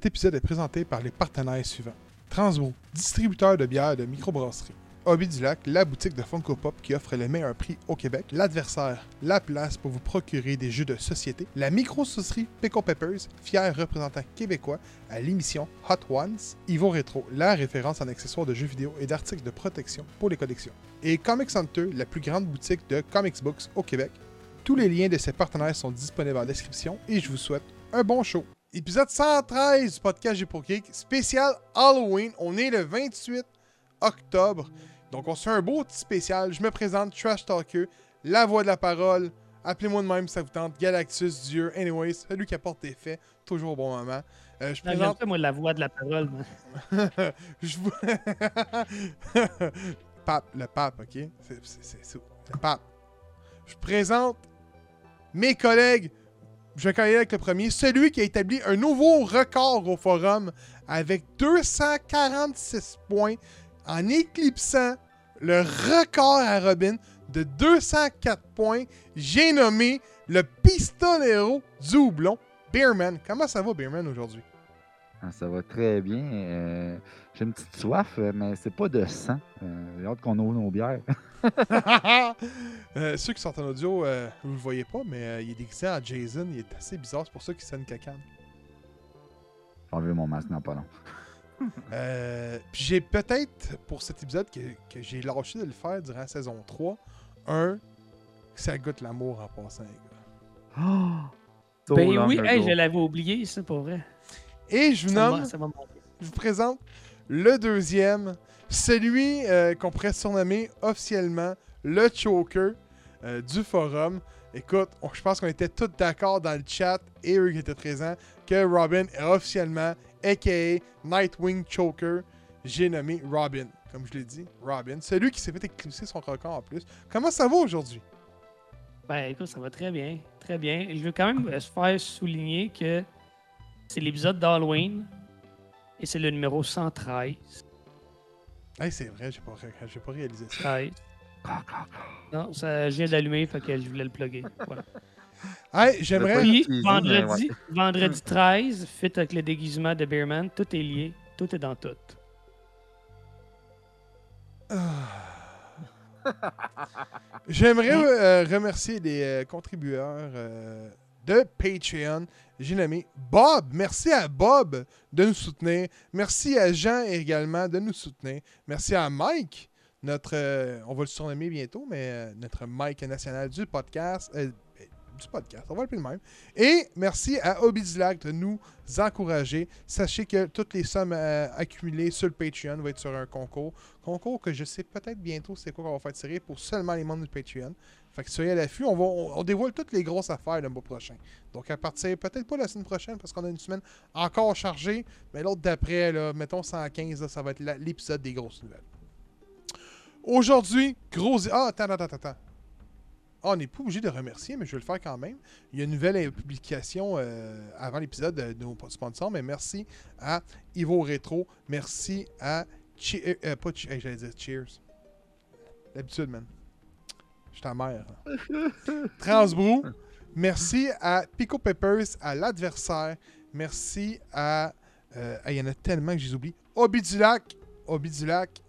Cet épisode est présenté par les partenaires suivants. Transmo, distributeur de bières de microbrasserie. Hobby du Lac, la boutique de Funko Pop qui offre le meilleur prix au Québec. L'adversaire, la place pour vous procurer des jeux de société. La micro-saucerie Pickle Peppers, fier représentant québécois à l'émission Hot Ones. Ivo Retro, la référence en accessoires de jeux vidéo et d'articles de protection pour les collections. Et Comic Center, la plus grande boutique de comics books au Québec. Tous les liens de ces partenaires sont disponibles en description et je vous souhaite un bon show. Épisode 113 du podcast J'ai pour Geek, spécial Halloween. On est le 28 octobre. Donc, on se fait un beau petit spécial. Je me présente, Trash Talker, la voix de la parole. Appelez-moi de même si ça vous tente. Galactus, Dieu. Anyways, celui qui apporte des faits. Toujours au bon moment. Euh, je Non, présente. ça, moi, la voix de la parole. je vous. pape, le pape, ok? C'est- le pape. Je présente mes collègues. Je vais avec le premier. Celui qui a établi un nouveau record au forum avec 246 points en éclipsant le record à Robin de 204 points. J'ai nommé le pistolero du houblon, Beerman. Comment ça va, Beerman, aujourd'hui? Ah, ça va très bien. euh, J'ai une petite soif, euh, mais c'est pas de sang. Euh, J'ai hâte qu'on ouvre nos bières. Euh, ceux qui sont en audio, euh, vous le voyez pas, mais euh, il est déguisé en Jason. Il est assez bizarre. C'est pour ça qu'il sonne cacane. J'ai enlevé mon masque dans pas long. Euh, puis j'ai peut-être, pour cet épisode, que, que j'ai lâché de le faire durant la saison 3, un, que ça goûte l'amour en passant, les gars. Ben oui, hey, je l'avais oublié, ça, pour vrai. Et je vous nomme, je vous présente le deuxième, celui euh, qu'on pourrait surnommer officiellement le choker euh, du forum. Écoute, je pense qu'on était tous d'accord dans le chat et eux qui étaient présents que Robin est officiellement, aka Nightwing Choker. J'ai nommé Robin, comme je l'ai dit, Robin. Celui qui s'est fait éclipser son record en plus. Comment ça va aujourd'hui? Ben écoute, ça va très bien. Très bien. Je veux quand même euh, se faire souligner que c'est l'épisode d'Halloween et c'est le numéro 113. Hey, c'est vrai, j'ai pas, j'ai pas réalisé ça. 13. Non, ça, je viens d'allumer, fait que je voulais le plugger. Voilà. Hey, j'aimerais. Puis, vendredi, vendredi 13, fit avec le déguisement de Beerman, tout est lié, tout est dans tout. J'aimerais euh, remercier les euh, contributeurs euh, de Patreon. J'ai nommé Bob. Merci à Bob de nous soutenir. Merci à Jean également de nous soutenir. Merci à Mike, notre, euh, on va le surnommer bientôt, mais euh, notre Mike national du podcast. euh, du podcast, on va l'appeler le même. Et merci à Hobby du Lac de nous encourager. Sachez que toutes les sommes accumulées sur le Patreon vont être sur un concours. Concours que je sais peut-être bientôt c'est quoi qu'on va faire tirer pour seulement les membres du Patreon. Fait que soyez à l'affût. On, va, on, dévoile toutes les grosses affaires le mois prochain. Donc à partir, peut-être pas la semaine prochaine parce qu'on a une semaine encore chargée, mais l'autre d'après, mettons 115, là, ça va être l'épisode des grosses nouvelles. Aujourd'hui, gros. Ah, attends, attends, attends, attends. Ah, on n'est pas obligé de remercier, mais je vais le faire quand même. Il y a une nouvelle euh, publication euh, avant l'épisode de, nos sponsors, mais merci à Ivo Retro. Merci à. Che- euh, pas j'allais dire Cheers. L'habitude, man. Ta mère. Transbrou. Merci à Pico Peppers, à l'adversaire. Merci à. euh, Il y en a tellement que j'ai oublié. Hobby du Lac. Hobby du Lac.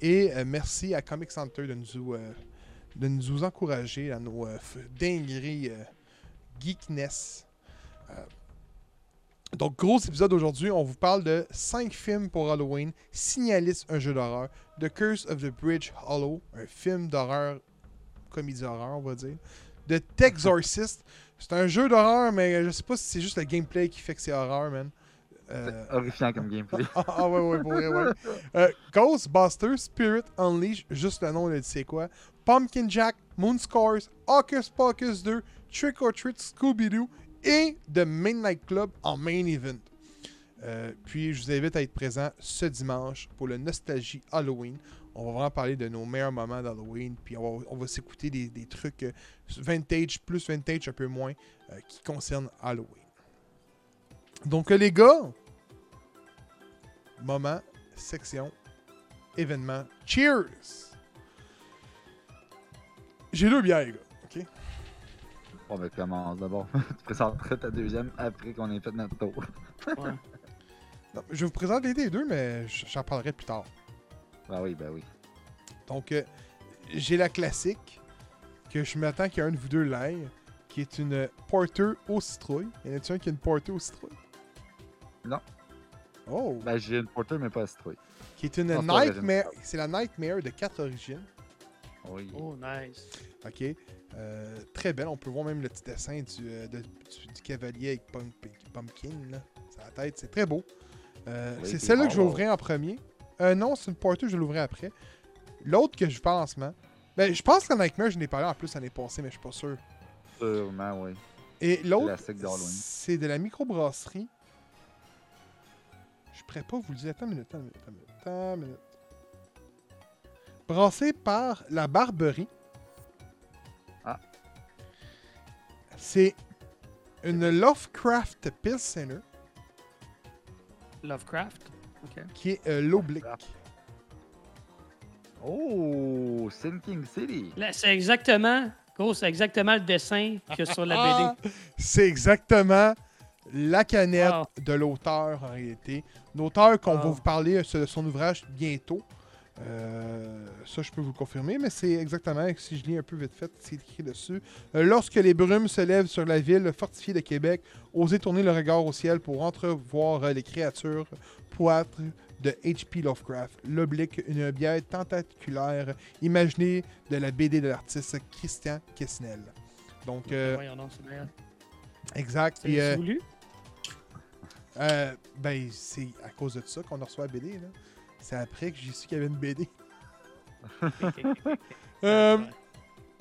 Et euh, merci à Comic Center de nous, euh, de nous encourager à nos euh, dingueries geekness. Donc, gros épisode aujourd'hui. On vous parle de 5 films pour Halloween. Signalis, un jeu d'horreur. The Curse of the Bridge Hollow, un film d'horreur, comédie horreur, on va dire. The Texorcist, c'est un jeu d'horreur, mais je sais pas si c'est juste le gameplay qui fait que c'est horreur, man. Euh, horrifiant comme gameplay. ah, ah, ouais, ouais, pour vrai, ouais. Euh, Ghostbusters, Spirit Unleashed, juste le nom, il dit c'est quoi. Pumpkin Jack, Moon Scores, Hocus Pocus 2, Trick or Treat, Scooby-Doo et The Midnight Club en main event. Euh, puis je vous invite à être présent ce dimanche pour le Nostalgie Halloween. On va vraiment parler de nos meilleurs moments d'Halloween. Puis on va, on va s'écouter des, des trucs euh, vintage, plus vintage, un peu moins, euh, qui concernent Halloween. Donc, les gars, moment, section, événement. Cheers! J'ai deux bières, les gars. OK? On va commencer d'abord. tu présenteras ta deuxième après qu'on ait fait notre tour. Ouais. Non, je vous présente les deux, mais j'en parlerai plus tard. Ben oui, ben oui. Donc, euh, j'ai la classique que je m'attends qu'il y ait un de vous deux l'aille, qui est une porter au citrouille. Y en a-t-il un qui a une porter au citrouille? Non. Oh! Ben j'ai une porter, mais pas citrouille. qui est une Nightmare. C'est la Nightmare de quatre origines. Oui. Oh, nice. Ok. Euh, très belle. On peut voir même le petit dessin du, euh, de- du, du cavalier avec Pump- Pumpkin. Là. La tête. C'est très beau. Euh, Oui, c'est celle-là que je vais ouvrir en premier. Euh, non, c'est une porter, je vais l'ouvrir après. L'autre que je pense, man. Ben, je pense que Nightmare, je n'ai parlé en plus l'année passée, mais je suis pas sûr. Sûrement, oui. Et l'autre, c'est de la microbrasserie. Je pourrais pas vous le dire. Attends une minute, attends une minute, attends une minute, attends une minute. Brassé par la Barberie. Ah. C'est une Lovecraft Pilsener Lovecraft? Qui est euh, l'oblique. Oh, Sinking City. Là, c'est exactement, gros, c'est exactement le dessin que sur la Ah, BD. c'est exactement la canette Wow. de l'auteur en réalité. L'auteur qu'on va vous parler de son ouvrage bientôt. Euh, ça, je peux vous le confirmer, mais c'est exactement, si je lis un peu vite fait, c'est écrit dessus. Euh, lorsque les brumes se lèvent sur la ville fortifiée de Québec, osez tourner le regard au ciel pour entrevoir euh, les créatures poîtres de H.P. Lovecraft. L'oblique, une bière tentaculaire imaginée de la BD de l'artiste Christian Kessnel. Donc, exact. Euh, ben, c'est à cause de ça qu'on reçu la BD. là. C'est après que j'ai su qu'il y avait une BD. Euh,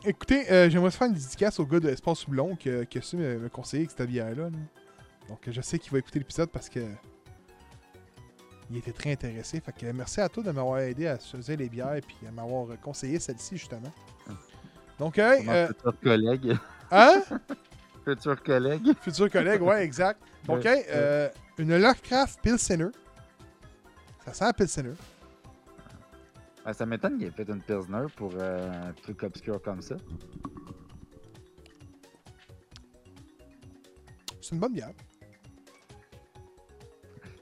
Écoutez, euh, j'aimerais faire une dédicace au gars de Espace Houblon qui, qui a su me, me conseiller avec cette bière-là. là. Donc, je sais qu'il va écouter l'épisode parce que il était très intéressé. Fait que merci à toi de m'avoir aidé à choisir les bières et puis à m'avoir conseillé celle-ci, justement. Donc, hey, euh, futur collègue. hein? futur collègue. Futur collègue, ouais, exact. Donc, hey, euh, une Lovecraft Pilsener. Ça sent la Pilsener. Ah, ça m'étonne qu'il ait fait une Pilsner pour euh, un truc obscur comme ça. C'est une bonne bière.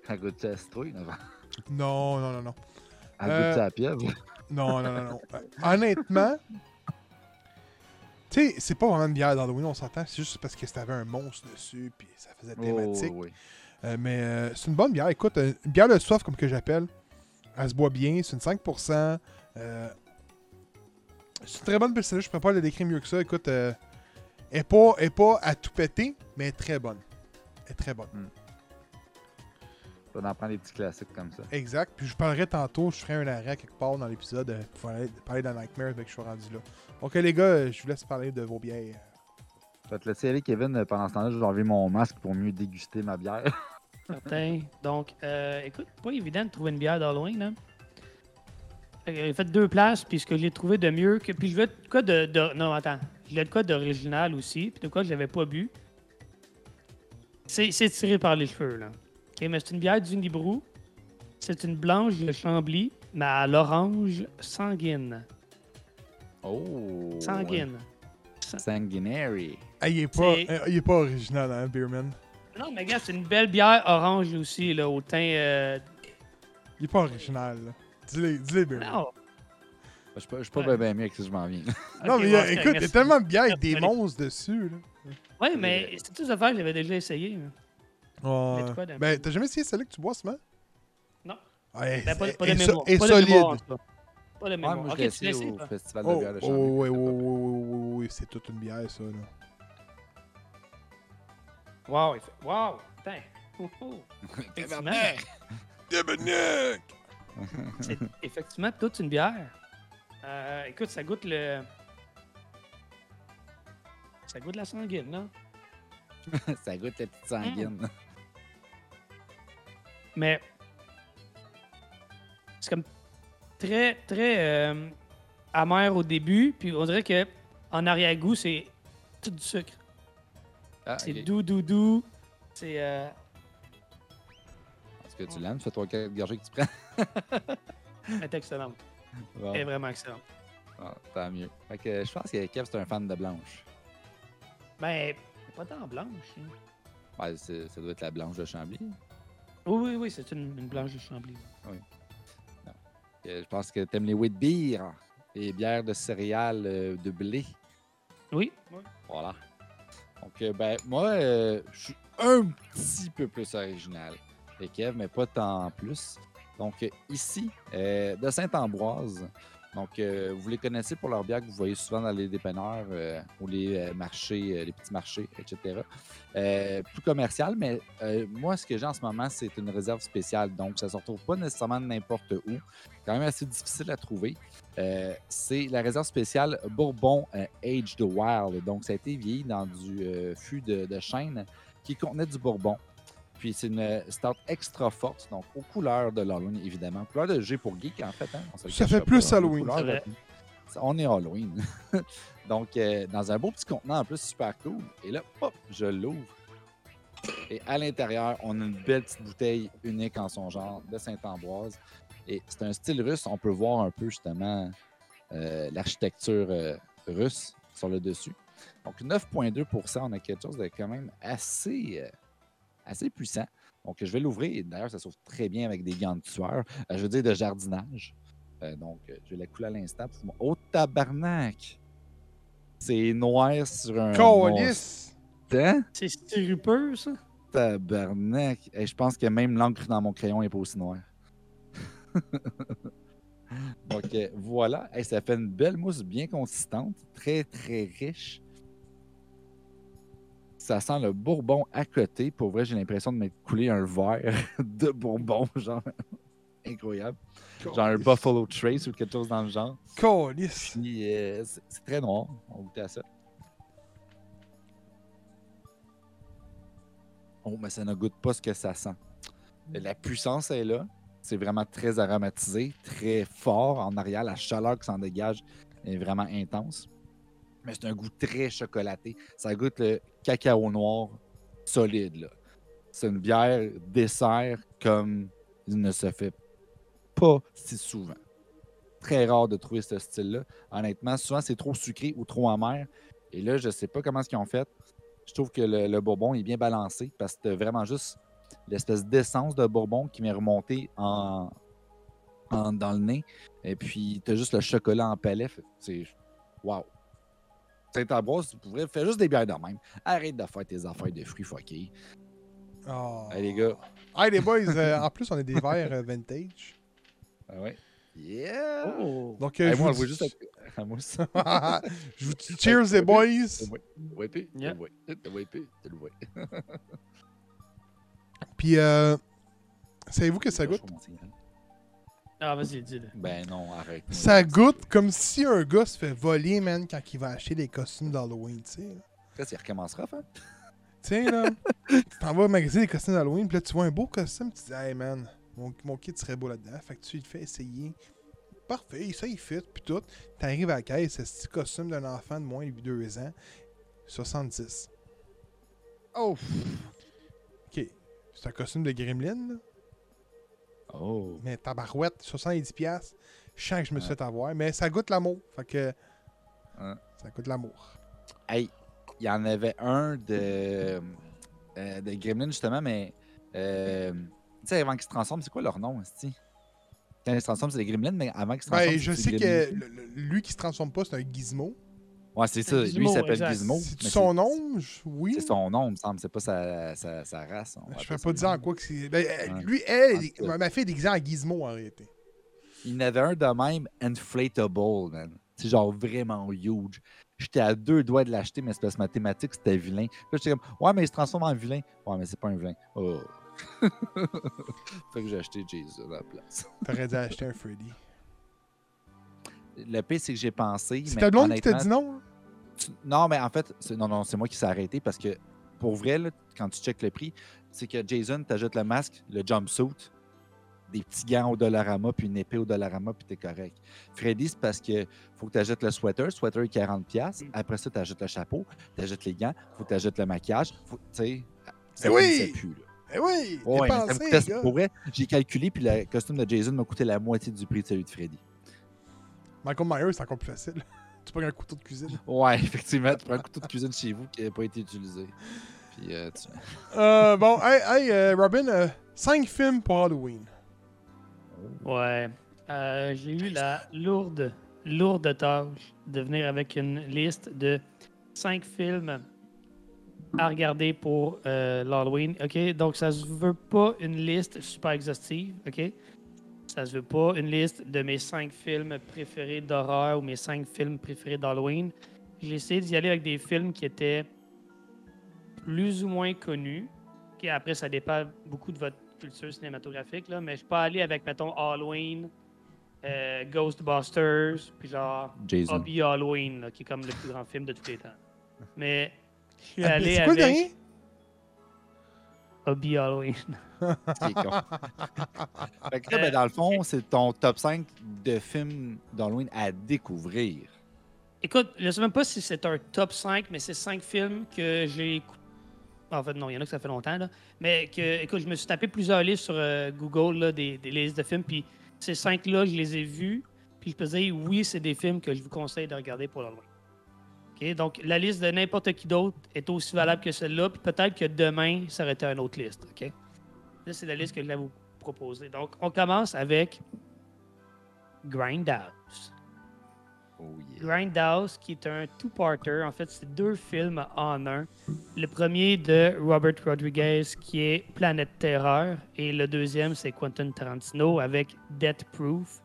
Un goût de citrouille, non? Non, non, non, non. Un Euh, goût de sa pieuvre? Non, non, non, non. Euh, Honnêtement, tu sais, c'est pas vraiment une bière d'Halloween, on s'entend. C'est juste parce que c'était un monstre dessus, puis ça faisait Oh, thématique. oui. Euh, mais euh, c'est une bonne bière. Écoute, euh, une bière de soif, comme que j'appelle. Elle se boit bien, c'est une 5%. euh, c'est une très bonne pilsener, je ne pourrais pas la décrire mieux que ça. Écoute, elle n'est pas, elle est pas à tout péter, mais elle est très bonne. Elle est très bonne. On en prend des petits classiques comme ça. Exact. Puis je vous parlerai tantôt, je ferai un arrêt quelque part dans l'épisode pour aller- parler de Nightmare avec que je suis rendu là. Ok les gars, je vous laisse parler de vos bières. Je vais te laisser aller, Kevin. Pendant ce temps-là, je vais enlever mon masque pour mieux déguster ma bière. Certain. Donc, euh, écoute, pas évident de trouver une bière d'Halloween, là. Que J'ai fait deux places, puis ce que j'ai trouvé de mieux que. Puis je veux de quoi de. de- Non, attends. Je voulais de quoi d'original aussi, puis de quoi que j'avais pas bu. C'est tiré par les cheveux, là. OK, mais c'est une bière du Nibrou. C'est une blanche de Chambly, mais à l'orange sanguine. Oh! Sanguine. Sanguinary. Ah, il est pas, euh, il est pas original, hein, Beerman? Non, mais gars, c'est une belle bière orange aussi, là, au teint. euh, Il est pas original. là. Dis-les, dis-les. Non. Je suis pas, je suis pas Ouais. bien mieux que si je m'en viens. Non, mais euh, écoute, il y a merci. tellement de bières avec des monstres dessus. Là. Ouais, mais c'est toutes affaires que j'avais déjà essayé. là. Ouais. Mais de Ben, t'as jamais essayé celle-là que tu bois, ce moment? Non. Ouais, Ben, pas, c'est- pas de mémoire. Pas de solide. mémoire, tout cas. Pas de mémoire. moi, l'ai essayé essayé, au toi? Festival de Oh, bière de oh, Chambly. ouais, ouais, ouais, ouais, ouais, ouais, ouais, c'est toute une bière, ça. Là. Wow, effe- wow, putain. Effectivement, c'est effectivement toute une bière. Euh, écoute, ça goûte le. Ça goûte la sanguine, non? ça goûte la petite sanguine. Mais. C'est comme très, très euh, amer au début, puis on dirait que en arrière-goût, c'est tout du sucre. Ah, C'est ok. doux, doux, doux. C'est. euh, Est-ce que tu l'aimes? Fais-toi gorgées que tu prends. elle est excellente. Bon, Elle est vraiment excellente. bon, tant mieux. Fait que je pense que Kev, c'est un fan de blanche. Ben, pas tant blanche. hein. Ouais, ça doit être la blanche de Chambly. Oui, oui, oui, c'est une, une blanche de Chambly. Euh, Je pense que tu aimes les wheat beer, les bières de céréales euh, de blé. Oui. Voilà. Donc, euh, ben, moi, euh, je suis un petit peu plus original que Kev, mais pas tant plus. Donc, ici, euh, de Saint-Ambroise. Donc, euh, vous les connaissez pour leurs bières que vous voyez souvent dans les dépanneurs euh, ou les euh, marchés, les petits marchés, etc. Plus commercial, mais moi, ce que j'ai en ce moment, c'est une réserve spéciale. Donc, ça ne se retrouve pas nécessairement n'importe où. quand même assez difficile à trouver. C'est la réserve spéciale Bourbon euh, Aged Wild. Donc, ça a été vieilli dans du fût de, de chêne qui contenait du bourbon. Puis, c'est une stout extra forte, donc aux couleurs de l'Halloween, évidemment. Couleur de G pour geek, en fait. hein, on se le Ça fait plus pas, Halloween. couleurs On est Halloween. donc, euh, dans un beau petit contenant en plus, super cool. Et là, hop, je l'ouvre. Et à l'intérieur, on a une belle petite bouteille unique en son genre de Saint-Ambroise. Et c'est un style russe. On peut voir un peu justement euh, l'architecture euh, russe sur le dessus. Donc 9,2% on a quelque chose de quand même assez, euh, assez puissant. Donc je vais l'ouvrir. Et D'ailleurs, ça s'ouvre très bien avec des gants de tueur. Euh, je veux dire de jardinage. Euh, donc euh, je vais la couler à l'instant. Oh tabarnak! C'est noir sur un. Monstant. C'est sirupeux, ça? Tabarnak. Hey, je pense que même l'encre dans mon crayon n'est pas aussi noire. Donc voilà, Hey, ça fait une belle mousse bien consistante, très très riche. Ça sent le bourbon à côté. Pour vrai, j'ai l'impression de m'être coulé un verre de bourbon, genre incroyable. Genre un Buffalo Trace ou quelque chose dans le genre. Calice! Euh, c'est très noir. On goûter à ça. Oh, mais ça ne goûte pas ce que ça sent. La puissance est là. C'est vraiment très aromatisé, très fort. En arrière, la chaleur qui s'en dégage est vraiment intense. Mais c'est un goût très chocolaté. Ça goûte le cacao noir solide. C'est une bière dessert comme il ne se fait pas si souvent. Très rare de trouver ce style-là. Honnêtement, souvent c'est trop sucré ou trop amer. Et là, je sais pas comment ce qu'ils ont fait. Je trouve que le, bourbon est bien balancé parce que t'as vraiment juste l'espèce d'essence de bourbon qui m'est remontée en, en- dans le nez. Et puis, tu as juste le chocolat en palais. C'est. Wow! Saint-Ambroise, tu pourrais faire juste des bières de même. Arrête de faire tes affaires de fruits fuckés. Oh. Hey, les gars. Hey, les boys, euh, en plus, on a des verres euh, vintage. Ah ouais. Yeah! Oh! Donc, euh, Hey, je moi, vous juste avec la mousse. je vous dis cheers, les boys! Puis, euh, savez-vous que ça goûte? Ah, vas-y, dis-le. Ben non, arrête. Ça goûte comme si un gars se fait voler, man, quand il va acheter des costumes d'Halloween, tu sais. là. Après, il recommencera, hein? Tu sais, là, tu t'en vas magasiner des costumes d'Halloween, puis là, tu vois un beau costume, tu te dis, hey, man, mon, mon kit serait beau là-dedans. Fait que tu le fais essayer. Parfait, ça, il fit, puis tout. T'arrives à la caisse, c'est ce petit costume d'un enfant de moins de 2 ans. 70. Oh! Ok. C'est un costume de Gremlin, là. Oh! Mais tabarouette, 70$. piastres. Je sens que je me suis fait avoir, mais ça goûte l'amour. Fait que. Ça goûte l'amour. Hey, il y en avait un de, euh, de Gremlin, justement, mais. euh, tu sais, avant qu'ils se transforment, c'est quoi leur nom? Quand ils se transforment, c'est les Gremlins, mais avant qu'ils se transforment. Ben, je sais que Gremlins. le- le- lui qui se transforme pas, c'est un gizmo. Ouais, c'est ça. Lui, il s'appelle. Gizmo. C'est son nom? Je- Oui. C'est son nom, il me semble. C'est pas sa, sa, sa race. on Je peux pas de dire en quoi que c'est. Ben, euh, Ouais. Lui, elle, ma fille est déguisée en gizmo en réalité. Il y en avait un de même, inflatable, man. C'est genre vraiment huge. J'étais à deux doigts de l'acheter, mais c'est parce que ma thématique, c'était vilain. Puis là, j'étais comme, ouais, mais il se transforme en vilain. Ouais, mais c'est pas un vilain. Oh. fait que j'ai acheté Jason à la place. T'aurais dû acheter un Freddy. Le pire, c'est que j'ai pensé. C'est ta blonde qui t'a dit non? Tu- Non, mais en fait, c'est- non, non, c'est moi qui s'est arrêté parce que pour vrai, là, quand tu checkes le prix, c'est que Jason t'ajoute le masque, le jumpsuit, des petits gants au Dollarama, puis une épée au Dollarama, puis t'es correct. Freddy, c'est parce que faut que tu ajoutes le sweater. Le sweater est 40$. Mm. Après ça, tu ajoutes le chapeau, tu ajoutes les gants, faut que tu ajoutes le maquillage. Faut, tu sais, ça Eh oui! plus, là. Eh oui! Ouais, gars. pour vrai, j'ai calculé, puis le costume de Jason m'a coûté la moitié du prix de celui de Freddy. Michael Myers, c'est encore plus facile. Tu prends un couteau de cuisine? Ouais, effectivement, tu prends un couteau de cuisine chez vous qui n'a pas été utilisé. Puis, euh, tu- Euh, bon, hey, hey euh, Robin, 5 films pour Halloween. Ouais. Euh, J'ai eu la lourde, lourde tâche de venir avec une liste de cinq films à regarder pour euh, l'Halloween. OK? Donc, ça se veut pas une liste super exhaustive. OK? Ça se veut pas une liste de mes cinq films préférés d'horreur ou mes cinq films préférés d'Halloween. J'ai essayé d'y aller avec des films qui étaient plus ou moins connus. Après, ça dépend beaucoup de votre culture cinématographique, là, mais je suis pas allé avec, mettons, Halloween, euh, Ghostbusters, puis genre Jason. Hobby Halloween, là, qui est comme le plus grand film de tous les temps. Mais je suis Ah, allé quoi avec dernier? Hobby Halloween. Ce qui est con. Fait que là, ben, dans le fond, c'est ton top 5 de films d'Halloween à découvrir. Écoute, je sais même pas si c'est un top 5, mais c'est 5 films que j'ai écoutés. En fait, non, il y en a que ça fait longtemps, là. Mais que, écoute, je me suis tapé plusieurs listes sur euh, Google, là, des, des listes de films, puis ces 5-là, je les ai vus, puis je peux dire, oui, c'est des films que je vous conseille de regarder pour l'Halloween. Donc, la liste de n'importe qui d'autre est aussi valable que celle-là, puis peut-être que demain, ça aurait été une autre liste, OK? Là, c'est la liste que je vais vous proposer. Donc, on commence avec Grindhouse. Oh yeah. Grindhouse, qui est un two-parter. En fait, c'est deux films en un. Le premier de Robert Rodriguez, qui est Planète Terreur. Et le deuxième, c'est Quentin Tarantino avec Death Proof.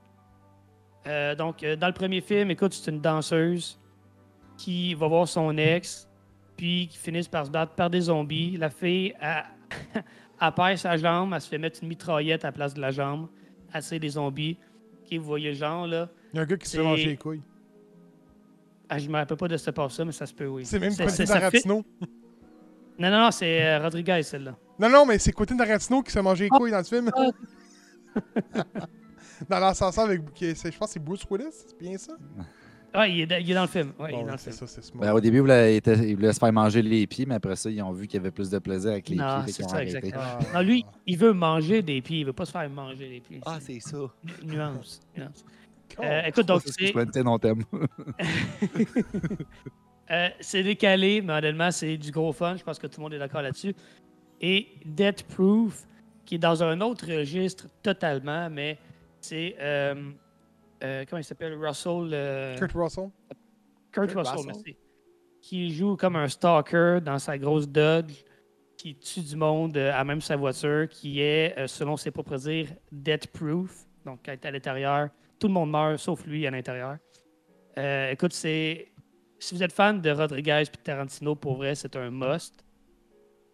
Euh, donc, euh, dans le premier film, écoute, c'est une danseuse qui va voir son ex, puis qui finissent par se battre par des zombies. La fille, elle, elle perd sa jambe, elle se fait mettre une mitraillette à la place de la jambe. Elle tire des zombies. OK, vous voyez le genre, là. Il y a un gars qui se fait manger les couilles. Ah, je me rappelle pas de ce passe-là, mais ça se peut, oui. C'est même Quentin fait- Tarantino. Non, non, non, c'est euh, Rodriguez, celle-là. Non, non, mais c'est Quentin Tarantino qui se fait manger les couilles dans le film. Ah. dans l'ascenseur avec. qui Je pense que c'est Bruce Willis, c'est bien ça? Ah, il est, dans- il est dans le film. Ouais, il est Bon, dans le c'est film. ça, c'est. Ben, au début, ils voulaient se faire manger les pieds, mais après ça, ils ont vu qu'il y avait plus de plaisir avec les Non, pieds. c'est ça, arrêté. exactement. Ah. Non, lui, il veut manger des pieds, il veut pas se faire manger des pieds. Ah, c'est ça. Nu- nuance. nuance. Con. Euh, écoute, donc, c'est ce que c'est je Quentin, on t'aime. euh, c'est décalé, mais honnêtement, c'est du gros fun. Je pense que tout le monde est d'accord là-dessus. Et Death Proof, qui est dans un autre registre totalement, mais c'est. euh, euh, comment il s'appelle? Russell. euh, Kurt Russell? Kurt, Kurt Russell, Russell. merci. Qui joue comme un stalker dans sa grosse Dodge, qui tue du monde euh, à même sa voiture, qui est, selon ses propres dires, death proof. Donc, quand il est à l'intérieur, tout le monde meurt, sauf lui à l'intérieur. Euh, écoute, c'est. Si vous êtes fan de Rodriguez et Tarantino, pour vrai, c'est un must.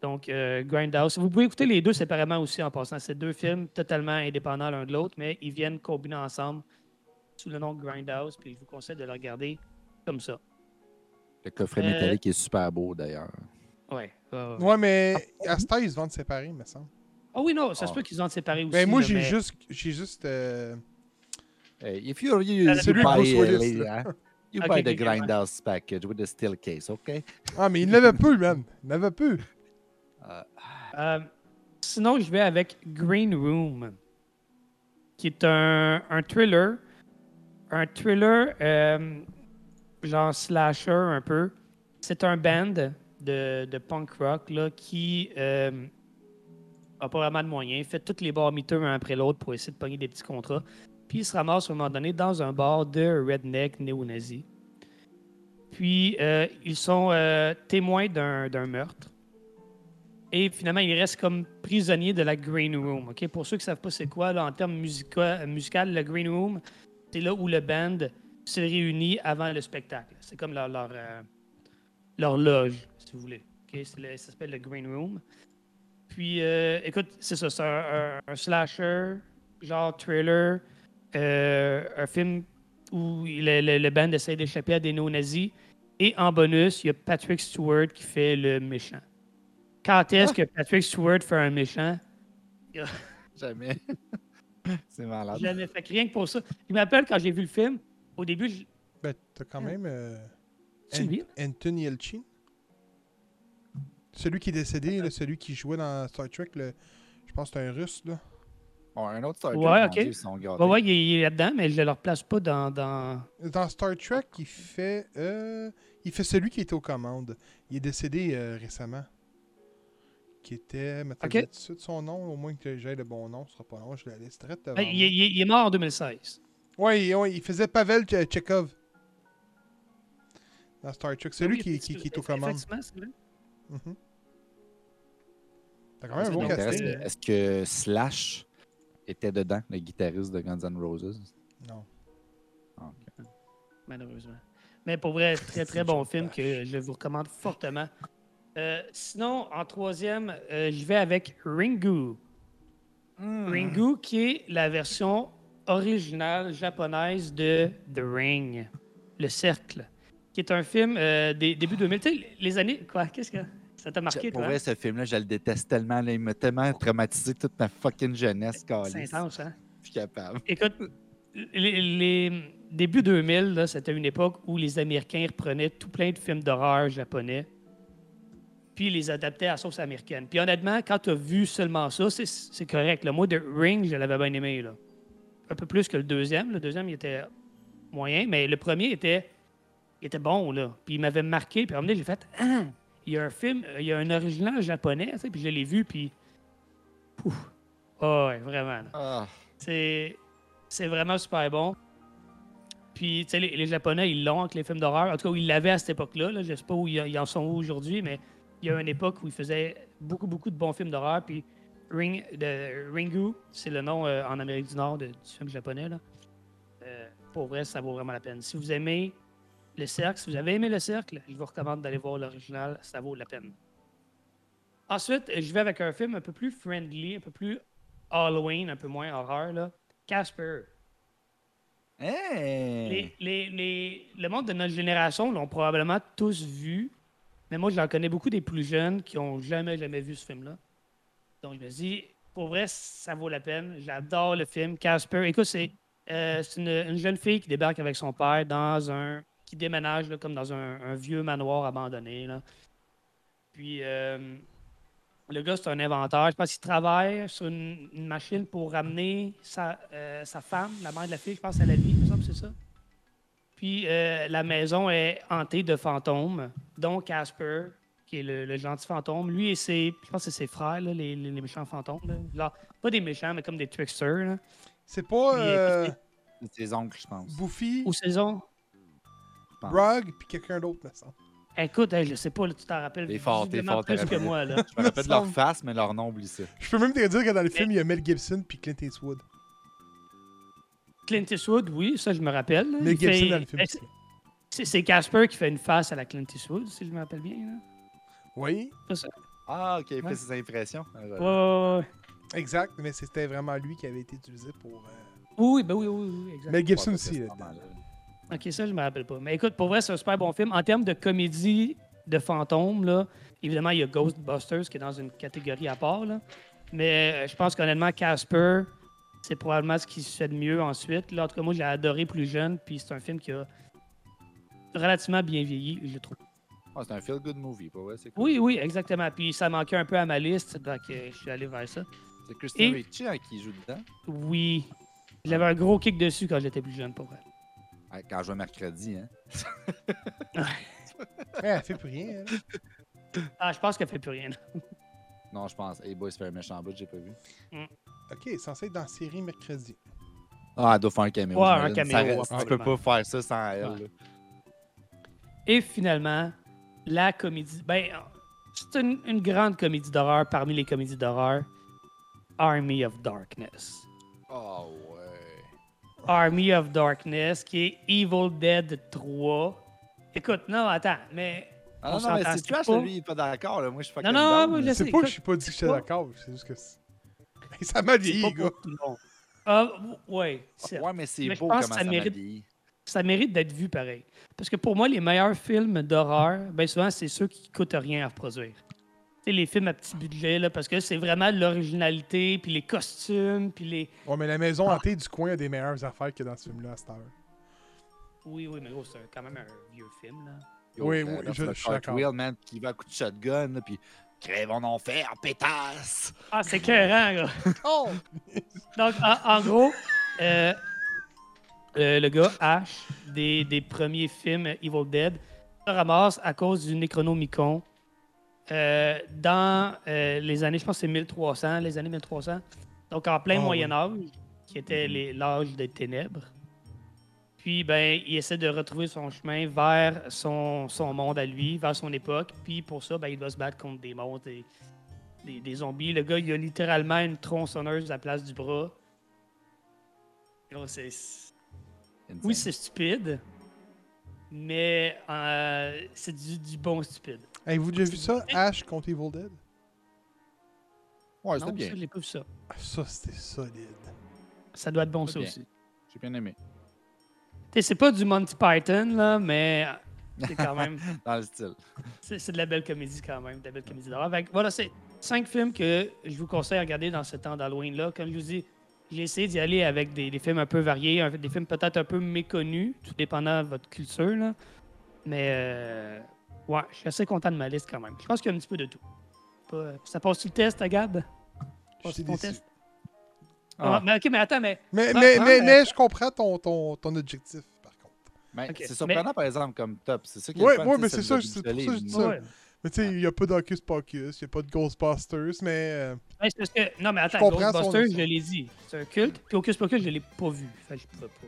Donc, euh, Grindhouse. Vous pouvez écouter les deux séparément aussi en passant. C'est deux films totalement indépendants l'un de l'autre, mais ils viennent combiner ensemble sous le nom de Grindhouse. Puis je vous conseille de le regarder comme ça. Le coffret Euh, métallique est super beau, d'ailleurs. Ouais. ouais, mais à ce temps, ils se vendent séparés, me semble. Ah oui, non, ça Ah. se peut qu'ils ont séparé aussi. Ben, moi, j'ai mais- juste. J'ai juste. euh, Hey, if you, you, Euh, you celui de buy, uh, hein, you buy the. Grindhouse package with the steel case, OK? Ah, mais il n'avait plus, man. Il n'avait plus. Euh, sinon, je vais avec Green Room, qui est un, un thriller. Un thriller, euh, genre slasher un peu. C'est un band de, de punk rock là, qui euh, a pas vraiment de moyens, fait tous les bars miteux un après l'autre pour essayer de pogner des petits contrats. Puis il se ramasse à un moment donné dans un bar de redneck néo-nazi. Puis euh, ils sont euh, témoins d'un meurtre. Et finalement, il reste comme prisonnier de la Green Room. Pour ceux qui ne savent pas c'est quoi, en termes musica musical, le Green Room, c'est là où le band se réunit avant le spectacle. C'est comme leur, leur, euh, leur loge, si vous voulez. ok? C'est le- ça s'appelle le Green Room. Puis, euh, écoute, c'est ça, c'est un, un- un slasher, genre thriller, euh, un film où le, le- le band essaie d'échapper à des néo-nazis. Et en bonus, il y a Patrick Stewart qui fait le méchant. Quand est-ce que Patrick Stewart fait un méchant? Jamais. c'est malade. Jamais. Fait que rien que pour ça. Je m'appelle quand j'ai vu le film. Au début, je... Ben, t'as quand même. euh, C'est Ant-? Anthony Yelchin. Celui qui est décédé, là, celui qui jouait dans Star Trek, le... je pense que c'est un russe, là. Bon, un autre Star Trek, Ouais, ok. Dieu, ils sont gâtés. Ouais, ouais, il est, il est là-dedans, mais je ne le replace pas dans. dans... Dans Star Trek, il fait. euh, il fait celui qui était aux commandes. Il est décédé euh, récemment. Qui était. Mettons Ok. tout de son nom, au moins que j'ai le bon nom, ce sera pas long, je la laisse très devant il, est- il est- il est mort en 2016. Oui, il faisait Pavel Tche- Tchekhov. Dans Star Trek. C'est lui Oui, qui, qui, qui est aux commandes. c'est. Mhm. T'as quand même un Ça bon m'intéresse, casting. casting. Est-ce que Slash était dedans, le guitariste de Guns N' Roses? Non. Ah, ok. malheureusement. Mais pour vrai, très très bon film que je vous recommande fortement. Euh, sinon, en troisième, euh, je vais avec Ringu. Ringu, qui est la version originale japonaise de The Ring, Le Cercle, qui est un film euh, des débuts 2000. Tu sais, les années. Quoi Qu'est-ce que ça t'a marqué, Pour toi vrai, ce film-là, je le déteste tellement. là, il m'a tellement traumatisé toute ma fucking jeunesse, C'est intense, hein? Je suis capable. Écoute, les, les débuts 2000, là, c'était une époque où les Américains reprenaient tout plein de films d'horreur japonais, puis les adaptaient à la sauce américaine. Puis honnêtement, quand tu as vu seulement ça, c'est- correct. Le Moi, de Ring, je l'avais bien aimé. Là. Un peu plus que le deuxième. Le deuxième, il était moyen, mais le premier était, il était bon. Là. Puis il m'avait marqué. Puis à un moment donné, j'ai fait Ah, il y a un film, euh, il y a un original japonais, tu sais, puis je l'ai vu, puis. Pouf. Ah ouais, vraiment. Ah, C'est c'est vraiment super bon. Puis, tu sais, les, les Japonais, ils l'ont avec les films d'horreur. En tout cas, ils l'avaient à cette époque-là. Là. Je sais pas où ils, ils en sont aujourd'hui, mais il y a une époque où ils faisaient beaucoup, beaucoup de bons films d'horreur. Puis, Ring, de, Ringu, c'est le nom euh, en Amérique du Nord de- du film japonais. Là. Euh, pour vrai, ça vaut vraiment la peine. Si vous aimez le cercle, si vous avez aimé le cercle, je vous recommande d'aller voir l'original. Ça vaut la peine. Ensuite, je vais avec un film un peu plus friendly, un peu plus Halloween, un peu moins horreur. là. Casper. Hey! Les, les- les- le monde de notre génération l'ont probablement tous vu, mais moi, j'en connais beaucoup des plus jeunes qui ont jamais, jamais vu ce film-là. Donc, je me dis, pour vrai, ça vaut la peine. J'adore le film. Casper, écoute, c'est euh, une, une jeune fille qui débarque avec son père dans un. qui déménage là, comme dans un, vieux manoir abandonné. Puis, euh, le gars, c'est un inventeur. Je pense qu'il travaille sur une, machine pour ramener sa, euh, sa femme, la mère de la fille, je pense, à la vie. C'est ça. Puis euh, la maison est hantée de fantômes, dont Casper, qui est le, le gentil fantôme. Lui et ses, je pense que c'est ses frères, là, les, méchants fantômes. là. Pas des méchants, mais comme des tricksters. là. C'est pas Puis, euh, ses oncles, je pense. Buffy, Ou saison. je pense. Brog, puis quelqu'un d'autre, me semble. Écoute, hey, je sais pas, là, tu t'en rappelles T'es fort, t'es fort, t'es plus que moi. Là. Je me rappelle de leur face, mais leur nom, oublie ça. Je peux même te dire que dans le film, il y a Mel Gibson puis Clint Eastwood. Clint Eastwood, oui, ça je me rappelle. là. Il Gibson fait- dans le film. Aussi. c'est- Casper qui fait une face à la Clint Eastwood, si je me rappelle bien. là. Oui, Ah, ok, il Ouais. fait ses impressions. Ah, Ouais, j'avais- ouais, ouais. exact, mais c'était vraiment lui qui avait été utilisé pour. euh, Oui, oui, ben oui, oui, oui, exact. Mel Gibson aussi, là dedans. Ok, ça, je me rappelle pas. Mais écoute, pour vrai, c'est un super bon film. En termes de comédie de fantômes, là, évidemment, il y a Ghostbusters qui est dans une catégorie à part. Là. Mais euh, je pense qu'honnêtement, Casper, c'est probablement ce qui se fait de mieux ensuite. Là, en tout cas, moi, je l'ai adoré plus jeune, puis c'est un film qui a relativement bien vieilli, je trouve. Ah, c'est un feel-good movie, pas vrai? Cool. Oui, oui, exactement. Puis ça manquait un peu à ma liste, donc euh, je suis allé vers ça. C'est Christian Et- Ricci hein, qui joue dedans? Oui. J'avais un gros kick dessus quand j'étais plus jeune, pour vrai. Quand je vais mercredi, hein. Ouais, elle fait plus rien. elle. Ah, je pense qu'elle fait plus rien. Non, je pense. Hey Boy, se fait un méchant bout, j'ai pas vu. Ok, elle est censée être dans la série mercredi. Ah, elle doit faire un caméo. Ouais, un j'imagine. caméo, Ça reste- Tu peux pas faire ça sans elle. Ouais. Et finalement, la comédie. Ben, c'est une, une grande comédie d'horreur parmi les comédies d'horreur. Army of Darkness. Oh, ouais. Army of Darkness, qui est Evil Dead 3. Écoute, non, attends, mais. Ah, On non, non, mais c'est c'est trash, pas- lui, il est pas d'accord. là. Moi, je suis Non, non, moi, je sais. C'est pas que je suis pas dit que j'étais pas- d'accord, c'est juste que. c'est- Ça m'a c'est vieilli, pas gars. Ah, ouais, c'est Ouais, mais c'est beau comment ça, ça mérite- m'habille. ça mérite d'être vu pareil. Parce que pour moi, les meilleurs films d'horreur, ben souvent, c'est ceux qui coûtent rien à reproduire. Tu sais, les films à petit budget, là, parce que c'est vraiment l'originalité, puis les costumes, puis les... Ouais, mais la maison Ah. hantée du coin a des meilleures affaires que dans ce film-là à cette heure. Oui, oui, mais gros, c'est quand même un vieux film, là. Oui, euh, oui, là, je- le je suis d'accord. cartwheel, man, qui va à coup de shotgun, là, puis crève en enfer, pétasse! Ah, c'est clairant, gars. Oh! Donc, en, en gros, euh, euh, le gars Ash, des, des premiers films Evil Dead, se ramasse à cause du Necronomicon euh, dans euh, les années, je pense que c'est 1300, les années 1300. Donc en plein Ah, Moyen Âge, qui était les- l'âge des ténèbres. Puis, ben, il essaie de retrouver son chemin vers son, son monde à lui, vers son époque. Puis pour ça, ben, il doit se battre contre des monstres, des, des, des zombies. Le gars, il a littéralement une tronçonneuse à la place du bras. C'est- Oui, c'est stupide, mais euh, c'est du, du bon stupide. Avez-vous déjà vu ça, Ash contre Evil Dead? Ouais, c'était bien. ça, je l'ai pas vu ça. Ça, c'était solide. Ça doit être bon, ça bien. aussi. J'ai bien aimé. C'est pas du Monty Python, là, mais c'est quand même... Dans le style. c'est c'est de la belle comédie, quand même, de la belle comédie d'horreur. Voilà, c'est cinq films que je vous conseille à regarder dans ce temps d'Halloween-là. Comme je vous dis, j'ai essayé d'y aller avec des, des films un peu variés, un- des films peut-être un peu méconnus, tout dépendant de votre culture, là. Mais, euh, ouais, je suis assez content de ma liste, quand même. Je pense qu'il y a un petit peu de tout. Ça passe sur le test, Gab? Je suis déçu. test? Ah. Ah, mais ok, mais attends, mais Mais, Ah, mais, ah, mais, mais- mais je comprends ton, ton, ton objectif, par contre. Mais Ok, c'est surprenant, par exemple, comme top. C'est ça qui est fun, ouais, mais c'est ça, c'est pour ça que je dis ça. ouais. Mais tu sais, il n'y a pas d'Hocus Pocus, il n'y a pas de Ghostbusters, mais. euh, Ouais, c'est parce que, non, mais attends, Ghostbusters, je l'ai dit. C'est un culte. Puis Hocus Pocus, je l'ai pas vu. Fait que je pouvais pas.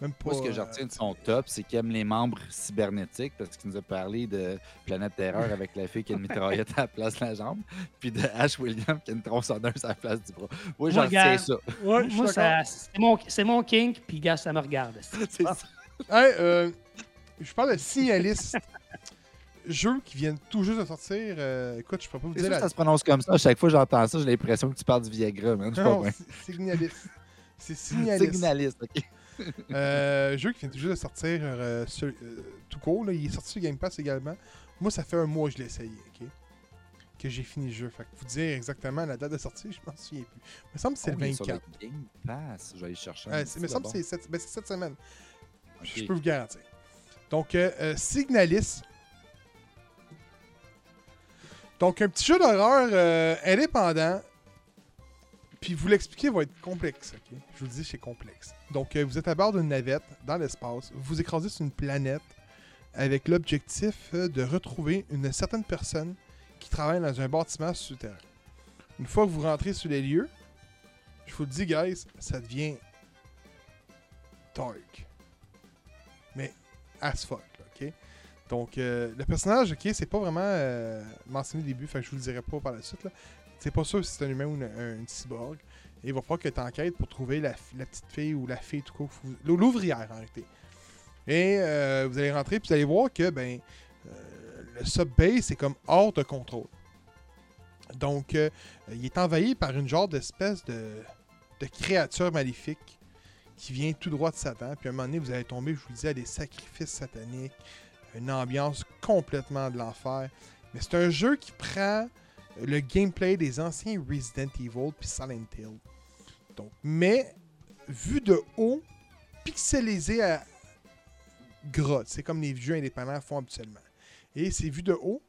Même pas. Moi, ce que je euh, retiens de son top, c'est qu'il aime les membres cybernétiques parce qu'il nous a parlé de Planète Terreur avec la fille qui a une mitraillette à la place de la jambe, puis de Ash William qui a une tronçonneuse à la place du bras. Moi, j'en retiens ça. Ouais, Moi, c'est mon, c'est mon kink, puis gars, ça me regarde. C'est ça. Hey, euh, je parle de Signaliste. Jeu qui viennent tout juste de sortir. euh, écoute, je peux pas vous dire la. ça se prononce comme ça. À chaque fois que j'entends ça, j'ai l'impression que tu parles du Viagra, man. Non, Signaliste. C'est Signaliste. Signaliste, ok. Euh, jeu qui vient tout juste de sortir euh, sur- euh, tout court. Là. Il est sorti sur Game Pass également. Moi, ça fait un mois que je l'ai essayé. ok? Que j'ai fini le jeu. Fait que vous dire exactement la date de sortie, je m'en souviens plus. Il me semble que c'est le il est sur 24. Game Pass. Je vais aller chercher. C'est- il me semble que c'est cette, ben, cette semaine. Je peux vous garantir. Donc, euh, Signalis. Donc, un petit jeu d'horreur indépendant. Puis, vous l'expliquer va être complexe. ok? Je vous le dis, c'est complexe. Donc, euh, vous êtes à bord d'une navette dans l'espace. Vous écrasez sur une planète avec l'objectif euh, de retrouver une certaine personne qui travaille dans un bâtiment souterrain. Une fois que vous rentrez sur les lieux, je vous le dis, guys, ça devient dark mais as fuck, ok? Donc, euh, le personnage, ok, c'est pas vraiment euh, mentionné au début, fait que je vous le dirai pas par la suite, là. C'est pas sûr si c'est un humain ou une, un, une cyborg. Et il va falloir que tu enquêtes pour trouver la, petite fille ou la fille, tout court, l'ouvrière, en réalité. Et euh, vous allez rentrer, puis vous allez voir que, ben, euh, le subbase, c'est comme hors de contrôle. Donc, euh, il est envahi par une genre d'espèce de, de créature maléfique qui vient tout droit de Satan. Puis à un moment donné, vous allez tomber, je vous le dis, à des sacrifices sataniques, une ambiance complètement de l'enfer. Mais c'est un jeu qui prend le gameplay des anciens Resident Evil puis Silent Hill. Donc, mais vu de haut, pixelisé à grotte. C'est comme les jeux indépendants font habituellement. Et c'est vu de haut.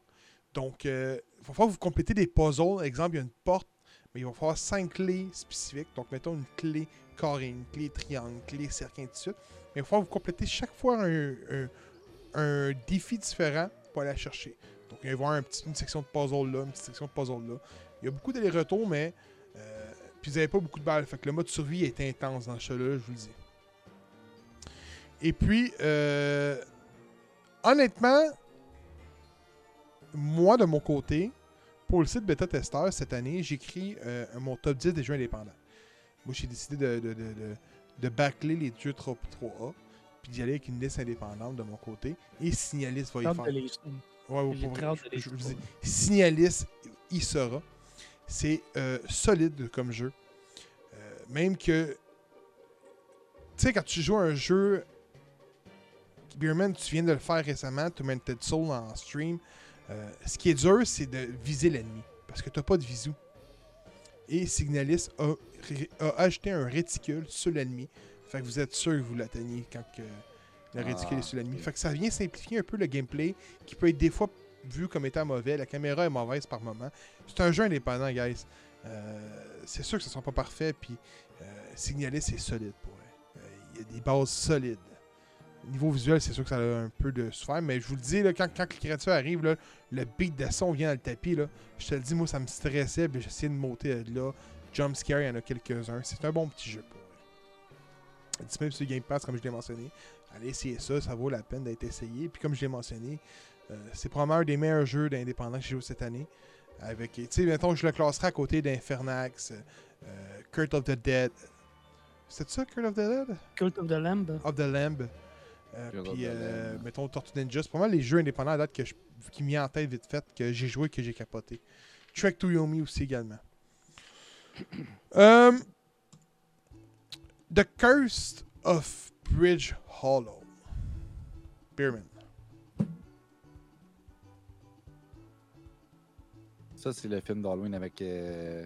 Donc, euh, il va falloir vous complétez des puzzles. Exemple, il y a une porte, mais il va falloir cinq clés spécifiques. Donc, mettons une clé carré, une clé triangle, une clé cercle, ainsi de suite. Mais il va falloir vous compléter chaque fois un, un- un défi différent pour aller la chercher. Donc, il va y avoir un petit- une section de puzzle là, une petite section de puzzle là. Il y a beaucoup d'allers-retours, mais euh, puis vous n'avez pas beaucoup de balles. Fait que le mode survie est intense dans ce jeu-là, je vous le dis. Et puis, euh, honnêtement, moi, de mon côté, pour le site Beta Tester, cette année, j'écris euh, mon top 10 des jeux indépendants. Moi, j'ai décidé de, de, de, de, de bâcler les jeux 3, 3A, puis d'y aller avec une liste indépendante de mon côté. Et Signalis va y faire. Ouais, ouais, pour vrai, je- je vous dis, Signalis, il sera. C'est euh, solide comme jeu. Euh, même que. Tu sais, quand tu joues à un jeu. Beerman, tu viens de le faire récemment, Tormented Soul en stream. euh, ce qui est dur, c'est de viser l'ennemi. Parce que tu pas de visu. Et Signalis a, a ajouté un réticule sur l'ennemi. Fait que vous êtes sûr que vous l'atteignez quand que le réticule Ah, est sur l'ennemi. Fait que ça vient simplifier un peu le gameplay qui peut être des fois vu comme étant mauvais. La caméra est mauvaise par moment. C'est un jeu indépendant, guys. Euh, c'est sûr que ce ne sera pas parfait. Puis euh, Signalis, c'est solide pour. Euh, Il y a des bases solides. niveau visuel, c'est sûr que ça a un peu de souffert, mais je vous le dis, là, quand, quand les créatures arrivent, là, le beat de son vient dans le tapis. Là, je te le dis, moi, ça me stressait, puis j'essayais de monter de là. Jump Scare, il y en a quelques-uns. C'est un bon petit jeu pour eux. Disponible sur Game Pass, comme je l'ai mentionné. Allez essayer ça, ça vaut la peine d'être essayé. Puis comme je l'ai mentionné, euh, c'est probablement un des meilleurs jeux d'indépendants que j'ai joué cette année. Avec, tu sais, mettons, je le classerai à côté d'Infernax, euh, Cult of the Dead. C'est ça, Cult of the Dead? Cult of the Lamb. Of the Lamb. Euh, puis, euh, mettons, Tortue Ninja. C'est mal les jeux indépendants à date que je, qui m'y en tête vite fait, que j'ai joué que j'ai capoté. Trek to Yomi aussi également. Um, The Curse of Bridge Hollow. Beerman. Ça, c'est le film d'Halloween avec euh,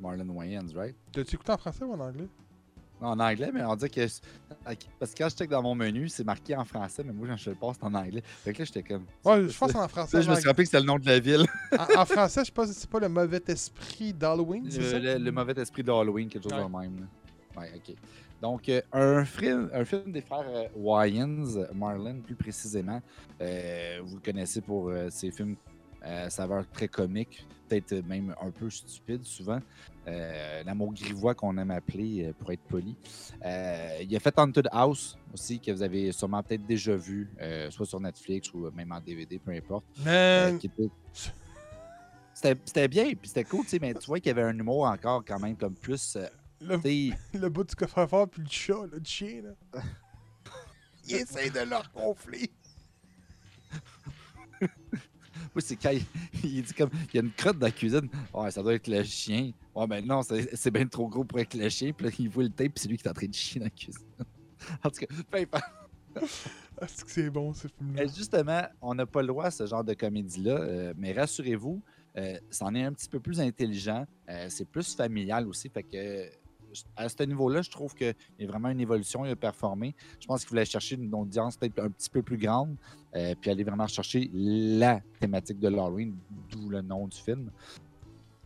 Marlon Wayans, right? T'as-tu écouté en français ou en anglais? Non, en anglais, mais on dit que. Parce que quand je check dans mon menu, c'est marqué en français, mais moi, quand je le passe, c'est en anglais. Fait que là, j'étais comme. Ouais, je pense en français. Là, je me suis rappelé que c'était le nom de la ville. en, en français, je pas si c'est pas le mauvais esprit d'Halloween, c'est ça? Le, mauvais esprit d'Halloween, quelque chose Ouais. de même. là. Ouais, ok. Donc, euh, un, film, un film des frères euh, Wayans, Marlon plus précisément. Euh, vous le connaissez pour euh, ses films euh, saveur très comique, peut-être même un peu stupide souvent. L'amour grivois qu'on aime appeler, pour être poli. Il a fait Haunted House aussi, que vous avez sûrement peut-être déjà vu, soit sur Netflix ou même en DVD, peu importe. Qui était- c'était bien, puis c'était cool, tu sais, mais tu vois qu'il y avait un humour encore quand même comme plus. Euh, le, le bout du coffre-fort puis le chat, là, le chien, là. Il essaie de leur gonfler. oui, c'est quand il, il dit comme il y a une crotte dans la cuisine. Ouais, ça doit être le chien. Ouais, ben non, c'est c'est bien trop gros pour être le chien. Puis là, il voit le tape, puis c'est lui qui est en train de chier dans la cuisine. en tout cas, peu importe. C'est que c'est bon, ce film-là? Mais justement, on n'a pas le droit à ce genre de comédie-là. euh, mais rassurez-vous, euh, c'en est un petit peu plus intelligent. euh, c'est plus familial aussi. Fait que à ce niveau-là, je trouve qu'il y a vraiment une évolution. Il a performé. Je pense qu'il voulait chercher une audience peut-être un petit peu plus grande. euh, puis aller vraiment chercher la thématique de l'Halloween, d'où le nom du film.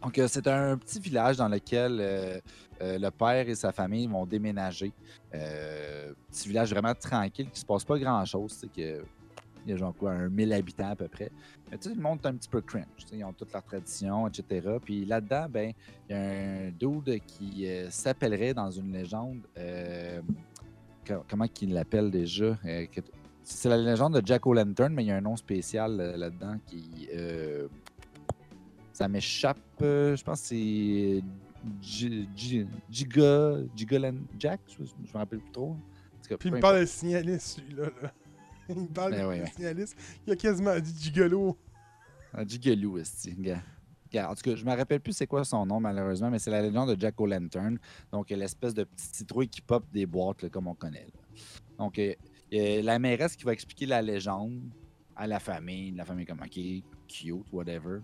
Donc, euh, c'est un petit village dans lequel euh, le père et sa famille vont déménager. Petit village vraiment tranquille, qui se passe pas grand-chose. Il y a genre quoi, un 1000 habitants à peu près. Mais tu sais, le monde est un petit peu cringe. Ils ont toutes leurs traditions, etc. Puis là-dedans, ben, il y a un dude qui euh, s'appellerait dans une légende. euh, co- comment qu'il l'appelle déjà Euh, C'est la légende de Jack O'Lantern, mais il y a un nom spécial là-dedans qui. ça m'échappe. je pense que c'est. Gi- Gi- Giga. Gigaland Jack Je me rappelle plus trop. Puis il me parle de signaliste, lui-là. là. Il me parle Ben de signaliste. Il a quasiment dit gigolo. Un gigalou, esti, gars. En tout cas, je me rappelle plus c'est quoi son nom, malheureusement, mais c'est la légende de Jack O'Lantern. Donc, l'espèce de petite citrouille qui pop des boîtes, là, comme on connaît. là. Donc, euh, il y a la mairesse qui va expliquer la légende à la famille. La famille est comme, OK, cute, whatever.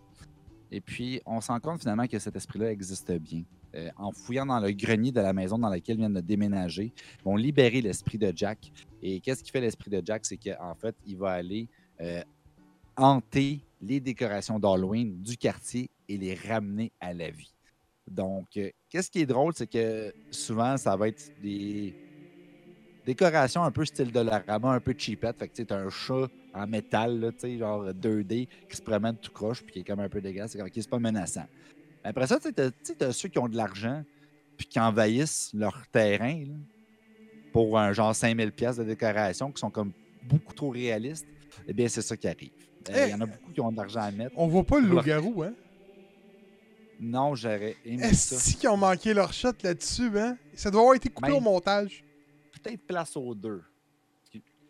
Et puis, on se rend compte finalement que cet esprit-là existe bien. Euh, en fouillant dans le grenier de la maison dans laquelle ils viennent de déménager, vont libérer l'esprit de Jack. Et qu'est-ce qui fait l'esprit de Jack? C'est qu'en fait, il va aller euh, hanter les décorations d'Halloween du quartier et les ramener à la vie. Donc, euh, qu'est-ce qui est drôle, c'est que souvent, ça va être des décorations un peu style de la un peu cheapette. Fait que tu un chat en métal, là, genre 2D, qui se promène tout croche, puis qui est comme un peu dégueulasse. OK, c'est pas menaçant. Après ça, tu sais, t'as- tu sais, t'as ceux qui ont de l'argent, puis qui envahissent leur terrain, là, pour un genre 5000 pièces de décoration, qui sont comme beaucoup trop réalistes. Eh bien, c'est ça qui arrive. Euh, Il y en a beaucoup qui ont de l'argent à mettre. On voit pas le loup-garou, hein? Non, j'aurais aimé ça. Est-ce qu'ils ont manqué leur shot là-dessus, hein? Ça doit avoir été coupé Même- au montage. Peut-être place aux deux.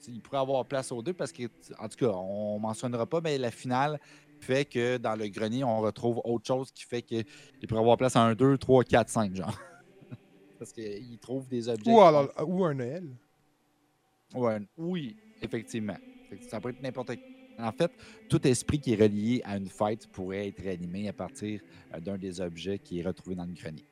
Il pourrait avoir place aux deux parce que, en tout cas, on mentionnera pas, mais la finale fait que dans le grenier, on retrouve autre chose qui fait qu'il pourrait avoir place à un 2, 3, 4, 5, genre. parce qu'il trouve des objets. Ou, alors- ou un Noël. Ouais, oui, effectivement. Ça peut être n'importe En fait, tout esprit qui est relié à une fête pourrait être réanimé à partir euh, d'un des objets qui est retrouvé dans le grenier.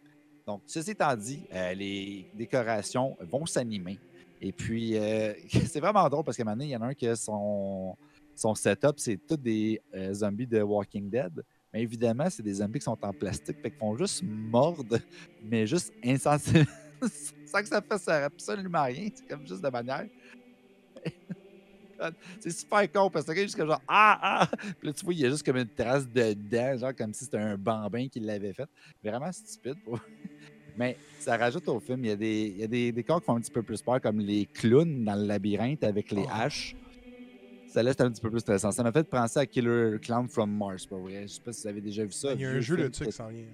Donc, ceci étant dit, euh, les décorations vont s'animer. Et puis, euh, c'est vraiment drôle parce qu'à un moment donné, il y en a un qui a son, son setup, c'est tous des euh, zombies de Walking Dead. Mais évidemment, c'est des zombies qui sont en plastique, fait qu'ils font juste mordre, mais juste insensiblement, sans que ça fasse absolument rien. C'est comme juste de manière. c'est super con parce que juste comme genre Ah ah Puis là, tu vois, il y a juste comme une trace de dents, genre comme si c'était un bambin qui l'avait fait. Vraiment stupide. Pour... Mais ça rajoute au film. Il y a, des, il y a des, des corps qui font un petit peu plus peur, comme les clowns dans le labyrinthe avec les Oh. Ça laisse un petit peu plus stressant. Ça m'a fait penser à Killer Clown from Mars, pour vrai. Je sais pas si vous avez déjà vu ça. Il y a un jeu là-dessus qui s'en vient.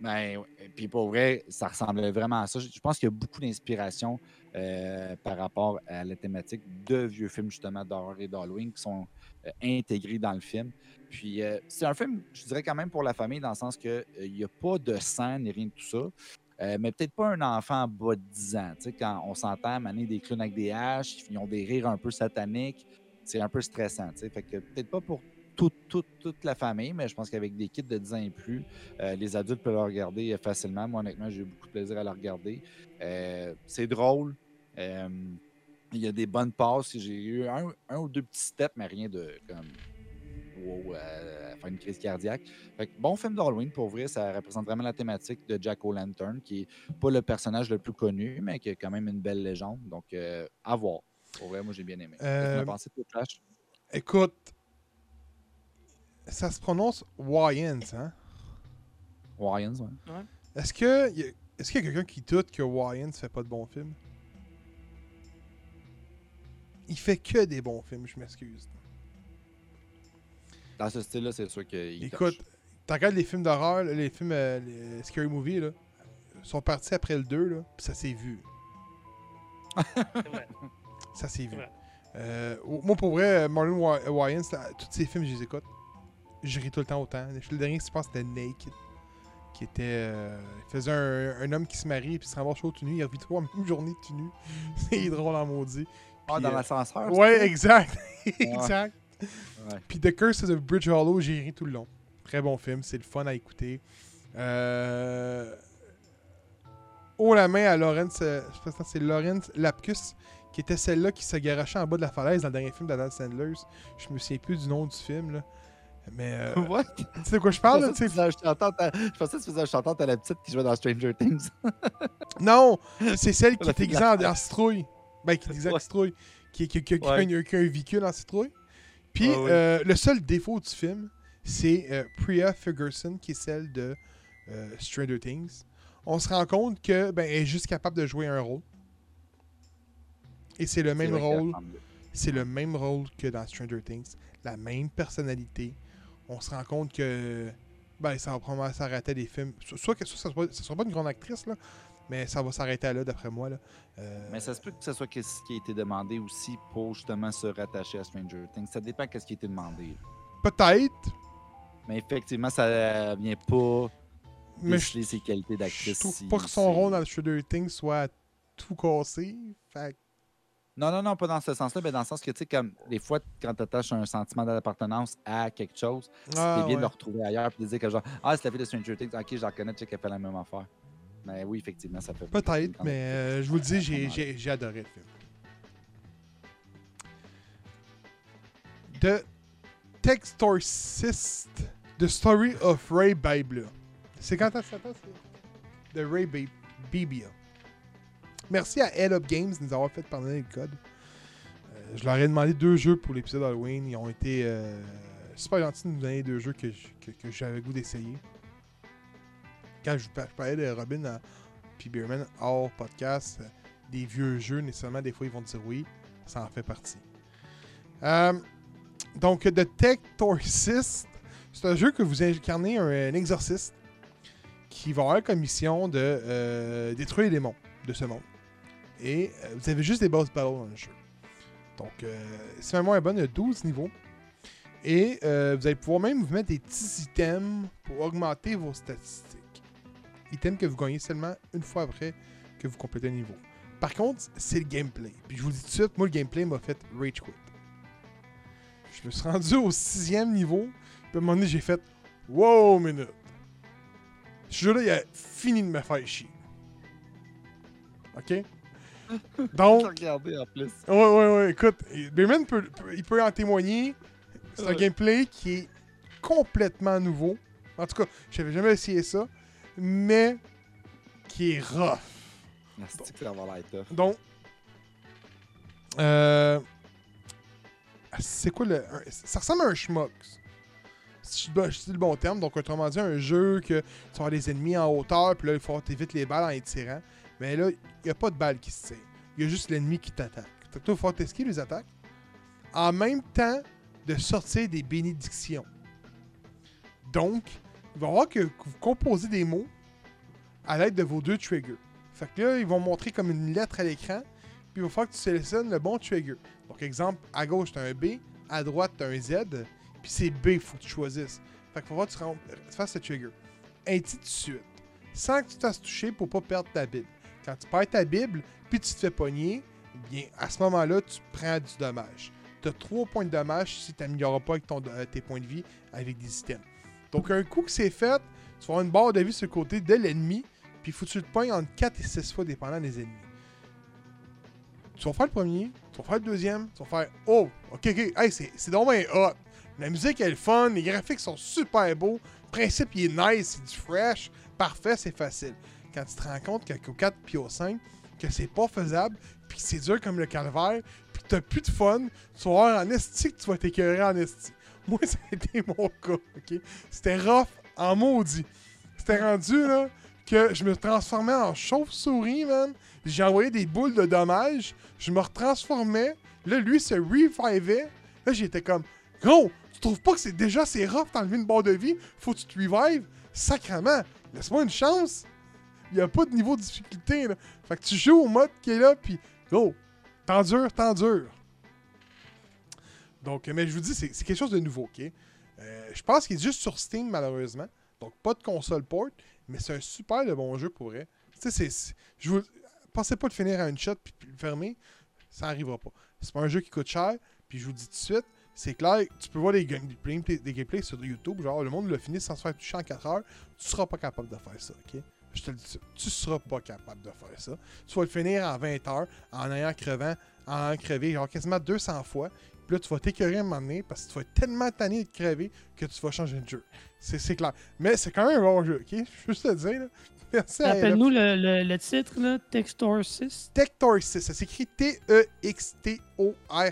ben. Puis pour vrai, ça ressemblait vraiment à ça. Je pense qu'il y a beaucoup d'inspiration euh, par rapport à la thématique de vieux films justement d'horreur et d'Halloween qui sont euh, intégrés dans le film. Puis euh, c'est un film, je dirais quand même pour la famille, dans le sens qu'il n'y a pas de sang ni rien de tout ça. Euh, mais peut-être pas un enfant en bas de 10 ans. Tu sais, quand on s'entend mener des clowns avec des haches, ils ont des rires un peu sataniques, c'est un peu stressant. Fait que peut-être pas pour toute, toute, toute la famille, mais je pense qu'avec des kits de 10 ans et plus, euh, les adultes peuvent le regarder euh, facilement. Moi, honnêtement, j'ai eu beaucoup de plaisir à le regarder. Euh, c'est drôle. Il y a des bonnes passes. J'ai eu un, ou deux petits steps, mais rien de comme wow, faire une crise cardiaque. Fait que bon film d'Halloween, pour vrai, ça représente vraiment la thématique de Jack O'Lantern, qui est pas le personnage le plus connu, mais qui est quand même une belle légende. Donc, à voir. Pour vrai, moi, j'ai bien aimé. Euh, pensé, Flash? Écoute, ça se prononce Wyans, hein? Wyans, ouais. Est-ce que y a- est-ce qu'il y a quelqu'un qui doute que Wyans fait pas de bons films? Il fait que des bons films, je m'excuse. Dans ce style-là, c'est sûr qu'il Écoute, tu regardes les films d'horreur, les films, euh, les Scary Movie, là, sont partis après le 2, là, puis ça s'est vu. C'est vrai. Ça s'est vu. C'est vrai. Euh, moi, pour vrai, Marlon Wy- Wayans, tous ces films, je les écoute. Je ris tout le temps autant. Le dernier, je pense, c'était Naked. Qui était. euh, il faisait un, un homme qui se marie, puis se ramasse au tout nu. Il revit trois même journée tout nu. C'est drôle en maudit. Ah, dans euh, l'ascenseur? Ouais, exact. exact. Ouais. Puis The Curse of Bridge Hollow, j'ai ri tout le long. Très bon film, c'est le fun à écouter. Euh... Oh la main à Lawrence, euh, je pense que c'est Lawrence Lapkus, qui était celle-là qui se garochait en bas de la falaise dans le dernier film d'Adam Sandler. Je me souviens plus du nom du film, là. Mais euh, What? tu sais de quoi je Je parle, là, pensais tu que sais? tu faisais un chantant à- je pensais que tu faisais un chantant à la petite qui jouait dans Stranger Things. Non, c'est celle qui est déguisée en, en citrouille. Ben, qui est déguisée en citrouille. Qui, qui, qui- qui a qui a un véhicule en citrouille. Puis, ouais. euh, le seul défaut du film, c'est euh, Priya Ferguson, qui est celle de euh, Stranger Things. On se rend compte que ben, elle est juste capable de jouer un rôle. Et c'est le même rôle. C'est le même rôle que dans Stranger Things. La même personnalité. On se rend compte que ben, ça va probablement s'arrêter à des films. So- Soit que soit ça soit, ça soit pas une grande actrice, là, mais ça va s'arrêter à là, d'après moi. Là. Euh, Mais ça se peut que ce soit ce qui a été demandé aussi pour justement se rattacher à Stranger Things. Ça dépend de ce qui a été demandé. Peut-être, Mais effectivement, ça vient pas mais je, ses qualités je d'actrice. trouve si- pas que son rôle dans Stranger Things soit tout cassé. Fait Non, non, non, pas dans ce sens-là, mais dans le sens que, tu sais, comme des fois, quand tu attaches un sentiment d'appartenance à quelque chose, Ah, c'est bien de le retrouver ailleurs puis de dire que, genre, ah, c'est la fille de Stranger Things, ok, je la reconnais, tu sais qu'elle fait la même affaire. Mais oui, effectivement, ça fait. Peut-être, mais euh, je vous le dis, j'ai- adoré le film. The Textorcist, The Story of Ray Biblia. C'est quand ça s'appelle? c'est- De Ray Bi- Biblia. Merci à Head Up Games de nous avoir fait parler le code. Euh, je leur ai demandé deux jeux pour l'épisode Halloween. Ils ont été euh, super gentils de nous donner deux jeux que, j'avais goût d'essayer. Quand je, je parlais de Robin à- puis Beerman hors podcast, euh, des vieux jeux, nécessairement, des fois, ils vont dire oui. Ça en fait partie. Euh, donc, The Tech Torcist, c'est un jeu que vous incarnez un, exorciste qui va avoir comme mission de euh, détruire les démons de ce monde. Et euh, vous avez juste des boss battles dans le jeu. Donc, euh, si ma mémoire est bonne, il y a 12 niveaux. Et euh, vous allez pouvoir même vous mettre des petits items pour augmenter vos statistiques. Items que vous gagnez seulement une fois après que vous complétez un niveau. Par contre, c'est le gameplay. Puis je vous le dis tout de suite, moi, le gameplay m'a fait rage quit. Je me suis rendu au sixième niveau. Puis à un moment donné, j'ai fait Wow, minute. Ce jeu-là, il a fini de me faire chier. OK? Donc, en plus. Ouais, ouais, ouais. Écoute, Bayman peut, il peut en témoigner. C'est un gameplay qui est complètement nouveau. En tout cas, j'avais jamais essayé ça. Mais qui est rough. Que ça va. Donc, euh, c'est quoi le. un- ça ressemble à un schmuck. Si je c'est le bon terme. Donc, autrement dit, un jeu que tu avoir des ennemis en hauteur, puis là, il faut éviter les balles en les tirant. Mais là, il n'y a pas de balles qui se tirent. Il y a juste l'ennemi qui t'attaque. Fait que toi, esquiver les attaques. En même temps de sortir des bénédictions. Donc, il va y avoir que, vous composez des mots à l'aide de vos deux triggers. Fait que là, ils vont montrer comme une lettre à l'écran, puis il va falloir que tu sélectionnes le bon trigger. Donc, exemple, à gauche, tu as un B, à droite, tu as un Z, puis c'est B, il faut que tu choisisses. Fait qu'il faut voir que tu, fasses ce trigger. Ainsi de suite. Sans que tu t'asses touché pour pas perdre ta Bible. Quand tu perds ta Bible, puis tu te fais pogner, bien, à ce moment-là, tu prends du dommage. Tu as 3 points de dommage si tu n'améliores pas avec euh, tes points de vie avec des items. Donc, un coup que c'est fait, tu vas avoir une barre de vie sur le côté de l'ennemi, puis il faut que tu te pognes entre 4 et 6 fois dépendant des ennemis. Tu vas faire le premier, tu vas faire le deuxième, tu vas faire Oh, ok, ok, hey, c'est bien hot. La musique elle est fun, les graphiques sont super beaux, le principe il est nice, c'est du fresh, parfait, c'est facile. Quand tu te rends compte qu'au 4 puis au 5, que c'est pas faisable, puis que c'est dur comme le calvaire, puis que t'as plus de fun, tu vas en esti que tu vas t'écœurer en esti. Moi, ça a été mon cas, ok? C'était rough en maudit. C'était rendu, là, que je me transformais en chauve-souris, man. J'ai envoyé des boules de dommages, je me retransformais, là, lui se revivait. Là, j'étais comme, gros, tu trouves pas que c'est déjà c'est rough d'enlever une barre de vie? Faut que tu te revives? Sacrement, laisse-moi une chance. Il n'y a pas de niveau de difficulté, là. Fait que tu joues au mode qui est là, puis, gros, t'endures, t'endures. Donc, mais je vous dis, c'est quelque chose de nouveau, OK? Euh, je pense qu'il est juste sur Steam, malheureusement. Donc, pas de console port, mais c'est un super de bon jeu pour vrai. Tu sais, c'est-. Je vous. Pensez pas de finir à une shot puis le fermer, ça arrivera pas. C'est pas un jeu qui coûte cher, puis je vous dis tout de suite, c'est clair, tu peux voir des gameplays, sur YouTube, genre le monde l'a fini sans se faire toucher en 4 heures, tu seras pas capable de faire ça, ok? Je te le dis, tu seras pas capable de faire ça. Tu vas le finir en 20 heures, en ayant crevant, en ayant crevé, genre quasiment 200 fois. Puis là, tu vas t'écœurer à un moment donné parce que tu vas être tellement tanné de crever que tu vas changer de jeu. C'est clair. Mais c'est quand même un bon jeu, ok? Juste te dire, là. Merci à Rappelle-nous le, le- le titre, là, Textor 6. Tector 6, ça s'écrit E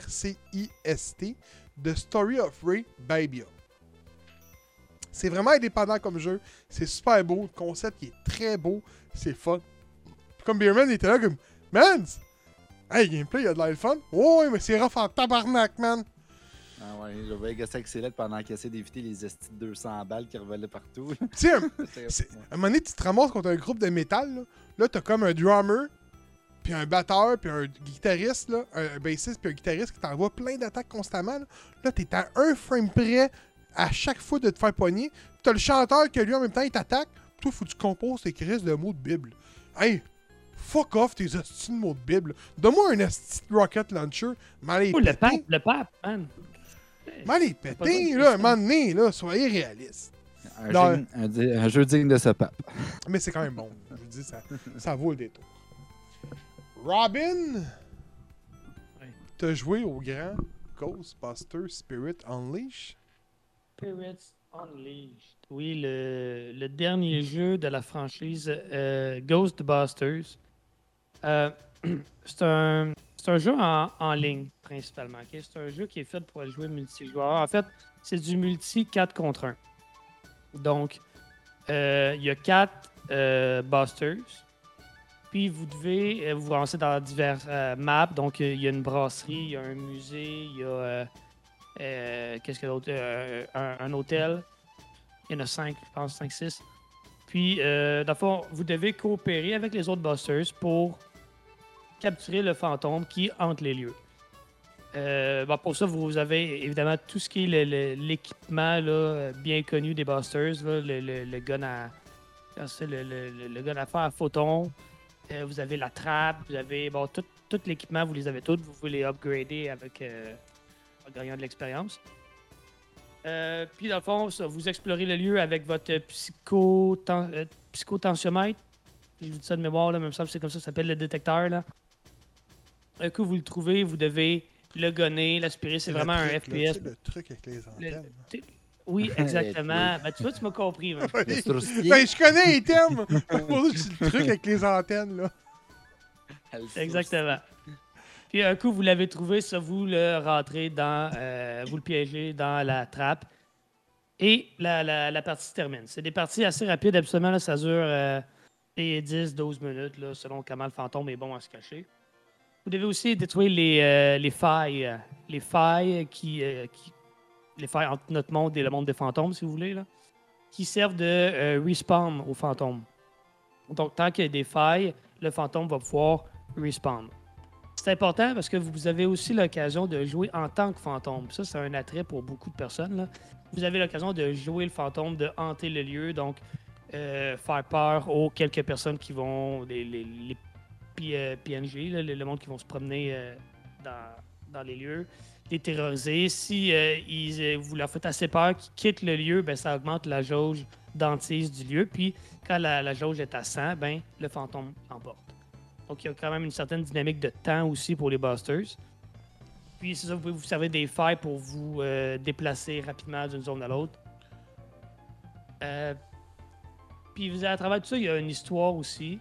T-E-X-T-O-R-C-I-S-T, The Story of Ray Babia. C'est vraiment indépendant comme jeu, c'est super beau, le concept qui est très beau, c'est fun. Puis Comme Beerman il était là comme, man, hey, gameplay, il y a de l'air fun. Oh, ouais, mais c'est rough en tabarnak, man. Ah ouais, je avec ses lettres pendant qu'il essaie d'éviter les estis de 200 balles qui revolaient partout. Tu sais, un- un moment donné, tu te ramasses contre un groupe de métal. Là, là t'as comme un drummer, puis un batteur, puis un guitariste, là, un, un bassiste, puis un guitariste qui t'envoie plein d'attaques constamment. Là, là t'es à un frame près à chaque fois de te faire pogner. Puis t'as le chanteur que lui, en même temps, il t'attaque. Puis Toi, faut que tu composes tes crises de mots de Bible. Hey, fuck off tes hosties de mots de Bible. Donne-moi un hostie de rocket launcher. Mal les Oh, le pape, le pape, man. Mal de là, un moment donné, là, soyez réalistes. Un, jeu digne de ce pape. Mais c'est quand même bon. Je vous dis, ça, ça vaut le détour. Robin, t'as joué au grand Ghostbuster Spirit Unleash? Spirits Unleashed. Oui, le, le dernier jeu de la franchise euh, Ghostbusters. Euh, c'est un, jeu en, en ligne, principalement. C'est un jeu qui est fait pour joué multijoueur. En fait, c'est du multi 4 contre 1. Donc, euh, il y a 4 euh, Busters. Puis, vous devez vous lancer dans diverses maps. Donc, il y a une brasserie, il y a un musée, il y a. euh, Qu'est-ce a d'autre? Euh, un, un hôtel. Il y en a 5, je pense, 5, 6. Puis, euh, dans le fond, vous devez coopérer avec les autres Busters pour capturer le fantôme qui hante les lieux. Euh, bon, pour ça, vous avez évidemment tout ce qui est l'équipement bien connu des Busters, le, le- le gun à le, le- gun à faire à photon. Euh, vous avez la trappe, vous avez bon, tout, tout l'équipement, vous les avez tous. Vous pouvez les upgrader avec gagnant de l'expérience. Euh, puis dans le fond, ça, vous explorez le lieu avec votre psycho euh, psychotensiomètre. Je vous dis ça de mémoire, là, même ça, c'est comme ça, ça s'appelle le détecteur. Là. Un coup, vous le trouvez, vous devez le gonner, l'aspirer. C'est vraiment un FPS. sais, le truc avec les antennes. Oui, exactement. ben, tu vois, tu m'as compris. Strauss-Ski. Ben, je connais les thèmes! Pour ça, c'est le truc avec les antennes, là. Exactement. Puis un coup, vous l'avez trouvé, ça, vous le rentrez dans. euh, vous le piégez dans la trappe. Et la, la- partie se termine. C'est des parties assez rapides. Absolument, là, ça dure euh, et 10-12 minutes, là, selon comment le fantôme est bon à se cacher. Vous devez aussi détruire les, euh, les failles. euh, Les failles qui, euh, qui- Les failles entre notre monde et le monde des fantômes, si vous voulez, là. Qui servent de euh, respawn aux fantômes. Donc, tant qu'il y a des failles, le fantôme va pouvoir respawn. C'est important parce que vous avez aussi l'occasion de jouer en tant que fantôme. Ça, c'est un attrait pour beaucoup de personnes. Vous avez l'occasion de jouer le fantôme, de hanter le lieu, donc euh, faire peur aux quelques personnes qui vont, les, les- euh, PNG, là, le, monde qui vont se promener euh, dans, les lieux, les terroriser. Si euh, ils, euh, vous leur faites assez peur qu'ils quittent le lieu, ben, ça augmente la jauge d'antise du lieu. Puis quand la, jauge est à 100, ben, le fantôme emporte. Donc, il y a quand même une certaine dynamique de temps aussi pour les busters. Puis, c'est ça, vous pouvez vous servir des failles pour vous euh, déplacer rapidement d'une zone à l'autre. Euh, puis, vous, à travers tout ça, il y a une histoire aussi,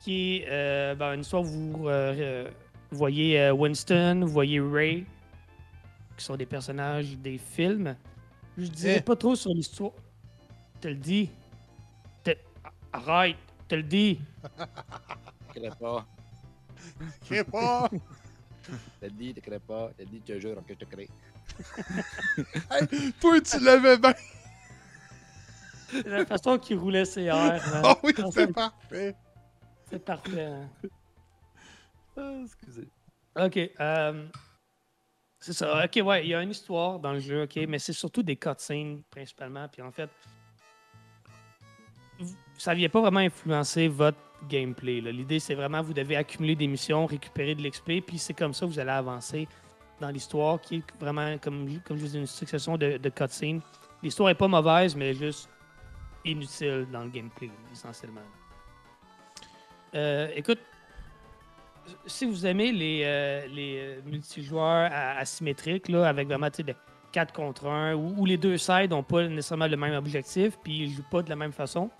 qui est euh, ben, une histoire où vous voyez Winston, vous voyez Ray, qui sont des personnages des films. Je dirais Eh. pas trop sur l'histoire. Te le dis. Te- Arrête, te le dis. Je crée pas. Je sais pas. T'as dit, tu crées pas. T'as dit, tu jures que je te crée. Hey, toi, tu l'avais bien. C'est la façon qu'il roulait ses airs. Ah oui, c'est fait, parfait. C'est parfait. hein. Ah, excusez. OK. euh, c'est ça. OK, ouais, il y a une histoire dans le jeu, OK, mais c'est surtout des cutscenes principalement. Puis en fait, vous- ça vient pas vraiment influencer votre gameplay. L'idée, c'est vraiment vous devez accumuler des missions, récupérer de l'XP, puis c'est comme ça que vous allez avancer dans l'histoire, qui est vraiment, comme, comme je vous dis, une succession de, cutscenes. L'histoire est pas mauvaise, mais juste inutile dans le gameplay, essentiellement. Euh, écoute, si vous aimez les, euh, les euh, multijoueurs asymétriques, là, avec vraiment tu sais, de 4 contre 1, où, où les deux sides n'ont pas nécessairement le même objectif, puis ils jouent pas de la même façon,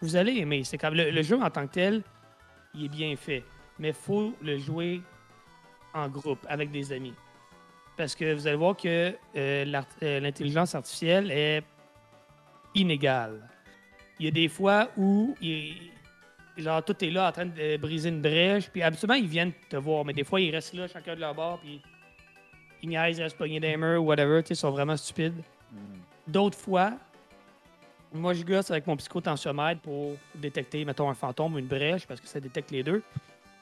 vous allez aimer. C'est comme le, le jeu en tant que tel, il est bien fait, mais il faut le jouer en groupe, avec des amis. Parce que vous allez voir que euh, euh, l'intelligence artificielle est inégale. Il y a des fois où il- genre tout est là en train de briser une brèche, puis habituellement ils viennent te voir, mais des fois ils restent là chacun de leur bord, puis ils niaisent, ils restent pognés des murs ou whatever, tu sais, ils sont vraiment stupides. Hmm. D'autres fois, moi je gosse avec mon psychotensiomètre pour détecter, mettons, un fantôme ou une brèche, parce que ça détecte les deux.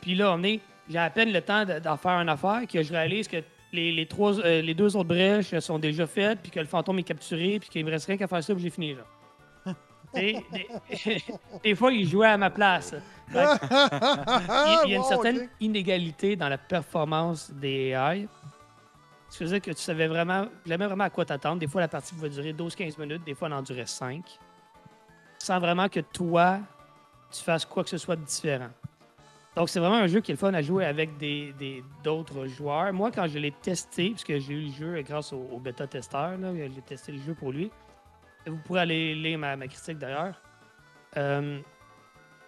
Puis là, on est, j'ai à peine le temps de- d'en faire une affaire que je réalise que les, les trois, euh, les deux autres brèches sont déjà faites, puis que le fantôme est capturé, puis qu'il me reste rien qu'à faire ça, puis j'ai fini là. des, des- des fois, ils jouaient à ma place. Il, il y a une certaine inégalité dans la performance des AI. Ce qui faisait que tu savais vraiment, jamais vraiment à quoi t'attendre. Des fois, la partie pouvait durer 12-15 minutes, des fois, elle en durait 5. Sans vraiment que toi, tu fasses quoi que ce soit de différent. Donc, c'est vraiment un jeu qui est le fun à jouer avec des- d'autres joueurs. Moi, quand je l'ai testé, puisque j'ai eu le jeu grâce au, au bêta-testeur, j'ai testé le jeu pour lui. Vous pourrez aller lire ma, critique d'ailleurs. Euh,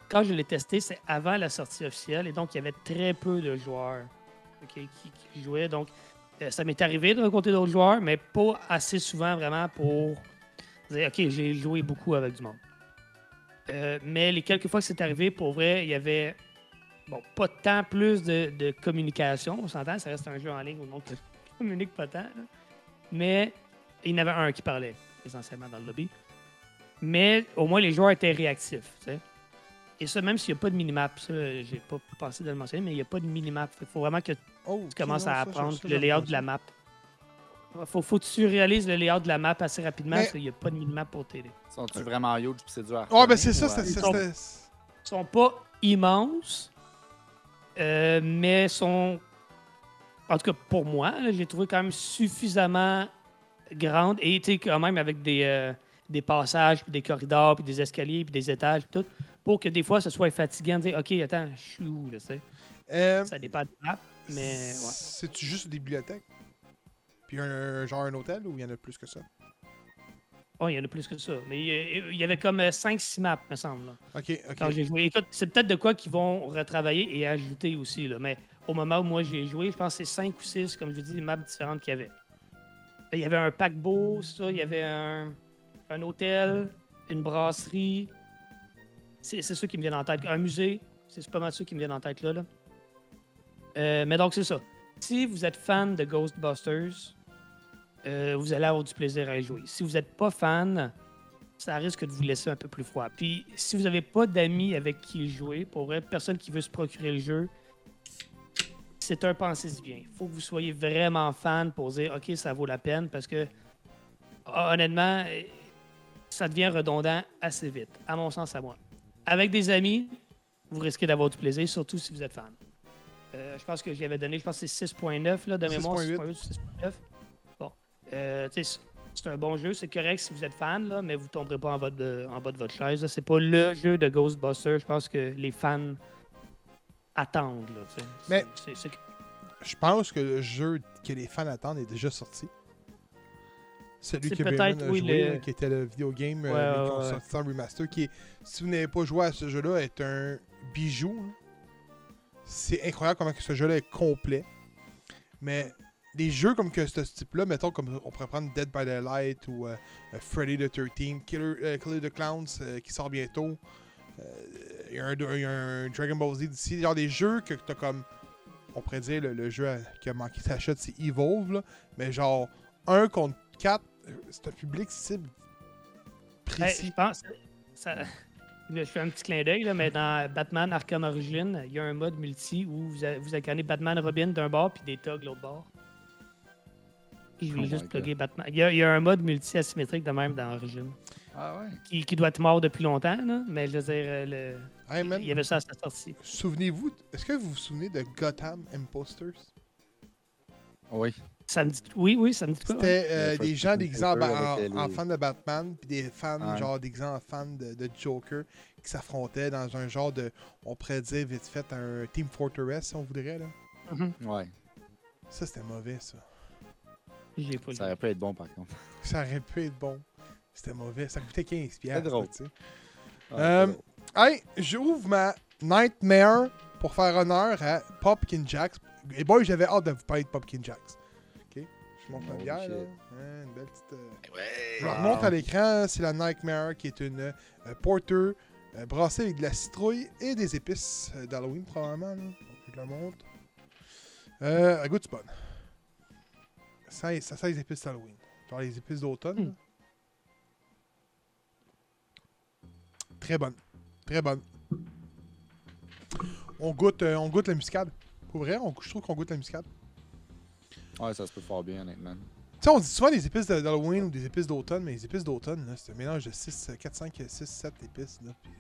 quand je l'ai testé, c'est avant la sortie officielle et donc il y avait très peu de joueurs qui, qui jouaient. Donc, ça m'est arrivé de rencontrer d'autres joueurs, mais pas assez souvent vraiment pour dire OK, j'ai joué beaucoup avec du monde. Euh, mais les quelques fois que c'est arrivé, pour vrai, il y avait bon, pas tant plus de, communication. On s'entend, ça reste un jeu en ligne où le monde communique pas tant. Mais il y en avait un qui parlait essentiellement dans le lobby. Mais au moins, les joueurs étaient réactifs. Et ça, même s'il n'y a pas de minimap, ça, j'ai pas pensé de le mentionner, mais il n'y a pas de minimap. Il faut vraiment que Oh, ok, commences non, à ça, apprendre ça, ça, le layout de la map. Il faut, faut que tu réalises le layout de la map assez rapidement, Mais- parce qu'il n'y a pas de minimap pour t'aider. Sont-tu vraiment huge puis c'est dur à ça. Ouais, ben c'est ça, c'est- euh, c'était. Ils sont pas immenses, euh, mais sont. En tout cas, pour moi, j'ai trouvé quand même suffisamment grandes et tu sais, quand même avec des, euh, des passages, puis des corridors, puis des escaliers, puis des étages, puis tout, pour que des fois ce soit fatigant de dire OK, attends, je suis où, là, tu sais? Euh, Ça dépend de la map, mais ouais. C'est-tu juste des bibliothèques? Puis un, genre un hôtel ou il y en a plus que ça? Oh, il y en a plus que ça. Mais il y avait comme 5-6 maps, me semble. là. Ok, ok. Quand j'ai joué. Écoute, c'est peut-être de quoi qu'ils vont retravailler et ajouter aussi. Là. Mais au moment où moi j'ai joué, je pense que c'est 5 ou 6, comme je vous dis, des maps différentes qu'il y avait. Il y avait un paquebot, ça, il y avait un, un hôtel, une brasserie. C'est c'est ça qui me vient en tête. Un musée, c'est pas mal ça qui me vient en tête là. là. Euh, mais donc, c'est ça. Si vous êtes fan de Ghostbusters, euh, vous allez avoir du plaisir à y jouer. Si vous n'êtes pas fan, ça risque de vous laisser un peu plus froid. Puis, si vous n'avez pas d'amis avec qui jouer, pour vrai, personne qui veut se procurer le jeu, c'est un pensez-y bien. Il faut que vous soyez vraiment fan pour dire OK, ça vaut la peine parce que honnêtement, euh, ça devient redondant assez vite, à mon sens, à moi. Avec des amis, vous risquez d'avoir du plaisir, surtout si vous êtes fan. Euh, je pense que j'y avais donné, je pense que c'est 6.9 là, de mémoire. 6.8. 6.8 ou 6.9. Bon. Euh, c'est un bon jeu, c'est correct si vous êtes fan, là, mais vous ne tomberez pas en bas de, en bas de votre chaise. C'est pas le jeu de Ghostbusters. Je pense que les fans attendent. Là, tu sais. Mais- Je pense que le jeu que les fans attendent est déjà sorti. Celui que Bayman a oui, joué, le- qui était le vidéo game, euh, Ouais, mais ouais, remaster, qui est, si vous n'avez pas joué à ce jeu-là, est un bijou. hein. C'est incroyable comment que ce jeu-là est complet. Mais des jeux comme que ce type-là, mettons comme on pourrait prendre Dead by Daylight ou euh, euh, Freddy the 13, Killer, euh, Killer the Clowns euh, qui sort bientôt. Il y, a un- il y a un Dragon Ball Z d'ici. Genre des jeux que t'as comme. On pourrait dire le, le jeu à- qui a manqué d'achat, c'est Evolve. là. Mais genre 1 contre 4, c'est un public cible Hey, précis. je pense. Ça, je fais un petit clin d'œil, là, mais dans Batman Arkham Origins, il y a un mode multi où vous, a- vous incarnez Batman Robin d'un bord puis des de l'autre bord. Puis je vais Oh juste plugger Batman. Il y, a, il y a un mode multi asymétrique de même dans Origins. Ah ouais? Qui, qui doit être mort depuis longtemps, là, mais je veux dire, euh, le- Hey, man, il y avait ça à sa sortie. Souvenez-vous, est-ce que vous vous souvenez de Gotham Imposters? Oui. Ça me dit... Oui, oui, ça me dit quoi? C'était euh, des gens déguisés en, Shooter ba- avec, en- fans de Batman, puis des fans, Ouais. genre déguisés en fans de, de Joker, qui s'affrontaient dans un genre de, on pourrait dire vite fait, un Team Fortress, si on voudrait. Là. Mhm. Ouais. Ça, c'était mauvais, ça. Pas Ça aurait pu être bon, par contre. Ça aurait pu être bon. C'était mauvais. Ça coûtait 15$. piastres, drôle. là, tu sais. Ah, Euh, c'est drôle. Hey, j'ouvre ma Nightmare pour faire honneur à Popkin Jacks. Et boy, j'avais hâte de vous parler de Popkin Jacks. Je montre ma bière, là. Hein, une belle petite. euh, Ouais. Je la remonte à l'écran, c'est la Nightmare qui est une euh, porter euh, brassée avec de la citrouille et des épices euh, d'Halloween probablement. Là. Je la montre. Euh, elle goûte bonne? Ça, ça sent les épices d'Halloween. Genre les épices d'automne. Hmm. Très bonne. Très bonne. On goûte, euh, on goûte la muscade. Pour vrai, on, je trouve qu'on goûte la muscade. Ouais, ça se peut fort bien, honnêtement. Tu sais, on dit souvent des épices d'Halloween ou des épices d'automne, mais les épices d'automne, c'est un mélange de 6, 4, 5, 6, 7 épices. Là, puis-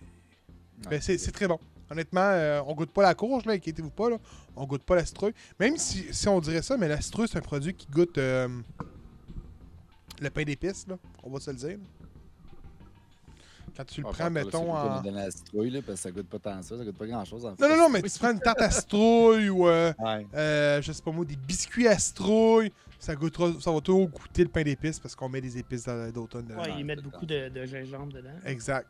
Ouais, Ben, c'est très bon. Honnêtement, euh, on goûte pas la courge, là, inquiétez-vous pas. Là. On goûte pas la citrouille. Même si, si on dirait ça, mais la citrouille, c'est un produit qui goûte euh, le pain d'épices, là. On va se le dire. là. Quand tu le Ah, prends, mettons, en. donner la citrouille, là, parce que ça goûte pas tant ça. Ça goûte pas grand-chose, en fait. Non, non, non, mais tu prends une tarte à citrouille ou, euh, Ouais. euh, je sais pas moi, des biscuits à citrouille. Ça, goûtera, ça va toujours goûter le pain d'épices parce qu'on met des épices d'a- d'automne dedans. Ouais, ils mettent beaucoup de, de gingembre dedans. Exact.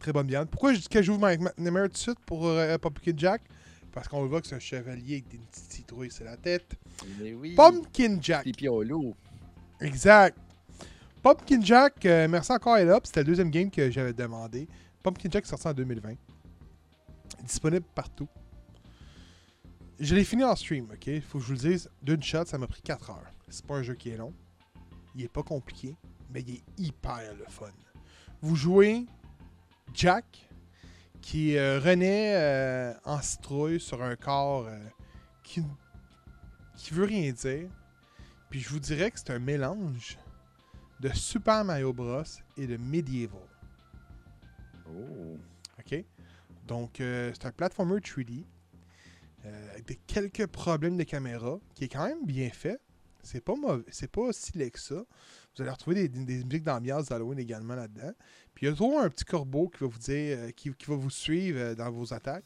Très bonne viande. Pourquoi je dis que j'ouvre ma Nightmare tout de suite pour euh, Pumpkin Jack? Parce qu'on voit que c'est un chevalier avec des petites citrouilles sur la tête. Mais oui. Pumpkin Jack. Pipi au loup. Exact. Pumpkin Jack, euh, merci encore elle up. C'était le deuxième game que j'avais demandé. Pumpkin Jack sorti en 2020. Disponible partout. Je l'ai fini en stream, ok? Faut que je vous le dise. D'une shot, ça m'a pris 4 heures. C'est pas un jeu qui est long. Il est pas compliqué, mais il est hyper le fun. Vous jouez Jack, qui euh, renaît euh, en citrouille sur un corps qui, qui veut rien dire. Puis je vous dirais que c'est un mélange de Super Mario Bros. et de Medieval. Oh. OK? Donc, euh, c'est un platformer 3D euh, avec des- quelques problèmes de caméra qui est quand même bien fait. C'est pas mauvais, c'est pas si laid que ça. Vous allez retrouver des, des- des musiques d'ambiance d'Halloween également là-dedans. Puis il y a toujours un petit corbeau qui va vous dire, euh, qui, qui va vous suivre dans vos attaques.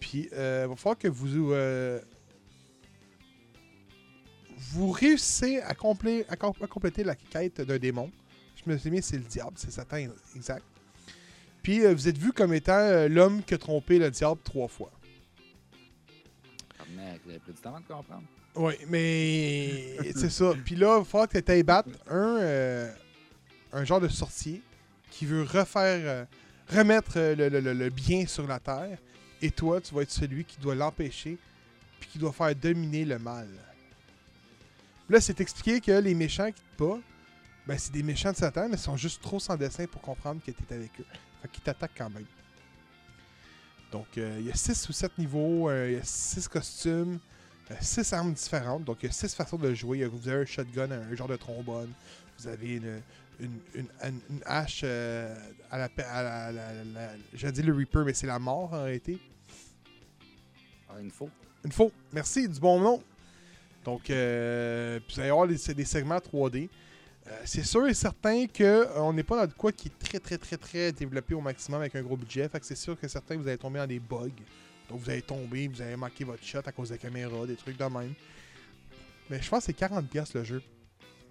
Puis euh, il va falloir que vous. Vous réussissez à, complé- à com- à compléter la quête d'un démon. Je me souviens, c'est le diable, c'est Satan exact. Puis euh, vous êtes vu comme étant euh, l'homme qui a trompé le diable trois fois. Mec, vous avez pris du temps avant de comprendre. Oui, mais c'est ça. Puis là, il va falloir que tu ailles battre un, euh, un genre de sorcier qui veut refaire, remettre le, le- le- le bien sur la terre. Et toi, tu vas être celui qui doit l'empêcher, puis qui doit faire dominer le mal. Là, c'est expliqué que les méchants qui te battent, ben, c'est des méchants de Satan, mais ils sont juste trop sans dessin pour comprendre que tu es avec eux. Fait qu'ils t'attaquent quand même. Donc, euh, il y a 6 ou 7 niveaux, euh, il y a 6 costumes. 6 armes différentes, donc il y a 6 façons de jouer. Vous avez un shotgun, un genre de trombone. Vous avez une, une, une, hache euh, à la. À la, la- la- J'allais dire le Reaper, mais c'est la mort en réalité. Ah, une faux. Une faux. Merci, du bon nom. Donc, euh, vous allez avoir des, c'est des segments 3D. Euh, c'est sûr et certain qu'on n'est pas dans de quoi qui est très, très, très, très développé au maximum avec un gros budget. Fait que c'est sûr que certains, vous allez tomber dans des bugs. Donc, vous allez tomber, vous allez manquer votre shot à cause de la caméra, des trucs de même. Mais je pense que c'est 40$ le jeu.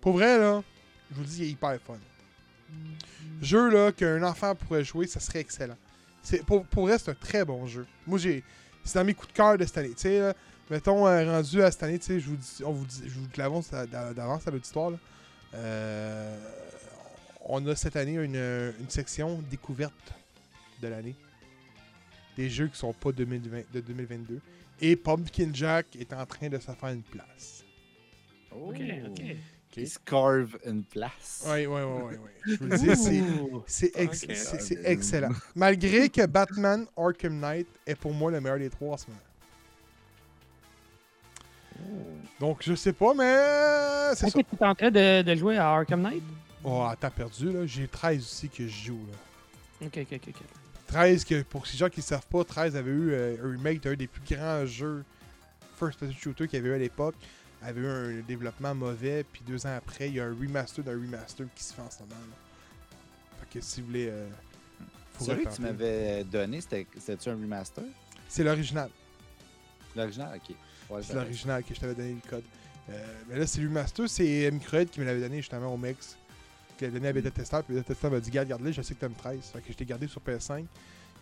Pour vrai, là, je vous dis, il est hyper fun. Jeu, là, qu'un enfant pourrait jouer, ça serait excellent. Pour, pour vrai, c'est un très bon jeu. Moi, j'ai, c'est dans mes coups de cœur de cette année. Tu sais, mettons, euh, rendu à cette année, tu sais, je vous dis, on vous dit, je vous l'avance d'avance à l'auditoire, là. Euh, on a cette année une, une section découverte de l'année. Des jeux qui sont pas 2020 de 2022. Et Pumpkin Jack est en train de se faire une place. Oh. Ok, ok. Il se carve une place. Oui, oui, oui, oui. Je vous le dis, c'est. Ex- c'est- c'est excellent. Malgré que Batman Arkham Knight est pour moi le meilleur des trois en ce moment. Donc, je sais pas, mais c'est Est-ce ça. que tu es en train de, de jouer à Arkham Knight? Oh, t'as perdu, là. J'ai 13 aussi que je joue, là. Ok, ok, ok. ok. 13, que, pour ces gens qui ne savent pas, 13 avait eu euh, un remake d'un des plus grands jeux first-person shooter qu'il y avait eu à l'époque. Avait eu un développement mauvais, puis deux ans après, il y a un remaster d'un remaster qui se fait en ce moment. là. Fait que si vous voulez. euh, Celui que tu m'avais donné, c'était- c'était-tu un remaster? C'est l'original. L'original, ok. Ouais, C'est l'original que je t'avais donné le code. Euh, mais là, c'est le remaster, c'est Microed qui me l'avait donné justement au Mex. Qui l'a donné à Beta Tester, puis Beta Tester m'a dit Garde, garde-le, je sais que t'aimes 13. Fait que je t'ai gardé sur PS5.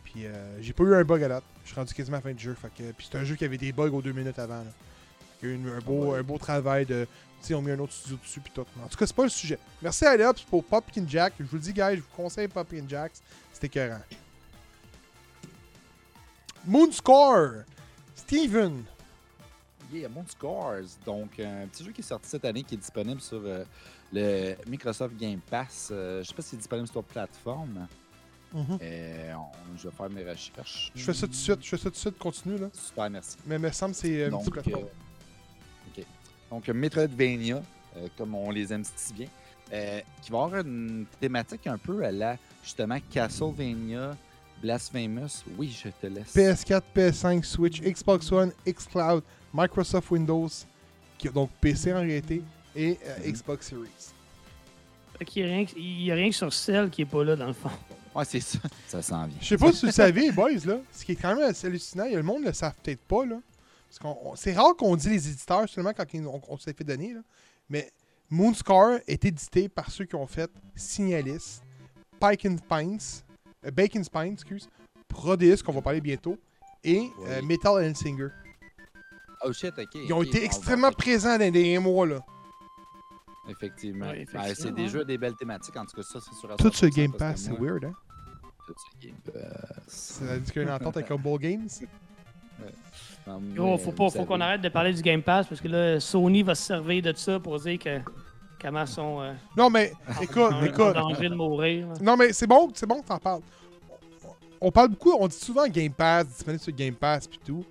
Puis euh, j'ai pas eu un bug à date. Je suis rendu quasiment à la fin du jeu. Fait que, puis c'est un jeu qui avait des bugs aux deux minutes avant. Là. Y a eu un, beau, Ah ouais. un beau travail de. Tu sais, on mis un autre studio dessus, puis tout. En tout cas, c'est pas le sujet. Merci à Alex pour Pumpkin Jack. Je vous le dis, guys, je vous conseille Pumpkin Jack. C'était écœurant. Moonscore. Steven. Yeah, Moon Scores. Donc, un petit jeu qui est sorti cette année qui est disponible sur euh, le Microsoft Game Pass. Euh, je sais pas s'il est disponible sur plateforme. Mhm. Euh, on- je vais faire mes recherches. Je fais ça tout de suite, je fais ça tout de suite, continue là. Super, merci. Mais il me semble que c'est euh, euh, ok. Donc, Metroidvania, euh, comme on les aime si bien, euh, qui va avoir une thématique un peu à la, justement, Castlevania, Blasphemous. Oui, je te laisse. PS4, PS5, Switch, Xbox One, Xcloud, Microsoft Windows, qui, donc PC en réalité, et euh, Mhm. Xbox Series. A il y a rien que sur celle qui est pas là, dans le fond. Ouais, c'est ça. Ça s'en vient. Je sais pas si vous le savez, boys, là, ce qui est quand même assez hallucinant, il y a le monde ne le savent peut-être pas, là. Parce qu'on, on- c'est rare qu'on dit les éditeurs seulement quand on, on s'est fait donner, là. Mais Moonscar est édité par ceux qui ont fait Signalis, Pike and Spines, euh, Bacon Spines, excuse, Prodeus, qu'on va parler bientôt, et euh, Oui. Metal Hellsinger. Oh shit, ok. Ils ont été va- extrêmement présents dans les derniers mois, là. Effectivement. Ouais, Ben, c'est effectivement. des jeux des belles thématiques. En tout cas, ça, c'est sur Tout ce Game Pass, c'est weird, hein? Tout ce Game Pass. Ça veut dire qu'il y a une entente avec Humble Games? Non, Yo, mais, faut pas, faut qu'on arrête de parler du Game Pass parce que là, Sony va se servir de ça pour dire que comment sont euh, Non, mais écoute, en, en écoute. danger de mourir. là? Non, mais c'est bon, c'est bon que t'en parles. On parle beaucoup, on dit souvent Game Pass, disponible sur Game Pass puis tout.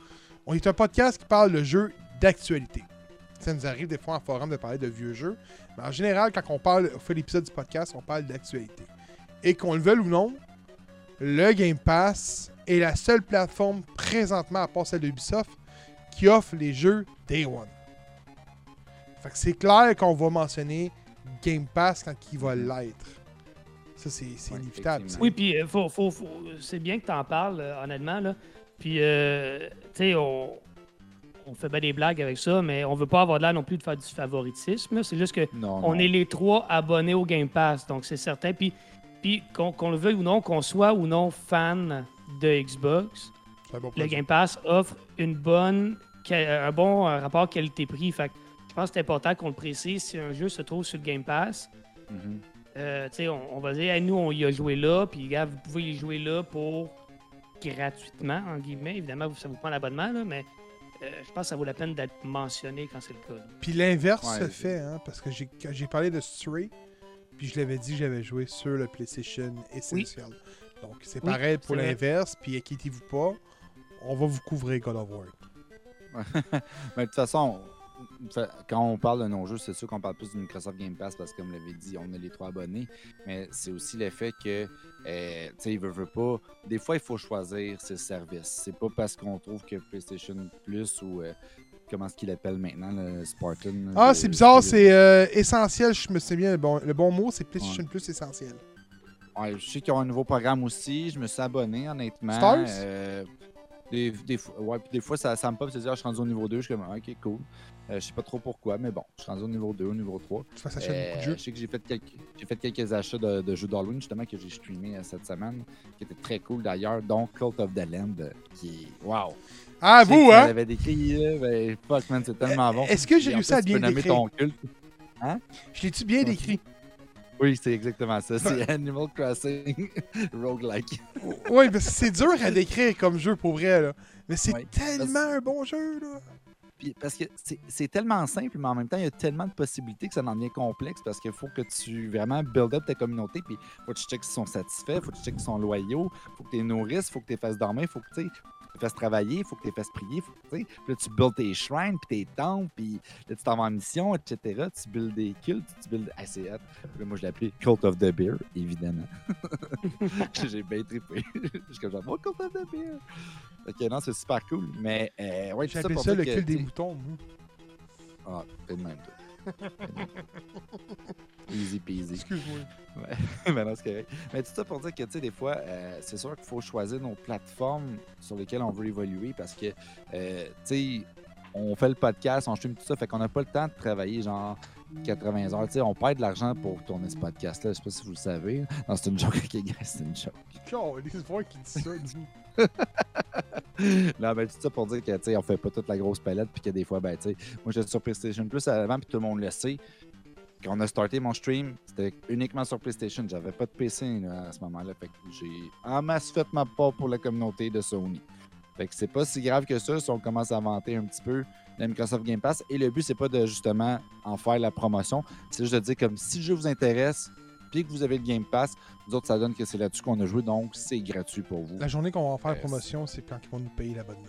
On est un podcast qui parle de jeux d'actualité. Ça nous arrive des fois en forum de parler de vieux jeux. Mais en général, quand on parle, on fait l'épisode du podcast, on parle d'actualité. Et qu'on le veuille ou non, le Game Pass est la seule plateforme présentement, à part celle de Ubisoft, qui offre les jeux Day One. Fait que c'est clair qu'on va mentionner Game Pass quand il va l'être. Ça, c'est c'est Ouais, inévitable. Oui, puis euh, faut, faut, faut- c'est bien que tu en parles, euh, honnêtement. Là. Puis, euh, tu sais, on, on fait bien des blagues avec ça, mais on veut pas avoir de l'air non plus de faire du favoritisme. là. C'est juste que Non, on non. est les trois abonnés au Game Pass, donc c'est certain. Puis, puis qu'on qu'on le veuille ou non, qu'on soit ou non fan de Xbox, bon le. Game Pass offre une bonne, qua- un bon rapport qualité-prix. Fait que je pense que c'est important qu'on le précise. Si un jeu se trouve sur le Game Pass, Mhm. euh, tu sais, on, on va dire, Hey, nous, on y a joué là, puis gars, vous pouvez y jouer là pour gratuitement, en guillemets. Évidemment, ça vous prend l'abonnement, là, mais euh, je pense que ça vaut la peine d'être mentionné quand c'est le cas. là. Puis l'inverse Ouais, se c'est- fait, hein, parce que j'ai quand j'ai parlé de Stray, puis je l'avais dit que j'avais joué sur le PlayStation Essential. Donc c'est Oui, pareil pour l'inverse, puis inquiétez-vous pas, on va vous couvrir God of War. Mais de toute façon, quand on parle de nos jeux, c'est sûr qu'on parle plus du Microsoft Game Pass parce que, comme l'avait dit, on a les trois abonnés. Mais c'est aussi le fait que, euh, tu sais, il veut, veut pas. Des fois, il faut choisir ses services. C'est pas parce qu'on trouve que PlayStation Plus ou. euh, comment est-ce qu'il appelle maintenant, le Spartan Ah, c'est bizarre, c'est euh, essentiel, je me souviens, le bon, le bon mot, c'est PlayStation Plus essentiel. Ouais, je sais qu'ils ont un nouveau programme aussi. Je me suis abonné, honnêtement. Stars? Euh, des, des, fois- ouais, puis des fois, ça, ça me pop, c'est-à-dire, je suis rendu au niveau 2. Je suis comme, ok, cool. Euh, je sais pas trop pourquoi, mais bon, je suis rendu au niveau 2, au niveau 3. Tu Euh, beaucoup de jeux. je sais que j'ai fait quelques, j'ai fait quelques achats de, de jeux d'Halloween, justement, que j'ai streamé euh, cette semaine, qui étaient très cool d'ailleurs, dont Cult of the euh, qui est. Wow! Ah, vous, hein? l'avais décrit, là, ben, fuck, man, c'est tellement bon. Est-ce que j'ai à tu bien décrire? ton culte. Je l'ai-tu bien décrit? Oui, c'est exactement ça. C'est Animal Crossing roguelike. oui, parce que c'est dur à décrire comme jeu pour vrai, là. Mais c'est Ouais. tellement un bon jeu, là. Parce que c'est- tellement simple, mais en même temps, il y a tellement de possibilités que ça en devient complexe parce qu'il faut que tu vraiment build up ta communauté. Puis faut que tu checkes s'ils sont satisfaits, faut que tu checkes s'ils sont loyaux, faut que tu les nourrisses, faut que tu les fasses dormir, faut que tu tu fasses travailler, faut que tu les fasses prier. Faut que, puis là, tu builds tes shrines, puis tes temples, puis là, tu t'en vas en mission, etc. Tu builds des cultes, tu builds. Ah. Puis là, moi, je l'ai appelé Cult of the Beer, évidemment. J'ai bien trippé. Je suis comme genre, oh, Cult of the Beer. Ok, non, c'est super cool. Mais, euh, ouais, J'appelle pour ça le que, cul des moutons, moi. ah, fais de même, toi. Easy peasy. Excuse-moi. Mais non, c'est correct. Mais tout ça pour dire que, tu sais, des fois, euh, c'est sûr qu'il faut choisir nos plateformes sur lesquelles on veut évoluer parce que, euh, tu sais, on fait le podcast, on stream tout ça, fait qu'on n'a pas le temps de travailler genre 80 heures. Tu sais, on perd de l'argent pour tourner ce podcast-là. Je sais pas si vous le savez. Non, c'est une joke, ok, guys, c'est une joke. Les voix qui dit ça, non, mais tout ça pour dire que, tu sais, on fait pas toute la grosse palette, puis que des fois, ben, tu sais, moi, j'étais sur PlayStation Plus avant, puis tout le monde le sait. Quand on a starté mon stream, c'était uniquement sur PlayStation. J'avais pas de PC là, à ce moment-là. Fait que j'ai en masse fait ma part pour la communauté de Sony. Fait que c'est pas si grave que ça si on commence à inventer un petit peu la Microsoft Game Pass. Et le but, c'est pas de justement en faire la promotion. C'est juste de dire comme si le jeu vous intéresse, puis que vous avez le Game Pass, nous autres, ça donne que c'est là-dessus qu'on a joué, donc c'est gratuit pour vous. La journée qu'on va faire la promotion, c'est quand ils vont nous payer l'abonnement.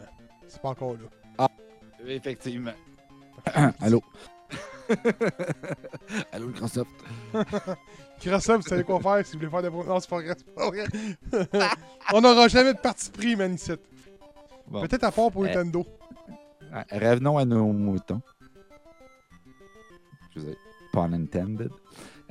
C'est pas encore là. Effectivement. Allô? Allô, Microsoft? Microsoft, vous savez quoi faire si vous voulez faire des Non, c'est pas vrai, c'est pas vrai. On n'aura jamais de parti pris, man, ici. Bon. Peut-être à part pour Euh, Nintendo. Ah, Revenons à nos moutons. Excusez. Pun intended.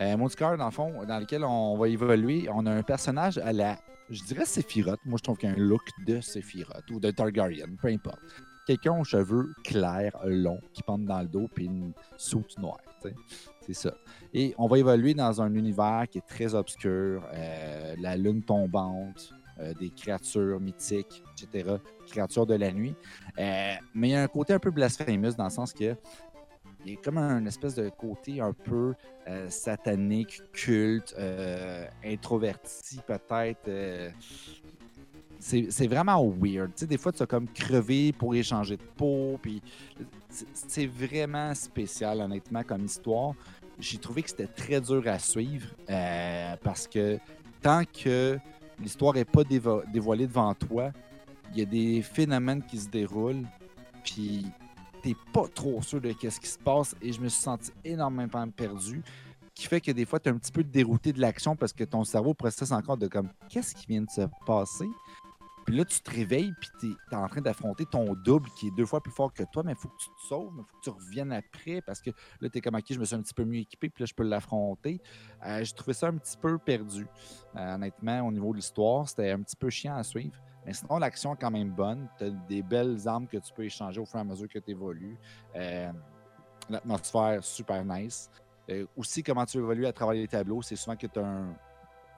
Euh, dans le fond, dans lequel on va évoluer, on a un personnage à la, je dirais Sephiroth. Moi, je trouve qu'il y a un look de Sephiroth ou de Targaryen, peu importe. Quelqu'un aux cheveux clairs, longs, qui pendent dans le dos, puis une soute noire. C'est ça. Et on va évoluer dans un univers qui est très obscur, euh, la lune tombante, euh, des créatures mythiques, etc., créatures de la nuit. Euh, mais il y a un côté un peu blasphémous dans le sens que il y a comme un espèce de côté un peu satanique, culte, introverti peut-être. C'est vraiment weird. Tu sais, des fois, tu as comme crevé pour échanger de peau. Puis c'est- vraiment spécial, honnêtement, comme histoire. J'ai trouvé que c'était très dur à suivre euh, parce que tant que l'histoire n'est pas dévo- dévoilée devant toi, il y a des phénomènes qui se déroulent. Puis t'es pas trop sûr de qu'est-ce qui se passe et je me suis senti énormément perdu qui fait que des fois tu es un petit peu dérouté de l'action parce que ton cerveau processe encore de comme qu'est-ce qui vient de se passer? Puis là tu te réveilles puis tu es, en train d'affronter ton double qui est deux fois plus fort que toi mais il faut que tu te sauves il faut que tu reviennes après parce que là tu es comme ok je me suis un petit peu mieux équipé puis là je peux l'affronter Euh, j'ai trouvé ça un petit peu perdu Euh, honnêtement au niveau de l'histoire c'était un petit peu chiant à suivre Mais sinon, l'action est quand même bonne. Tu as des belles armes que tu peux échanger au fur et à mesure que tu évolues. Euh, L'atmosphère, super nice. Euh, aussi, comment tu évolues à travers les tableaux, c'est souvent que tu as un,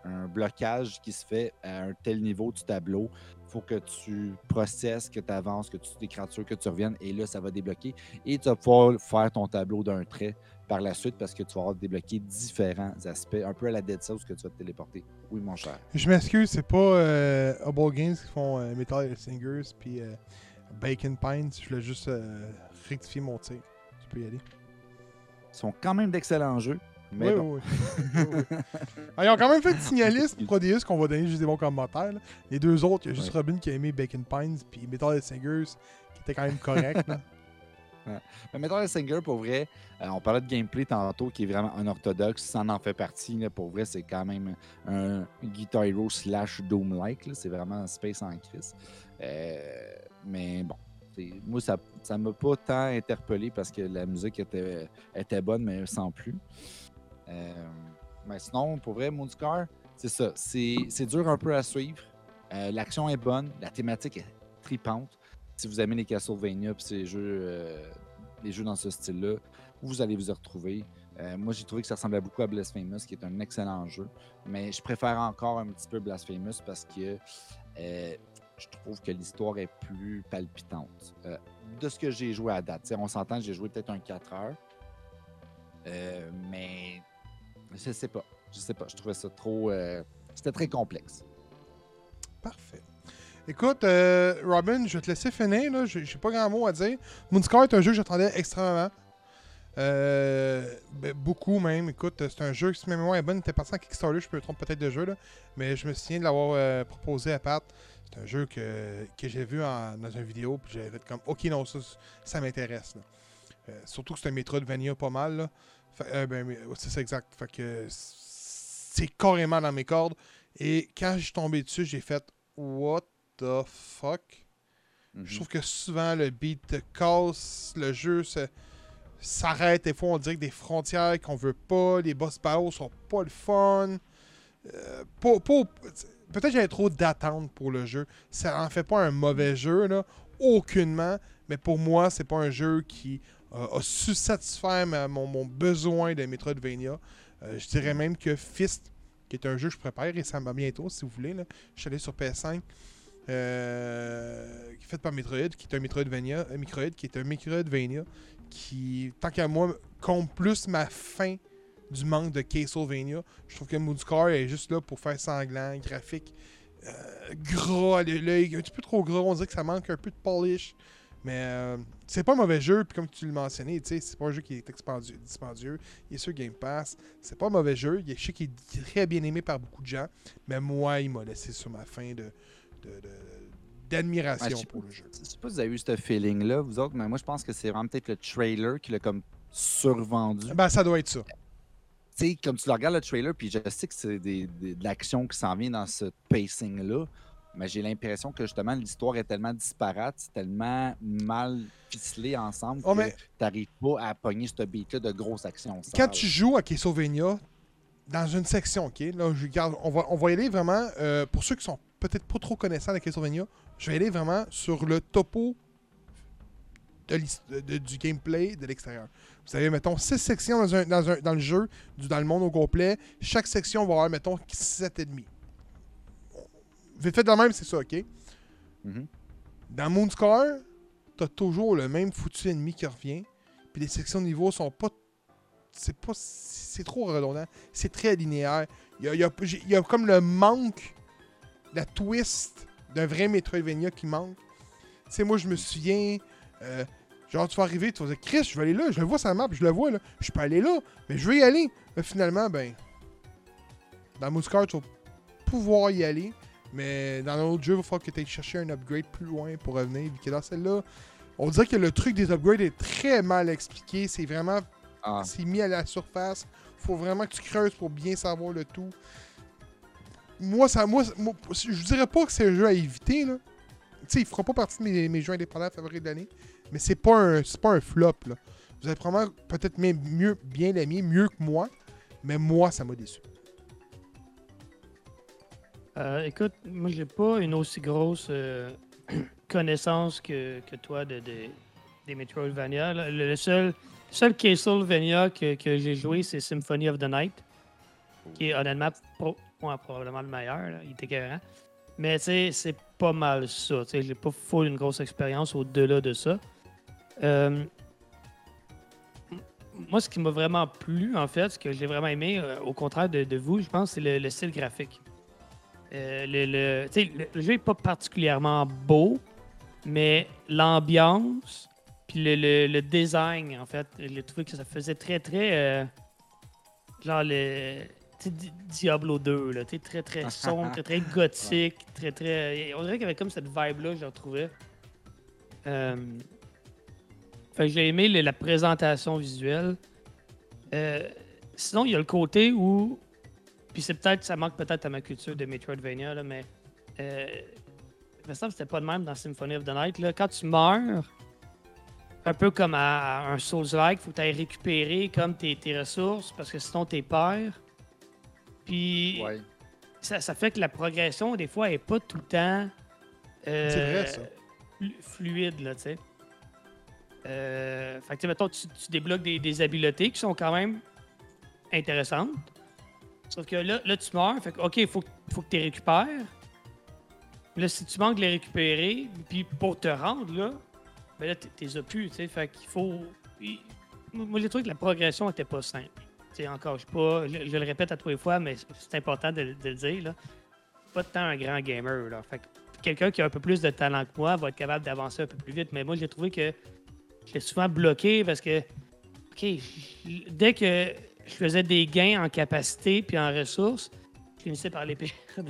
un blocage qui se fait à un tel niveau du tableau. Il faut que tu processes, que tu avances, que tu des créatures, que tu reviennes, et là, ça va débloquer. Et tu vas pouvoir faire ton tableau d'un trait par la suite parce que tu vas avoir débloqué différents aspects, un peu à la Dead Cells que tu vas te téléporter. Oui, mon cher. Je m'excuse, c'est pas euh, Hubble Games qui font euh, Metal Singers puis euh, Bacon Pines. Je voulais juste euh, rectifier mon tir. Tu peux y aller. Ils sont quand même d'excellents jeux, mais oui, bon. oui, oui. Oui, oui. Ah, ils ont quand même fait de signaliste Prodeus qu'on va donner juste des bons commentaires. là. Les deux autres, il y a juste Ouais. Robin qui a aimé Bacon Pines puis Metal Singers qui était quand même correct. là. Mais Metal Singer, pour vrai, euh, on parlait de gameplay tantôt qui est vraiment unorthodoxe, ça en fait partie. là. pour vrai, c'est quand même un Guitar Hero slash Doom-like. C'est vraiment Space en crise. Euh, mais bon, moi, ça ça m'a pas tant interpellé parce que la musique était, était bonne, mais sans plus. Euh, mais sinon, pour vrai, Moonscar, c'est ça. C'est dur un peu à suivre. Euh, L'action est bonne, la thématique est tripante. Si vous aimez les Castlevania et jeux, euh, les jeux dans ce style-là, vous allez vous y retrouver. Moi, j'ai trouvé que ça ressemblait beaucoup à Blasphemous, qui est un excellent jeu. Mais je préfère encore un petit peu Blasphemous parce que je trouve que l'histoire est plus palpitante. De ce que j'ai joué à date. On s'entend, j'ai joué peut-être un 4 heures. Mais je sais pas. Je sais pas. Je trouvais ça trop. euh, C'était très complexe. Parfait. Écoute, euh, Robin, je vais te laisser finir. Là. J'ai pas grand mot à dire. Moonscar est un jeu que j'attendais extrêmement. Euh, ben, beaucoup même. Écoute, c'est un jeu, si ma mémoire est bonne, était parti en Kickstarter, je peux me tromper peut-être de jeu, là. mais je me souviens de l'avoir euh, proposé à Pat. C'est un jeu que, que j'ai vu dans une vidéo, puis j'avais fait comme, ok, non, ça, m'intéresse. surtout que c'est un Metroidvania pas mal. Là. Fait- euh, ben, c'est ça exact. Fait que c'est carrément dans mes cordes. Et quand je suis tombé dessus, j'ai fait, what the fuck? Je trouve que souvent le beat casse, le jeu s'arrête. Des fois, on dirait que des frontières qu'on veut pas, les boss battles sont pas le fun. Euh, Peut-être que j'avais trop d'attentes pour le jeu. Ça en fait pas un mauvais jeu, là, aucunement. Mais pour moi, c'est pas un jeu qui euh, a su satisfaire mon, besoin de Metroidvania. Euh, je dirais même que Fist, qui est un jeu que je prépare récemment bientôt, si vous voulez. Là. Je suis allé sur PS5 euh, fait par Metroid, qui est un Metroidvania, un Metroid, qui est un Metroidvania, qui, tant qu'à moi, compte plus ma fin du manque de Castlevania. Je trouve que Moonscar est juste là pour faire sanglant, graphique, euh, gras, l'œil un petit peu trop gras, on dirait que ça manque un peu de polish. Mais euh, c'est pas un mauvais jeu, puis comme tu le mentionnais, c'est pas un jeu qui est expandu- dispendieux. Il est sur Game Pass. C'est pas un mauvais jeu. Il est, je sais qu'il est très bien aimé par beaucoup de gens. Mais moi, il m'a laissé sur ma fin de, de- de- d'admiration pour le jeu. Je sais pas si vous avez eu ce feeling-là, vous autres, mais moi, je pense que c'est vraiment peut-être le trailer qui l'a comme survendu. Ben, ça doit être ça. Tu sais, comme tu le regardes le trailer, puis je sais que c'est des, des- de l'action qui s'en vient dans ce pacing-là, mais j'ai l'impression que justement l'histoire est tellement disparate, tellement mal ficelé ensemble Oh, que mais- t'arrives pas à pogner ce beat-là de grosse action. Quand sale. tu joues à Castlevania, dans une section, ok, là, je garde, on va, on va y aller vraiment, euh, pour ceux qui sont peut-être pas trop connaissants de Castlevania, je vais aller vraiment sur le topo de de- du gameplay de l'extérieur. Vous avez, mettons, six sections dans, un- dans un- dans le jeu, du- dans le monde au complet. Chaque section va avoir, mettons, 7 ennemis. Vite fait de même, c'est ça, ok? Mhm. Dans Moonscar, t'as toujours le même foutu ennemi qui revient. Puis les sections de niveau sont pas. C'est pas. C'est trop redondant. C'est très linéaire. Il y a, y a- y comme le manque, la twist d'un vrai Metroidvania qui manque. Tu sais, moi, je me souviens. euh, genre, tu vas arriver, tu vas dire, Chris, je vais aller là. Je le vois sur la map, je le vois là. Je peux aller là, mais je veux y aller. Mais finalement, ben. Dans Mouscar, tu vas pouvoir y aller. Mais dans l'autre jeu, il va falloir que tu ailles chercher un upgrade plus loin pour revenir. Vu que dans celle-là, on dirait que le truc des upgrades est très mal expliqué. C'est vraiment Ah, c'est mis à la surface. faut vraiment que tu creuses pour bien savoir le tout. Moi, ça, moi, moi, je dirais pas que c'est un jeu à éviter. Là. Tu sais, il fera pas partie de mes, mes jeux indépendants favoris de l'année. Mais c'est pas un, pas un flop. Là. Vous allez probablement peut-être même mieux, bien l'aimer, mieux que moi. Mais moi, ça m'a déçu. Euh, écoute, moi, j'ai pas une aussi grosse euh, connaissance que, que toi de, de- des Metroidvania. Le, le seul, seul Castlevania que, que j'ai joué, c'est Symphony of the Night, qui est honnêtement pro- probablement le meilleur. Il était écœurant. Mais c'est pas mal ça. J'ai pas full une grosse expérience au-delà de ça. Euh, moi, ce qui m'a vraiment plu, en fait, ce que j'ai vraiment aimé, au contraire de, de vous, je pense, c'est le style graphique. Euh, le, le- le- le jeu n'est pas particulièrement beau, mais l'ambiance, puis le, design, en fait, j'ai trouvé que ça faisait très, très. euh, genre le. Diablo 2, là, très, très sombre, très, très gothique, très, très. On dirait qu'il y avait comme cette vibe-là, je la retrouvais. Euh, fait que j'ai aimé la présentation visuelle. Euh, sinon, il y a le côté où. Puis c'est peut-être, ça manque peut-être à ma culture de Metroidvania, là, mais. Euh, il me semble que c'était pas de même dans Symphony of the Night. Là. Quand tu meurs, un peu comme à, à un Souls-like, il faut que tu ailles récupérer comme tes, tes ressources parce que sinon t'es perds. Puis Ouais. ça, ça fait que la progression, des fois, est pas tout le temps. euh, vrai, ça. flu- Fluide, là, tu sais. Euh, fait que, mettons, tu, tu débloques des, des habiletés qui sont quand même intéressantes. Sauf que là, là tu meurs, fait que, OK, il faut, faut que tu les récupères. Là, si tu manques de les récupérer, puis pour te rendre là, ben là, plus, tu sais. Fait qu'il faut. Moi, j'ai trouvé que la progression était pas simple. Tu encore, je pas. Je, le répète à tous les fois, mais c'est important de, le dire, là. Pas tant un grand gamer, là. Fait que quelqu'un qui a un peu plus de talent que moi va être capable d'avancer un peu plus vite. Mais moi, j'ai trouvé que j'étais souvent bloqué parce que, OK, dès que je faisais des gains en capacité puis en ressources, je finissais par les perdre.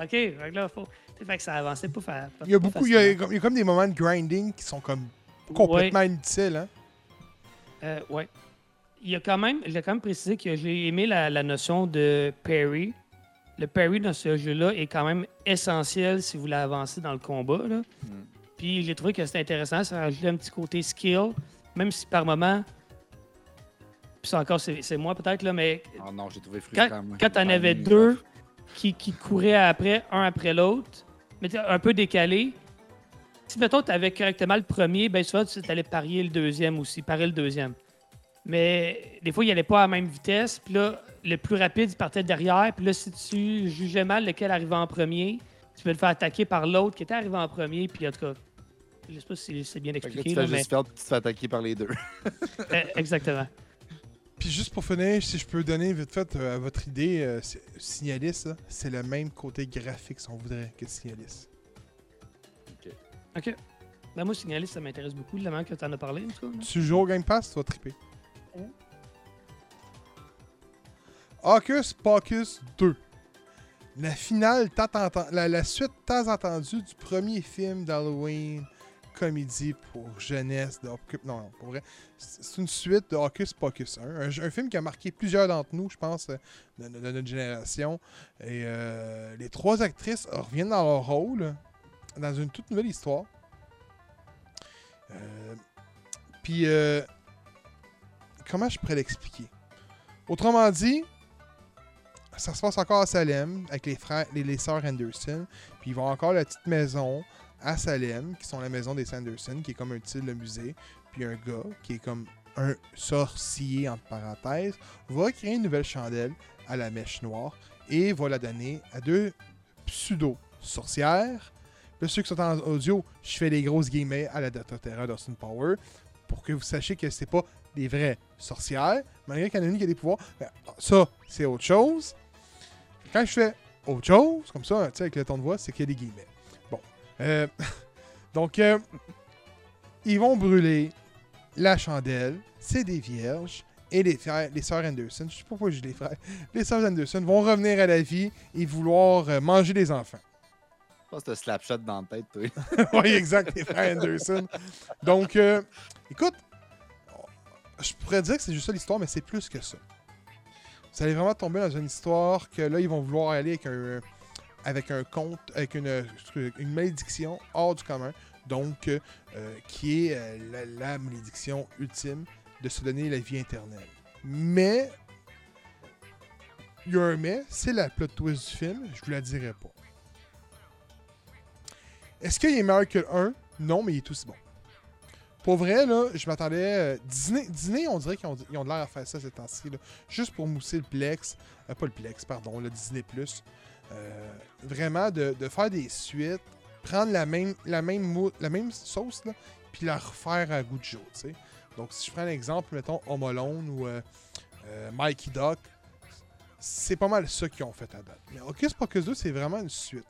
OK, fait que là, faut. Fait que ça avançait pas, fa- pas Il y a beaucoup, il y a, il y a comme des moments de grinding qui sont comme complètement inutiles. Hein? Euh, ouais. Il y a quand même, j'ai quand même précisé que j'ai aimé la, la notion de parry. Le parry dans ce jeu-là est quand même essentiel si vous voulez avancer dans le combat. Là. Mm. Puis j'ai trouvé que c'était intéressant, ça rajoutait un petit côté skill, même si par moment, puis ça encore c'est c'est moi peut-être là, mais Oh non, j'ai trouvé frustrant. quand, quand t'en avais deux qui, qui couraient après, un après l'autre, mais un peu décalé, si mettons t'avais correctement le premier, ben souvent tu allais parier le deuxième aussi, parier le deuxième. Mais des fois, il allait pas à la même vitesse, puis là, le plus rapide, il partait derrière, puis là, si tu jugeais mal lequel arrivait en premier, tu peux le faire attaquer par l'autre qui était arrivé en premier, puis en tout cas, je sais pas si c'est bien Fait que là, expliqué, tu fais mais... juste faire, tu te fais attaquer par les deux. Euh, exactement. Puis juste pour finir, si je peux donner vite fait euh, à votre idée, euh, c'est- Signalis, c'est le même côté graphique, si on voudrait, que Signalis. OK. Ben moi, Signalis, ça m'intéresse beaucoup, le moment que tu en as parlé, en tout cas. Tu joues au Game Pass, tu vas triper. Hocus Pocus 2. La finale, tant la, la suite tant entendue du premier film d'Halloween, comédie pour jeunesse de Non, non, pour vrai. C'est une suite de Hocus Pocus 1. Un, un film qui a marqué plusieurs d'entre nous, je pense, euh, de, de- de notre génération. Et euh, les trois actrices reviennent dans leur rôle dans une toute nouvelle histoire. Euh, puis, comment je pourrais l'expliquer? Autrement dit, ça se passe encore à Salem avec les frères, les, les sœurs Anderson. Puis ils vont encore à la petite maison à Salem, qui sont la maison des Sanderson, qui est comme un style de musée. Puis un gars, qui est comme un sorcier, entre parenthèses, va créer une nouvelle chandelle à la mèche noire et va la donner à deux pseudo-sorcières. Là, ceux qui sont en audio, je fais des grosses guillemets à la Data Terra d'Austin Power pour que vous sachiez que c'est pas des vraies sorcières, malgré qu'il y en a qui a des pouvoirs. Ben, ça, c'est autre chose. Quand je fais autre chose, comme ça, avec le ton de voix, c'est qu'il y a des guillemets. Euh, donc, euh, ils vont brûler la chandelle. C'est des vierges. Et les, frères, les sœurs Anderson, je sais pas pourquoi je dis les frères, les sœurs Anderson vont revenir à la vie et vouloir euh, manger des enfants. Je pense que t'as slapshot dans la tête, toi. oui, exact, les frères Anderson. Donc, euh, écoute, je pourrais dire que c'est juste ça l'histoire, mais c'est plus que ça. Vous allez vraiment tomber dans une histoire que là, ils vont vouloir aller avec un, avec un conte, avec une, une malédiction hors du commun. Donc, euh, qui est euh, la, malédiction ultime de se donner la vie éternelle. Mais, Il y a un mais, c'est la plot twist du film, je vous la dirai pas. Est-ce qu'il est meilleur que le 1 Non, mais il est aussi bon. Pour vrai, là, je m'attendais. euh, Disney, Disney, on dirait qu'ils ont, de l'air à faire ça ces temps-ci, juste pour mousser le Plex. euh, pas le Plex, pardon, le Disney. Euh, vraiment, de, faire des suites, prendre la même, la même, la même sauce, là, puis la refaire à goût de jour. Donc, si je prends l'exemple, mettons, Home Alone ou euh, euh, Mikey Duck, c'est pas mal ça qu'ils ont fait à date. Mais Hocus Pocus 2, c'est vraiment une suite.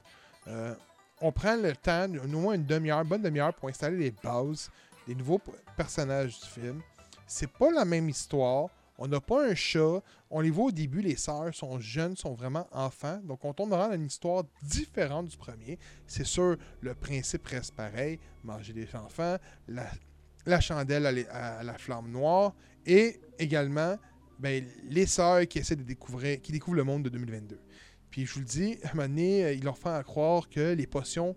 On prend le temps, au moins une demi-heure, bonne demi-heure pour installer les bases, les nouveaux personnages du film. C'est pas la même histoire. On n'a pas un chat. On les voit au début, les sœurs sont jeunes, sont vraiment enfants. Donc on tombe dans une histoire différente du premier. C'est sûr, le principe reste pareil. Manger des enfants, la, chandelle à, la flamme noire et également ben, les sœurs qui essaient de découvrir, qui découvrent le monde de 2022. Puis je vous le dis, à un moment donné, euh, ils leur font croire que les potions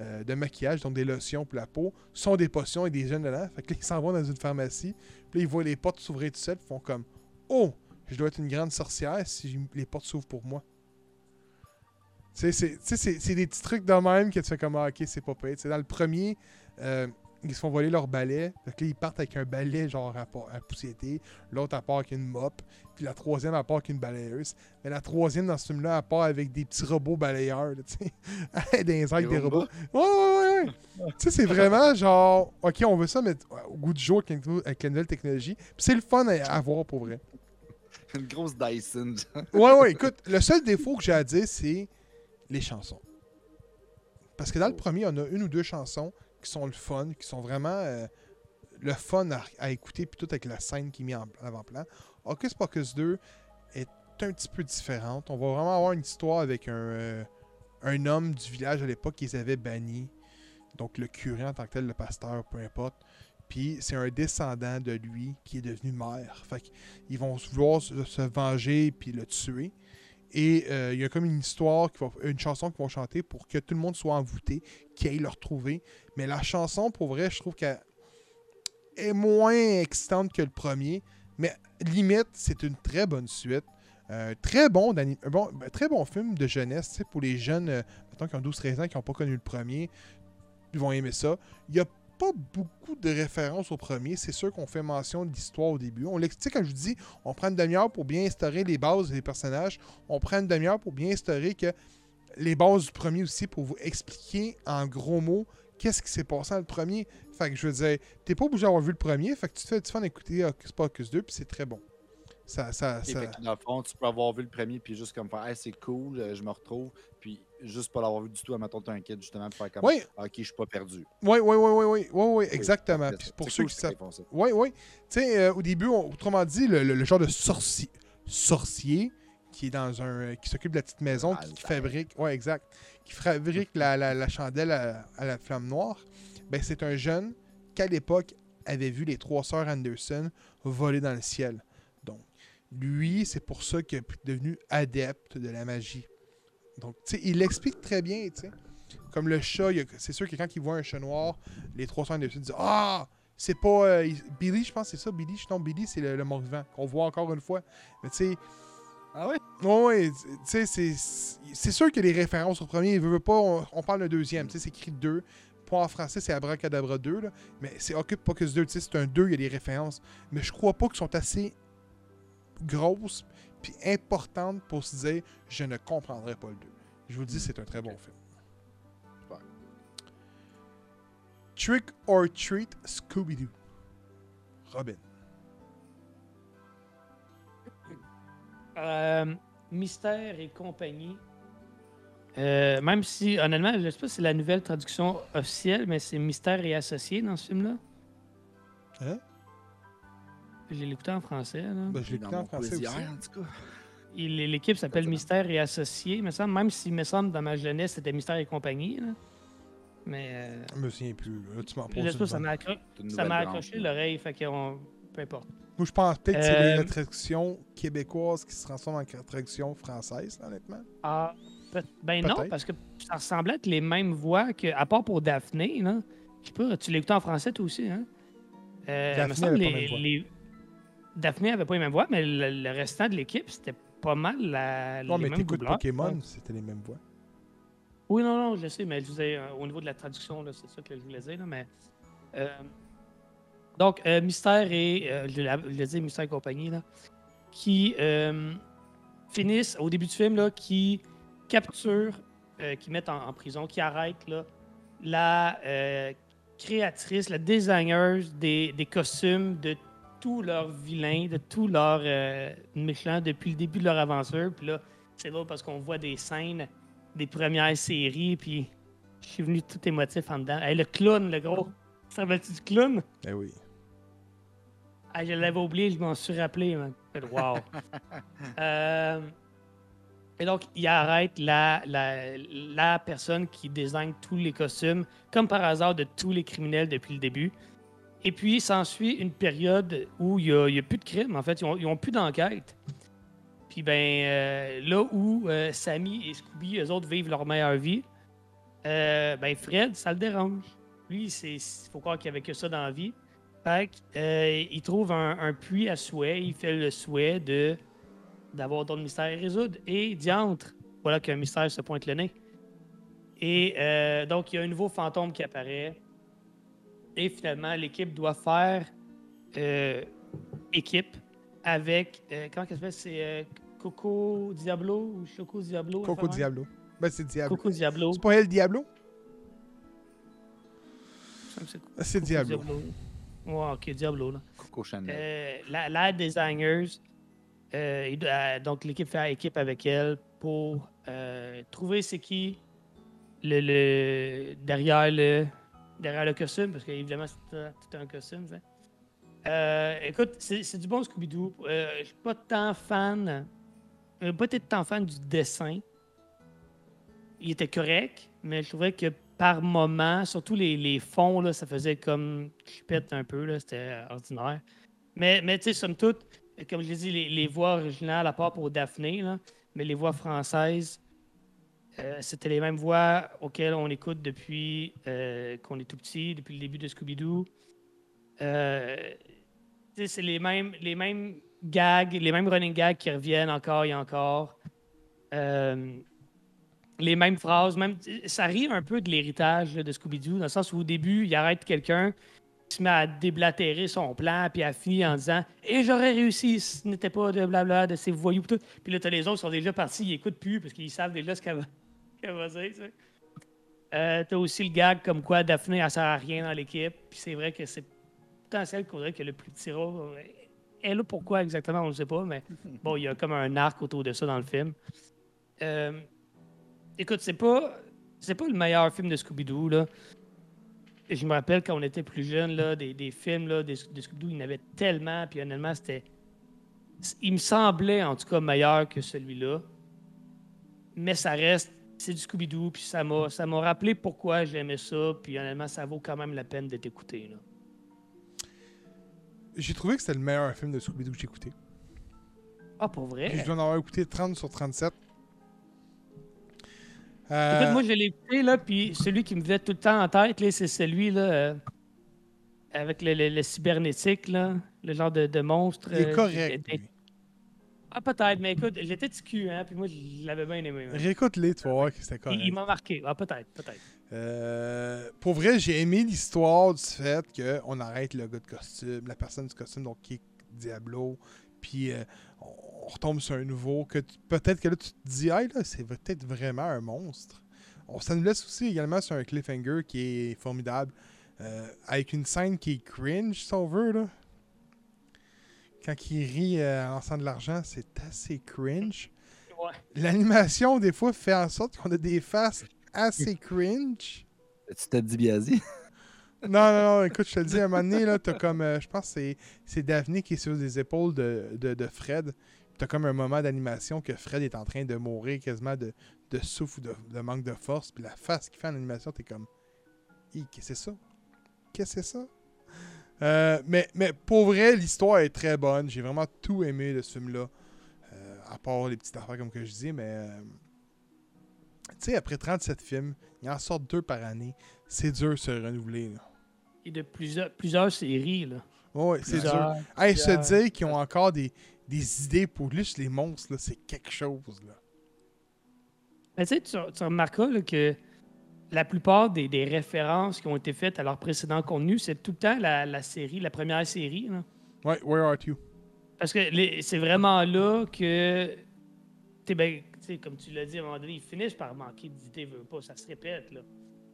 euh, de maquillage, donc des lotions pour la peau, sont des potions et des jeunes dedans. Fait que là, ils s'en vont dans une pharmacie. Puis ils voient les portes s'ouvrir tout seuls. Ils font comme Oh, je dois être une grande sorcière si les portes s'ouvrent pour moi. Tu sais, c'est- des petits trucs de même que tu fais comme ah, ok, c'est pas sais, dans le premier, euh, ils se font voler leur balai. Fait que là, ils partent avec un balai genre à, à poussiéter. L'autre, à part avec une mop. Puis la troisième, à part avec une balayeuse. Mais la troisième, dans ce film-là, à part avec des petits robots balayeurs. là, tu sais. des avec des robots? Ouais, ouais, ouais, tu sais, c'est vraiment genre, OK, on veut ça, mais au goût du jour avec, la nouvelle technologie. Puis c'est le fun à, à voir pour vrai. Une grosse Dyson. Ouais, ouais, écoute, le seul défaut que j'ai à dire, c'est les chansons. Parce que dans le premier, on a une ou deux chansons qui sont le fun, qui sont vraiment euh, le fun à, écouter, puis tout avec la scène qui est mise en avant-plan. Hocus Pocus 2 est un petit peu différente. On va vraiment avoir une histoire avec un, euh, un homme du village à l'époque qu'ils avaient banni. Donc le curé en tant que tel, le pasteur, peu importe. Puis c'est un descendant de lui qui est devenu maire. Fait qu'ils vont vouloir se, se venger puis le tuer. Et euh, il y a comme une histoire, qui va, une chanson qu'ils vont chanter pour que tout le monde soit envoûté, qu'ils aillent le retrouver. Mais la chanson, pour vrai, je trouve qu'elle est moins excitante que le premier. Mais limite, c'est une très bonne suite. Euh, très, bon bon, ben, très bon film de jeunesse pour les jeunes, euh, qui ont 12-13 ans, qui n'ont pas connu le premier. Ils vont aimer ça. Il n'y a pas beaucoup de références au premier. C'est sûr qu'on fait mention de l'histoire au début. On l'explique, comme je vous dis, on prend une demi-heure pour bien instaurer les bases des personnages. On prend une demi-heure pour bien instaurer que les bases du premier aussi, pour vous expliquer en gros mots qu'est-ce qui s'est passé dans le premier. Fait que je veux dire, t'es pas obligé d'avoir vu le premier, fait que tu te fais du fun d'écouter Hocus Pocus 2, puis c'est très bon. Ça, ça, ça- fait que dans le fond, tu peux avoir vu le premier, puis juste comme faire, hey, c'est cool, euh, je me retrouve, puis juste pas l'avoir vu du tout, mettons, t'as un justement, pour faire comme, Oui, ok, je suis pas perdu. oui, oui, oui, oui, oui, oui, oui, exactement. Puis pour ceux qui savent. Oui, oui. Tu sais, euh, au début, on- autrement dit, le, le- le genre de sorcier, sorcier qui est dans un. qui s'occupe de la petite maison, qui, qui fabrique. Ouais, exact. Qui fabrique la, la- la chandelle à, à la flamme noire. Ben, c'est un jeune qu'à l'époque avait vu les trois sœurs Anderson voler dans le ciel. Donc, lui, c'est pour ça qu'il est devenu adepte de la magie. Donc, tu sais, il l'explique très bien, tu sais. Comme le chat, c'est sûr que quand il voit un chat noir, les trois sœurs Anderson disent Ah c'est pas. euh, il- Billy, je pense que c'est ça, Billy. Non, Billy, c'est le, le mort-vivant qu'on voit encore une fois. Mais tu sais. Ah ouais? Ouais, tu sais, c'est. C'est sûr que les références au premier, il veut, veut pas, on, on parle d'un deuxième. Tu sais, c'est écrit 2. Pas en français, c'est Abracadabra 2, là. Mais c'est Occupe Pocus 2, tu sais, c'est un 2, il y a des références. Mais je crois pas qu'ils sont assez grosses puis importantes pour se dire je ne comprendrai pas le 2. Je vous le dis, c'est un très bon film. Trick or Treat Scooby-Doo. Robin. Euh, Mystère et compagnie. Euh, même si, honnêtement, je sais pas si c'est la nouvelle traduction officielle, mais c'est Mystère et associé dans ce film-là. Hein? Je l'ai écouté en français. Là. Ben, je l'ai écouté en français aussi. hier, en tout cas. Il- L'équipe s'appelle. Mystère et associé, me semble, même si, me semble, dans ma jeunesse, c'était Mystère et compagnie. là. Mais euh, Je me souviens plus. Là, tu m'en poses une ça m'a accro- une accroché l'oreille, fait qu'on. Peu importe. Moi, je pense peut-être que c'est Euh, la traduction québécoise qui se transforme en traduction française, honnêtement. Ah, peut- ben non, parce que ça ressemblait être les mêmes voix, que, à part pour Daphné. Là. Je sais pas, tu l'écoutais en français toi aussi, hein? Euh, Daphné me semble avait pas les- la même voix. les- Daphné avait pas les mêmes voix, mais le, le restant de l'équipe, c'était pas mal la, Non, les mais mêmes t'écoutes doubleurs. Pokémon, c'était les mêmes voix. Oui, non, non, je sais, mais je disais, euh, au niveau de la traduction, c'est ça que je voulais dire. Là, mais, euh, donc, euh, Mystère et, je l'ai- dit, Mystère et compagnie, là, qui finissent, au début du film, là, qui capturent, qui mettent en, en prison, qui arrêtent là, la créatrice, la designer des, des costumes de tous leurs vilains, de tous leurs euh, méchants depuis le début de leur aventure. Puis là, c'est drôle parce qu'on voit des scènes des premières séries, puis je suis venu tout émotif en dedans. Hey, le clown, le gros. Tu te rappelles-tu du clown? Eh oui. Ah, je l'avais oublié, je m'en suis rappelé. Man. Wow. Euh, et donc, il arrête la, la, la personne qui désigne tous les costumes, comme par hasard de tous les criminels depuis le début. Et puis, s'ensuit une période où il n'y a, plus de crime. En fait, ils n'ont plus d'enquête. Puis, ben, euh, là où euh, Sammy et Scooby, eux autres, vivent leur meilleure vie, euh, ben, Fred, ça le dérange. Lui, il faut croire qu'il n'y avait que ça dans la vie. Fait euh, il trouve un, puits à souhait. Il fait le souhait de d'avoir d'autres mystères à résoudre. Et diantre, voilà qu'un mystère se pointe le nez. Et donc, il y a un nouveau fantôme qui apparaît. Et finalement, l'équipe doit faire euh, équipe avec. euh, comment ça s'appelle? C'est euh, Coco Diablo ou Choco Diablo Coco? Diablo. Ben, c'est Diablo. Coco Diablo. C'est pas elle, Diablo? C'est Diablo. Ouais, ok, Diablo. Là. Coco Chanel. Euh, la, la designers, euh, euh, donc l'équipe fait équipe avec elle pour euh, trouver c'est qui le, le- derrière le derrière le costume, parce qu'évidemment c'est tout, un costume. Euh, écoute, c'est du bon Scooby-Doo. Euh, je suis pas tant fan, euh, pas été tant fan du dessin. Il était correct, mais je trouvais que par moment, surtout les, les fonds, là, ça faisait comme pète un peu, c'était ordinaire. Mais, mais tu sais, somme toute, comme je l'ai dit, les, les voix originales, à part pour Daphné, là, mais les voix françaises, euh, c'était les mêmes voix auxquelles on écoute depuis euh, qu'on est tout petit, depuis le début de Scooby-Doo. Euh, c'est les mêmes, les mêmes gags, les mêmes running gags qui reviennent encore et encore. Les mêmes phrases, même ça rit un peu de l'héritage de Scooby-Doo, dans le sens où au début, il arrête quelqu'un, il se met à déblatérer son plan, puis à finir en disant Et j'aurais réussi si ce n'était pas de blabla, de ces voyous. Puis là, t'as les autres sont déjà partis, ils écoutent plus parce qu'ils savent déjà ce qu'elle va, qu'elle va dire. tu sais. Euh, t'as aussi le gag comme quoi Daphné, elle sert à rien dans l'équipe. Puis c'est vrai que c'est potentiel qu'on dirait que le plus petit rôle. Elle est là pourquoi exactement, on ne sait pas, mais bon, il y a comme un arc autour de ça dans le film. Euh, écoute, c'est pas c'est pas le meilleur film de Scooby-Doo là. Et je me rappelle quand on était plus jeune là, des, des films là, des- de Scooby-Doo, il y en avait tellement, puis honnêtement, c'était il me semblait en tout cas meilleur que celui-là. Mais ça reste c'est du Scooby-Doo, puis ça m'a ça m'a rappelé pourquoi j'aimais ça, puis honnêtement, ça vaut quand même la peine d'être écouté là. J'ai trouvé que c'était le meilleur film de Scooby-Doo que j'ai écouté. Ah pour vrai? Puis je dois en avoir écouté 30 sur 37. Euh, Écoute, moi, je l'ai écouté, là, puis celui qui me venait tout le temps en tête, là, c'est celui, là, euh, avec le, le- le cybernétique, là, le genre de, de monstre. il est euh, correct. Ah, peut-être, mais écoute, j'étais ticu, hein, puis moi, je l'avais bien aimé. ouais. Réécoute-les, tu vas voir que c'était Il, correct. il m'a marqué. Ah, peut-être, peut-être. Euh, pour vrai, j'ai aimé l'histoire du fait qu'on arrête le gars de costume, la personne du costume, donc qui est Diablo, puis euh, on retombe sur un nouveau, que peut-être que là tu te dis, hey, là, c'est peut-être vraiment un monstre. On, ça nous laisse aussi également sur un cliffhanger qui est formidable, euh, avec une scène qui est cringe, si on veut, là. Quand il rit euh, en lançant de l'argent, c'est assez cringe. Ouais. L'animation, des fois, fait en sorte qu'on a des faces assez cringe. Tu t'es dit Biazi? Non, non, non, écoute, je te le dis, à un moment donné, là, t'as comme, euh, je pense que c'est- c'est Daphné qui est sur les épaules de, de, de Fred. T'as comme un moment d'animation que Fred est en train de mourir quasiment de, de souffle ou de, de manque de force. Puis la face qu'il fait en animation, t'es comme, qu'est-ce que c'est ça? Qu'est-ce que c'est ça? Euh, mais, mais pour vrai, l'histoire est très bonne. J'ai vraiment tout aimé de ce film-là. Euh, à part les petites affaires comme que je disais, mais... euh, tu sais, après 37 films, il en sort deux par année. C'est dur de se renouveler, là. Et de plusieurs, plusieurs séries, là. Ouais, c'est dur. Hey, se dire qu'ils ont encore des, des idées pour juste les monstres, là, c'est quelque chose. Là. Mais tu sais, tu, tu remarqueras là, que la plupart des, des références qui ont été faites à leur précédent contenu, c'est tout le temps la, la série, la première série. là. Ouais, Where Are You? Parce que c'est vraiment là que, ben, t'sais, comme tu l'as dit, à un moment donné, ils finissent par manquer d'idées, veut pas, ça se répète. Là.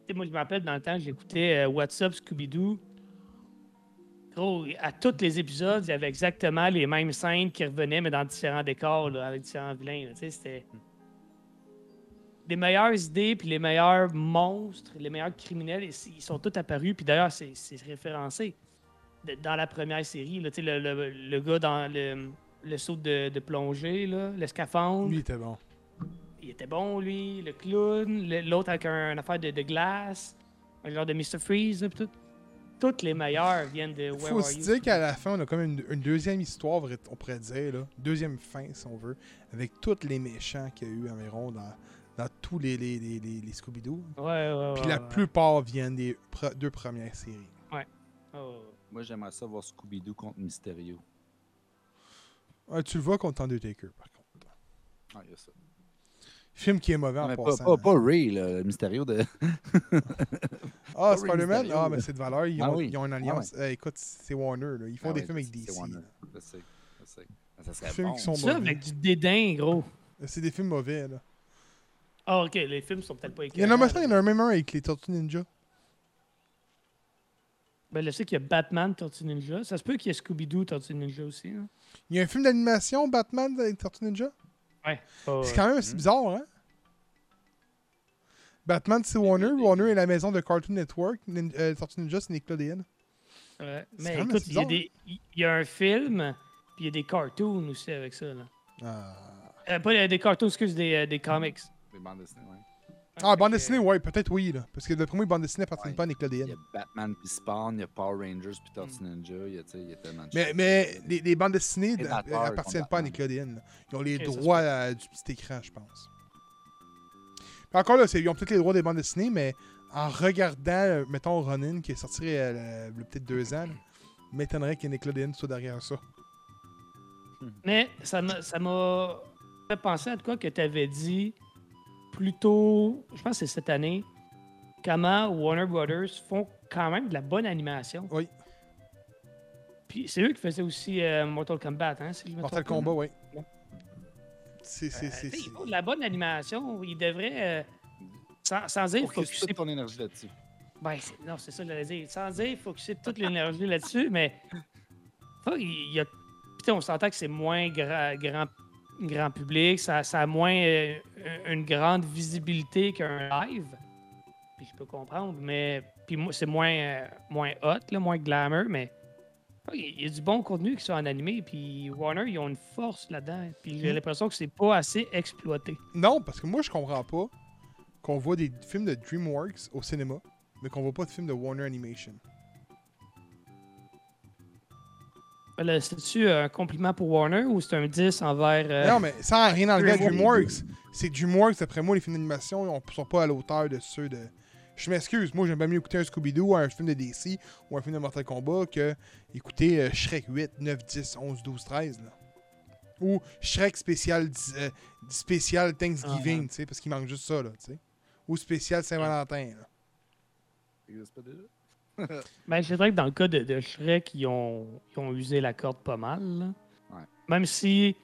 T'sais, moi, je me rappelle dans le temps, j'écoutais euh, What's Up Scooby-Doo. Gros, à tous les épisodes, il y avait exactement les mêmes scènes qui revenaient, mais dans différents décors, là, avec différents vilains. là. C'était les meilleures idées, puis les meilleurs monstres, les meilleurs criminels, ils sont tous apparus. Puis d'ailleurs, c'est référencé dans la première série. Là, le, le, le gars dans le, le saut de, de plongée, là, le scaphandre, Lui, il était bon. il était bon, lui. Le clown, l'autre avec un, une affaire de, de glace, un genre de Mr. Freeze, là, tout. Toutes les meilleures viennent de Where Faut se dire qu'à la fin, on a comme une, une deuxième histoire, on pourrait dire, là. Deuxième fin, si on veut, avec tous les méchants qu'il y a eu environ dans, dans tous les, les, les, les- les Scooby-Doo. Ouais, ouais, Puis ouais, la ouais. plupart viennent des pre- deux premières séries. Ouais, ouais, ouais. Moi, j'aimerais ça voir Scooby-Doo contre Mysterio. Ah, tu le vois contre Undertaker, par contre. Ah, il y a ça. Film qui est mauvais en Mais pas, passant. pas, pas Ray, là, le Mysterio de. Ah, pas Spider-Man? Ah, mais c'est de valeur. Ils, Ah ont, oui. ils ont une Ah alliance. Euh, écoute, c'est Warner. Là. Ils font Ah des ouais, films avec DC. c'est Warner. là. Je sais, je sais. Ça serait Films bon. qui sont Ça, mauvais. avec du dédain, gros. C'est des films mauvais. Là. Ah, ok, les films sont peut-être pas Il y en a maintenant, il y en a un même un avec les Tortues Ninja. Ben, je sais qu'il y a Batman, Tortue Ninja. Ça se peut qu'il y ait Scooby-Doo, Tortue Ninja aussi. Hein? Il y a un film d'animation, Batman avec Tortues Ninja? Ouais. Pas- C'est quand même assez bizarre, hein? Batman, c'est Warner. Warner est la maison de Cartoon Network. Nin- euh, Tortues Ninja, c'est Nickelodeon. Ouais. Mais écoute, il y, a bizarre. des- il y a un film, puis il y a des cartoons aussi avec ça. Là. Ah, Euh, pas des, des cartoons, excuse, des, euh, des comics. Des bandes dessinées, ouais. ah bande dessinée, ouais, peut-être oui. Là. Parce que d'après moi, bande dessinée appartient Ouais. pas à Il y Nickelodeon. a Batman puis Spawn, il y a Power Rangers puis Tortue Ninja, il y a, tu sais, il y a tellement de Mais, choses. mais les, les bandes dessinées euh, appartiennent pas à. Nickelodeon. là. Ils ont les droits à- du petit écran, je pense. Puis encore là, c'est- ils ont peut-être les droits des bandes dessinées, mais en regardant, euh, mettons, Ronin, qui est sorti euh, il y a peut-être deux ans, m'étonnerait que Nickelodeon soit derrière ça. Mais ça m'a ça m'a fait penser à quoi que tu avais dit plus tôt, je pense que c'est cette année, comment Warner Brothers font quand même de la bonne animation. Oui. Puis c'est eux qui faisaient aussi euh, Mortal Kombat, hein, si je me Mortal Kombat, oui. Ouais. C'est, c'est, Euh, c'est, c'est- ils font de la bonne animation. Ils devraient, euh, sans, sans dire Focus focuser toute ton énergie là-dessus. Ben, c'est- non, c'est ça que j'allais dire. Sans dire, il faut que c'est toute l'énergie là-dessus, mais il y a. Putain, on s'entend que c'est moins gra- grand, grand public, ça, ça a moins euh, une grande visibilité qu'un live. Puis je peux comprendre, mais puis moi, c'est moins, euh, moins hot, là, moins glamour, mais faut- il y a du bon contenu qui sont en animé, puis Warner, ils ont une force là-dedans. Puis j'ai Mhm. l'impression que c'est pas assez exploité. Non, parce que moi, je comprends pas qu'on voit des films de DreamWorks au cinéma, mais qu'on voit pas de films de Warner Animation. C'est-tu un compliment pour Warner ou c'est un 10 envers. euh, Non, mais sans rien enlever à DreamWorks? DreamWorks, c'est DreamWorks, d'après moi, les films d'animation, ils sont pas à la hauteur de ceux de. Je m'excuse, moi j'aime bien mieux écouter un Scooby-Doo, un film de DC ou un film de Mortal Kombat que écouter euh, Shrek 8, 9, 10, 11, 12, 13. Là. Ou Shrek spécial, euh, spécial Thanksgiving, Ah, tu sais, parce qu'il manque juste ça, là, tu sais. Ou spécial Saint-Valentin. Ça existe pas déjà? Ben, c'est vrai que dans le cas de, de Shrek, ils ont, ils ont usé la corde pas mal. Ouais. Même si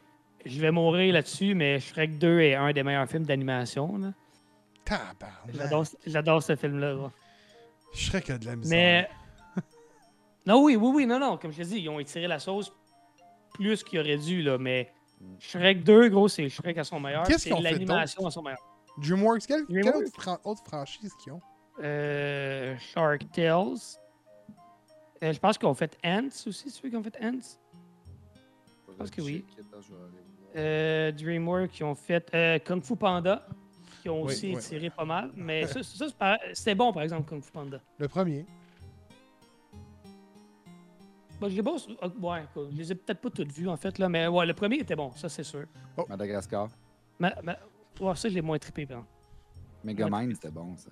je vais mourir là-dessus, mais Shrek 2 est un des meilleurs films d'animation. J'adore ce film-là. ouais. Shrek a de la misère. Mais. non, oui, oui, oui, non, non. Comme je l'ai dit, ils ont étiré la sauce plus qu'il aurait dû, là. Mais Shrek 2, gros, c'est Shrek à son meilleur. Qu'est-ce ont fait l'animation à son meilleur. DreamWorks, quelle, quelle autre, fran- autre franchise qu'ils ont? Euh, Shark Tales. Euh, je pense qu'ils ont fait Ants aussi, c'est eux qui ont fait Ants? Je pense que oui. Euh, DreamWorks qui ont fait euh, Kung Fu Panda, qui ont Oui, aussi oui. étiré pas mal. Mais ça, ça, c'est par- c'était bon, par exemple, Kung Fu Panda. Le premier. Bon, je les bosse- ah, ouais, quoi, je les ai peut-être pas toutes vues, en fait, là, mais ouais, le premier était bon, ça, c'est sûr. Madagascar. Mais, mais- ouais, ça, je l'ai moins trippé, par. Megamind, c'était bon, ça.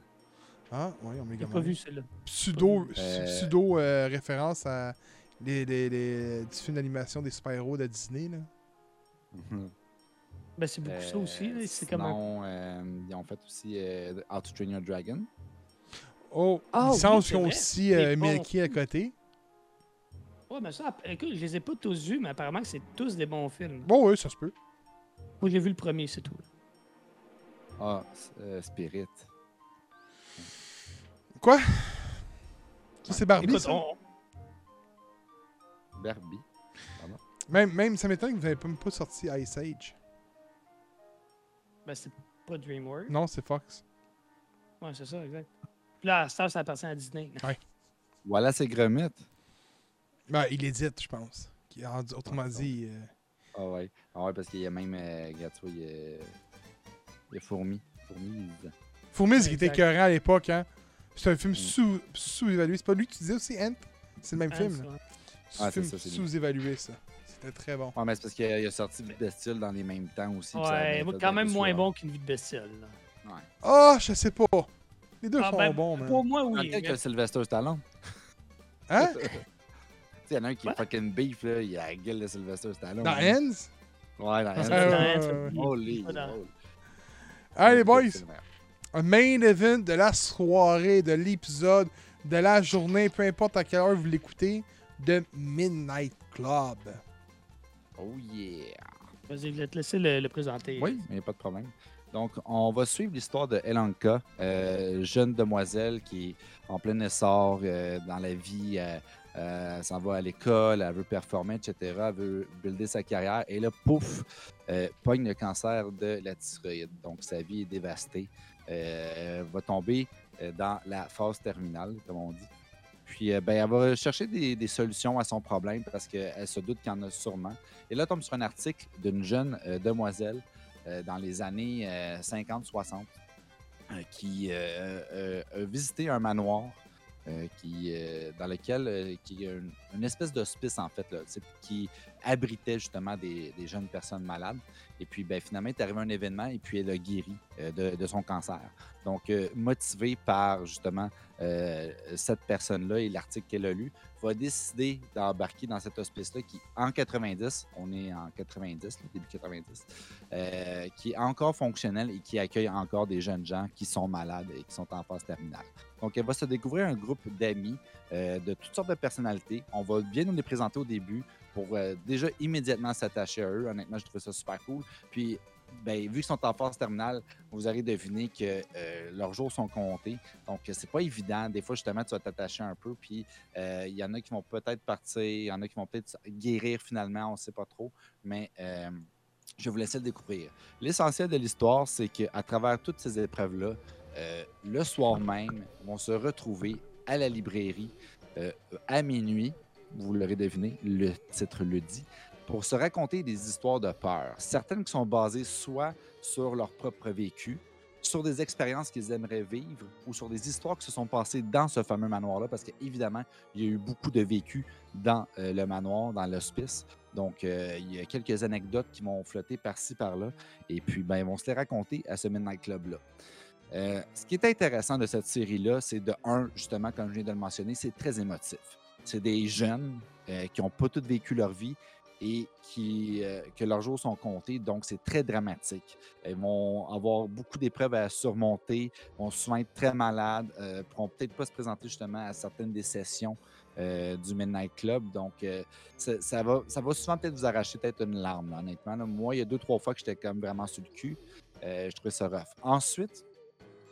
Ah, oui, on J'ai méga pas vu celui-là. Pseudo, Euh, pseudo euh, référence à les, les, les, du film d'animation des super-héros de Disney. Là. Ben, c'est beaucoup ça aussi. C'est comme un... euh, ils ont fait aussi euh, How to Train Your Dragon. Oh, Ah, il oui, ont aussi euh, Milky à côté. Ouais, mais ça, écoute, je les ai pas tous vus, mais apparemment que c'est tous des bons films. Bon, oui, ça se peut. Moi, j'ai vu le premier, c'est tout. Ah, euh, Spirit. Quoi? Ça, c'est Barbie, Écoute, ça? on... Barbie. Même, même, ça m'étonne que vous n'avez même pas sorti Ice Age. ben, c'est pas DreamWorks. Non, c'est Fox. Ouais, c'est ça, exact. Puis là, Star, ça appartient à Disney. Voilà, c'est Gromit. Ben, il édite, je pense. Autrement Ah, dit, euh, Ah ouais. Ah ouais, parce qu'il y a même, euh, regarde, il y a, il y a Fourmi. Fourmi, Fourmise qui était écœurant à l'époque, hein. C'est un film Mm. sous- sous-évalué. c'est pas lui que tu disais aussi, Ant? C'est le même film. Ah, film c'est sous-évalué, ça. C'était très bon. Ouais, mais c'est parce qu'il a, il a sorti Vite de style dans les mêmes temps aussi. Ouais, quand même moins souvent. bon qu'une vie de bestiole. là. Ah, je sais pas. Les deux Ah, sont ben, bons, man. Pour moi, oui. mais- que Sylvester Stallone. Hein? Tu sais, il y en a un qui est fucking beef, là. Il a la gueule de Sylvester Stallone. Dans là. Ends? Ouais, dans Ouais, ouais, ouais, il- Holy. Allez, les boys. Un main event de la soirée, de l'épisode, de la journée, peu importe à quelle heure vous l'écoutez, de Midnight Club. Oh yeah. Vas-y, je vais te laisser le, le présenter. Oui, il n'y a pas de problème. Donc, on va suivre l'histoire de Elanka, euh, jeune demoiselle qui est en plein essor euh, dans la vie. euh, euh, elle s'en va à l'école, elle veut performer, etc. Elle veut builder sa carrière. Et là, pouf, euh, pogne le cancer de la thyroïde. Donc, sa vie est dévastée. Euh, va tomber euh, dans la phase terminale, comme on dit. Puis, euh, ben, elle va chercher des, solutions à son problème parce qu'elle se doute qu'il y en a sûrement. Et là, tombe sur un article d'une jeune demoiselle dans les années 50-60 qui a visité un manoir qui, dans lequel euh, qui une, une espèce d'hospice, en fait, qui abritait justement des, jeunes personnes malades. Et puis, ben, finalement, il est arrivé un événement et puis elle a guéri euh, de, son cancer. Donc, euh, motivé par justement euh, cette personne-là et l'article qu'elle a lu, va décider d'embarquer dans cet hospice-là qui, en 90, on est en 90, là, début 90, euh, qui est encore fonctionnel et qui accueille encore des jeunes gens qui sont malades et qui sont en phase terminale. Donc, elle va se découvrir un groupe d'amis de toutes sortes de personnalités. On va bien nous les présenter au début pour euh, déjà immédiatement s'attacher à eux. Honnêtement, je trouve ça super cool. Puis, ben, vu qu'ils sont en phase terminale, vous aurez deviné que euh, leurs jours sont comptés. Donc, c'est pas évident. Des fois, justement, tu vas t'attacher un peu. Puis, euh, il y en a qui vont peut-être partir, il y en a qui vont peut-être guérir finalement, on ne sait pas trop. Mais je vais vous laisser le découvrir. L'essentiel de l'histoire, c'est qu'à travers toutes ces épreuves-là, le soir même, ils vont se retrouver à la librairie à minuit. Vous l'aurez deviné, le titre le dit pour se raconter des histoires de peur. Certaines qui sont basées soit sur leur propre vécu, sur des expériences qu'ils aimeraient vivre ou sur des histoires qui se sont passées dans ce fameux manoir-là, parce qu'évidemment, il y a eu beaucoup de vécu dans euh, le manoir, dans l'hospice. Donc, euh, il y a quelques anecdotes qui vont flotter par-ci, par-là, et puis, ben, ils vont se les raconter à ce Midnight Club-là. Euh, ce qui est intéressant de cette série-là, c'est de un, justement, comme je viens de le mentionner, c'est très émotif. C'est des jeunes euh, qui n'ont pas tous vécu leur vie et qui, euh, que leurs jours sont comptés. Donc, c'est très dramatique. Ils vont avoir beaucoup d'épreuves à surmonter, vont souvent être très malades, euh, pourront peut-être pas se présenter justement à certaines des sessions du Midnight Club. Donc, ça, va, ça va souvent peut-être vous arracher peut-être une larme, honnêtement. Moi, il y a deux, trois fois que j'étais comme vraiment sur le cul. Je trouvais ça rough. Ensuite,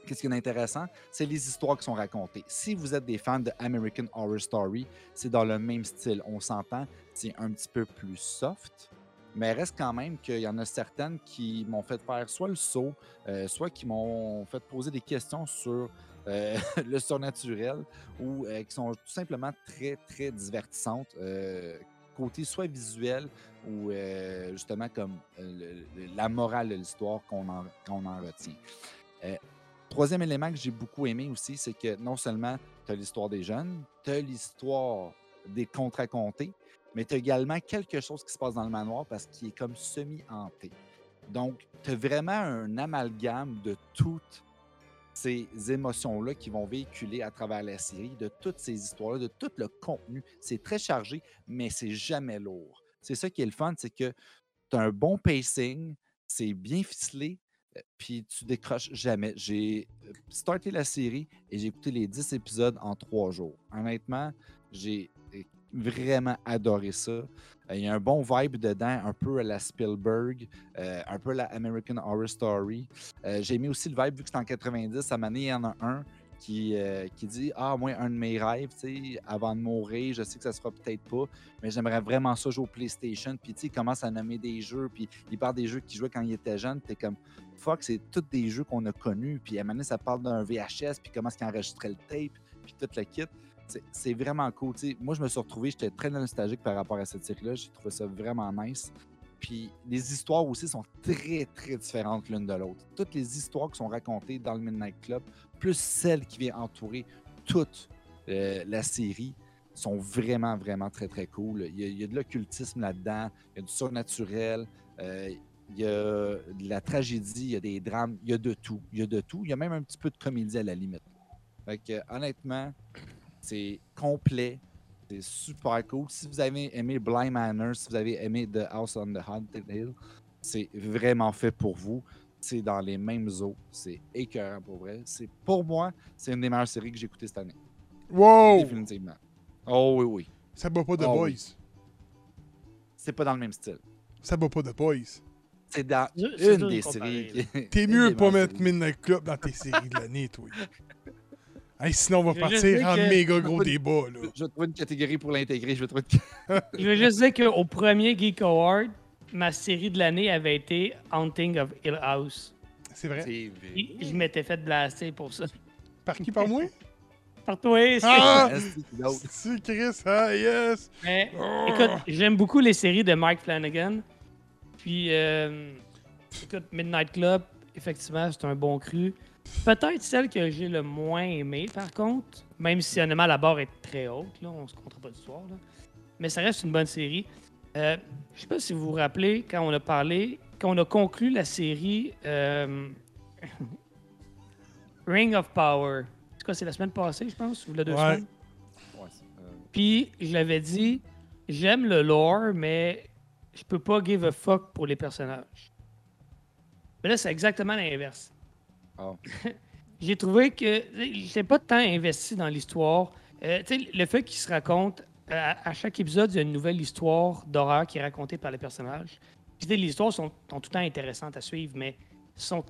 Qu'est-ce qui est intéressant? C'est les histoires qui sont racontées. Si vous êtes des fans de American Horror Story, c'est dans le même style. On s'entend, c'est un petit peu plus soft, mais reste quand même qu'il y en a certaines qui m'ont fait faire soit le saut, euh, soit qui m'ont fait poser des questions sur euh, le surnaturel ou euh, qui sont tout simplement très, très divertissantes. côté soit visuel ou justement comme la morale de l'histoire qu'on en, qu'on en retient. Troisième élément que j'ai beaucoup aimé aussi, c'est que non seulement tu as l'histoire des jeunes, tu as l'histoire des contes racontés, mais tu as également quelque chose qui se passe dans le manoir parce qu'il est comme semi-hanté. Donc, tu as vraiment un amalgame de toutes ces émotions-là qui vont véhiculer à travers la série, de toutes ces histoires-là, de tout le contenu. C'est très chargé, mais c'est jamais lourd. C'est ça qui est le fun, c'est que tu as un bon pacing, c'est bien ficelé, puis tu décroches jamais. J'ai euh, starté la série et j'ai écouté les 10 épisodes en trois jours. Honnêtement, j'ai euh, vraiment adoré ça. Euh, Il y a un bon vibe dedans, un peu à la Spielberg, euh, un peu à la American Horror Story. Euh, j'ai aimé aussi le vibe, vu que c'est en 90, à Mané, il y en a un qui, euh, qui dit Ah, moi, un de mes rêves, tu sais, avant de mourir, je sais que ça se fera peut-être pas, mais j'aimerais vraiment ça jouer au PlayStation. Puis, tu sais, il commence à nommer des jeux, puis il parle des jeux qu'il jouait quand il était jeune. T'es comme Fuck, c'est tous des jeux qu'on a connus. Puis, à un moment ça parle d'un VHS, puis comment est-ce qu'il enregistrait le tape, puis tout le kit. C'est- vraiment cool. tu sais. Moi, je me suis retrouvé, j'étais très nostalgique par rapport à cette série-là. J'ai trouvé ça vraiment nice. Puis les histoires aussi sont très, très différentes l'une de l'autre. Toutes les histoires qui sont racontées dans le Midnight Club, plus celles qui viennent entourer toute euh, la série, sont vraiment, vraiment très, très cool. Il y a, de l'occultisme là-dedans, il y a du surnaturel, euh, il y a de la tragédie, il y a des drames, il y a de tout. Il y a de tout. Il y a même un petit peu de comédie à la limite. Fait que, honnêtement, c'est complet. C'est super cool. Si vous avez aimé Blind Manor, si vous avez aimé The House on the Haunted Hill, c'est vraiment fait pour vous. C'est dans les mêmes eaux. C'est écœurant pour vrai. C'est pour moi, c'est une des meilleures séries que j'ai écoutées cette année. Wow! Définitivement. Oh oui, oui. Ça bat pas de Ah Boys. oui. C'est pas dans le même style. Ça bat pas de Boys. C'est dans une des séries. T'es mieux pas mettre. Midnight Club dans tes séries de l'année, toi. Hey, sinon, on va partir en que- méga gros débat, là. Je vais trouver une catégorie pour l'intégrer. Je vais trouver une... Je veux juste dire qu'au premier Geek Award, ma série de l'année avait été Haunting of Hill House. C'est vrai. C'est vrai. Et Je m'étais fait blaster pour ça. Par qui, par moi? Par toi, c'est- Ah! Que c'est Chris, ah, yes! Mais Oh! écoute, j'aime beaucoup les séries de Mike Flanagan. Puis, euh, écoute, Midnight Club, effectivement, c'est un bon cru. Peut-être celle que j'ai le moins aimée, par contre, même si honnêtement la barre est très haute, là, on se comptera pas d'histoire. là. Mais ça reste une bonne série. Euh, je sais pas si vous vous rappelez, quand on a parlé, quand on a conclu la série euh, Ring of Power. En tout cas, c'est la semaine passée, je pense, ou la deux Ouais. semaines. Ouais, euh, Puis, je l'avais dit, j'aime le lore, mais je peux pas give a fuck pour les personnages. Mais là, c'est exactement l'inverse. Ah. J'ai trouvé que j'étais pas tant investi dans l'histoire. Euh, le fait qu'il se raconte, euh, à, chaque épisode, il y a une nouvelle histoire d'horreur qui est racontée par les personnages. Les histoires sont, tout le temps intéressantes à suivre, mais sont.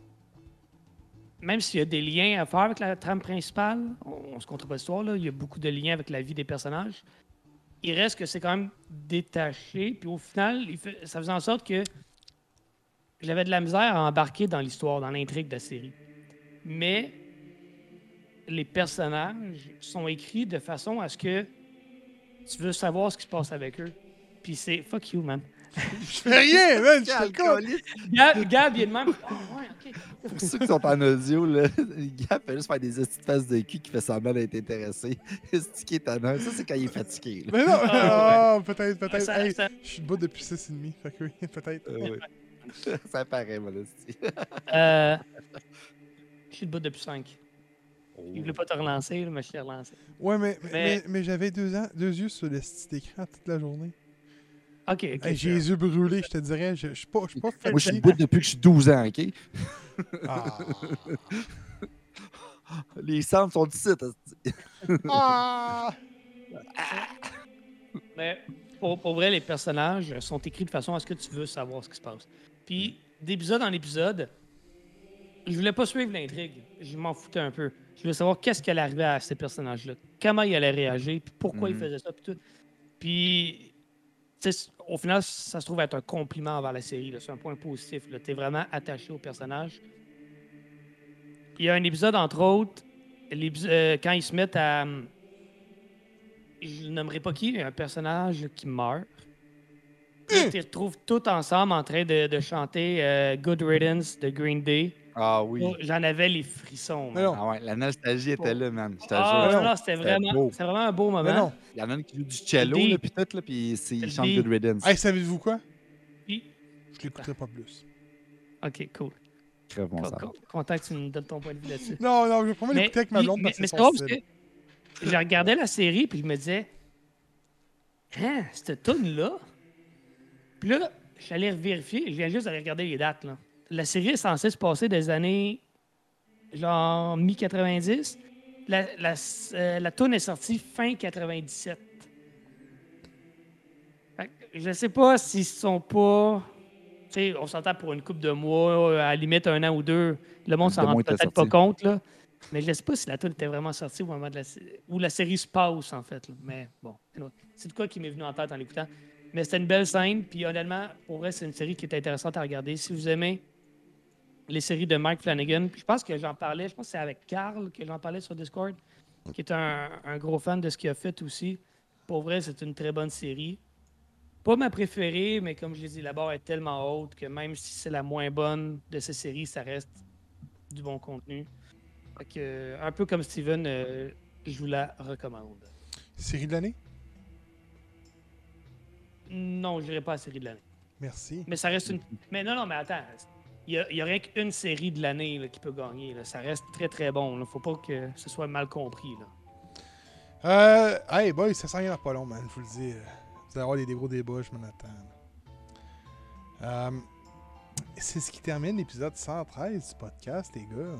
Même s'il y a des liens à faire avec la trame principale, on, on se compte pas l'histoire, il y a beaucoup de liens avec la vie des personnages. Il reste que c'est quand même détaché, puis au final, ça faisait en sorte que j'avais de la misère à embarquer dans l'histoire, dans l'intrigue de la série. Mais les personnages sont écrits de façon à ce que tu veux savoir ce qui se passe avec eux. Puis c'est fuck you, man. Je fais rien, man! Je fais quoi? Alcoolique. Gab, Gab il est de même. Ah, ouais. Pour ceux qui sont en audio, là, Gap fait juste faire des petites faces de cul qui fait semblant d'être intéressé. C'est qui est étonnant. Ça, c'est quand il est fatigué. là. Mais non! Ah, Ah, peut-être, peut-être. Ça- Hey, ça- je suis debout depuis 6,5. Fait que oui, peut-être. Euh, ça paraît, moi, là. c'est- Euh, je suis debout depuis 5. Oh. Il voulait pas te relancer, là, mais je t'ai relancé. Ouais, mais, mais, Mais- j'avais deux, ans, deux yeux sur le petit écran toute la journée. Ok, ok. Hey, J'ai les yeux brûlés, je te dirais. Je je suis pas, je suis pas Moi, je suis debout depuis que je suis 12 ans, OK? Ah. Les centres sont ici. Ah. Mais pour, pour vrai, les personnages sont écrits de façon à ce que tu veux savoir ce qui se passe. Puis, d'épisode en épisode, je voulais pas suivre l'intrigue. Je m'en foutais un peu. Je voulais savoir qu'est-ce qui allait arriver à ces personnages-là. Comment ils allaient réagir, puis pourquoi ils Mhm. faisaient ça, puis tout. Puis, au final, ça se trouve être un compliment envers la série. C'est un point positif. Tu es vraiment attaché au personnage. Il y a un épisode, entre autres, euh, quand ils se mettent à. hum, Je ne nommerai pas qui, un personnage qui meurt. Puis Ils se retrouvent tous ensemble en train de, de chanter euh, Good Riddance de Green Day. Ah oui. J'en avais les frissons. Man. Ah ouais, la nostalgie était là, man. Je te Ah, jure. non, non, c'était vraiment, c'était vraiment un beau moment. Mais non. Il y en a une qui joue du cello, Le là, puis tout, là, puis c'est- il chante. Good Riddance. Hey, savez-vous quoi? Puis- Je l'écouterai pas plus. Ok, cool. Crève mon Con- con- Content que tu me donnes ton point de vue là-dessus. Non, non, je vais pas l'écouter avec ma puis- blonde mais, parce que mais c'est c'est drôle son parce style. que je regardais la série puis je me disais, hein, cette tune là. Puis là, j'allais vérifier, je viens juste d'aller regarder les dates. Là. La série est censée se passer des années genre mi-90. La, la, euh, la est sortie fin 97. Fait que je sais pas s'ils sont pas. Tu sais, on s'entend pour une coupe de mois, à la limite un an ou deux. Le monde s'en rend peut-être pas compte, là. Mais je sais pas si la tourne était vraiment sortie au moment de la où la série se passe, en fait. là. Mais bon, c'est de quoi qui m'est venu en tête en l'écoutant. Mais c'était une belle scène. Puis honnêtement, pour vrai, c'est une série qui est intéressante à regarder. Si vous aimez les séries de Mike Flanagan, puis je pense que j'en parlais, je pense que c'est avec Carl que j'en parlais sur Discord, qui est un, un gros fan de ce qu'il a fait aussi. Pour vrai, c'est une très bonne série. Pas ma préférée, mais comme je l'ai dit, la barre est tellement haute que même si c'est la moins bonne de ces séries, ça reste du bon contenu. Fait que, euh, un peu comme Steven, euh, je vous la recommande. Série de l'année? Non, je dirais pas la série de l'année. Merci. Mais ça reste une. Mais non, non, mais attends. Il y a, il y a rien qu'une série de l'année qui peut gagner. là. Ça reste très, très bon. Là. Faut pas que ce soit mal compris. Là. Euh, hey, boy, ça dans pas long, man, je vous le dis. Vous allez avoir des, des gros débats, je m'en attends. Euh, c'est ce qui termine l'épisode 113 du podcast, les gars.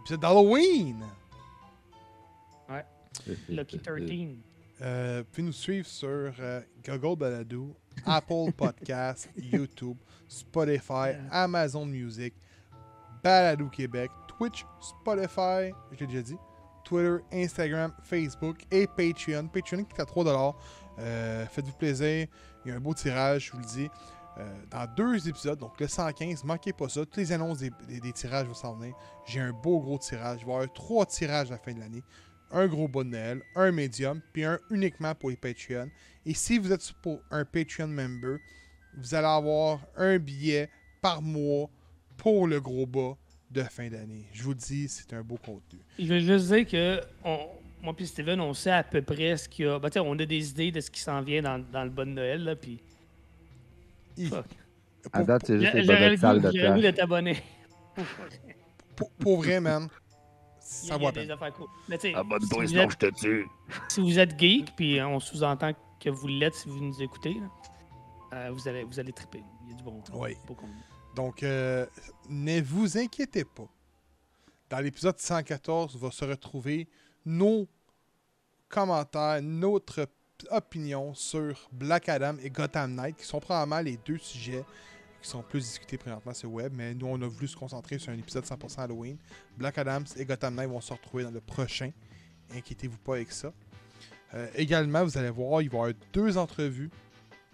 Épisode d'Halloween! Lucky 13. Euh, vous pouvez nous suivre sur euh, Google Balado, Apple Podcast, YouTube, Spotify, Amazon Music, Balado Québec, Twitch, Spotify, je l'ai déjà dit, Twitter, Instagram, Facebook et Patreon. Patreon qui est à 3$. Euh, Faites-vous plaisir. Il y a un beau tirage, je vous le dis. Euh, dans deux épisodes, donc le 115, manquez pas ça. Toutes les annonces des, des- des tirages vont s'en venir. J'ai un beau gros tirage. Il va y avoir trois tirages à la fin de l'année un gros bas de Noël, un médium, puis un uniquement pour les Patreon. Et si vous êtes pour un Patreon member, vous allez avoir un billet par mois pour le gros bas de fin d'année. Je vous dis, c'est un beau contenu. Je veux juste dire que on- moi et Steven, on sait à peu près ce qu'il y a. Ben, on a des idées de ce qui s'en vient dans, dans le bon Noël. Là, puis. Fuck. À date, c'est juste les le goût, de j'aurais le goût trash. de t'abonner. pour- pour vrai, man, ça a- il y vaut a la des peine. affaires cool. Mais tu sais, Abonne-toi, si, vous sinon êtes, je te tue. si vous êtes geek, puis on sous-entend que vous l'êtes si vous nous écoutez, là, euh, vous, allez, vous allez triper. Il y a du bon, Oui. beau. Donc, euh, ne vous inquiétez pas. Dans l'épisode 114, va se retrouver nos commentaires, notre opinion sur Black Adam et Gotham Knight, qui sont probablement les deux sujets sont plus discutés présentement sur le web, mais nous, on a voulu se concentrer sur un épisode 100% Halloween. Black Adam et Gotham Knight vont se retrouver dans le prochain. Inquiétez-vous pas avec ça. Euh, également, vous allez voir, il va y avoir deux entrevues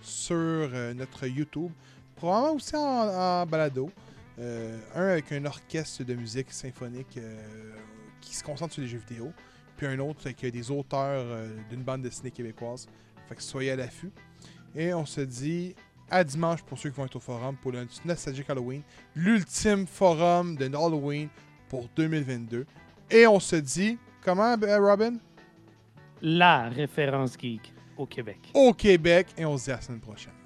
sur euh, notre YouTube. Probablement aussi en, balado. Euh, un avec un orchestre de musique symphonique qui se concentre sur les jeux vidéo. Puis un autre avec des auteurs d'une bande dessinée québécoise. Fait que soyez à l'affût. Et on se dit à dimanche pour ceux qui vont être au forum pour le Nostalgic Halloween. L'ultime forum de Halloween pour 2022. Et on se dit, comment euh, Robin? La référence geek au Québec. Au Québec. Et on se dit à la semaine prochaine.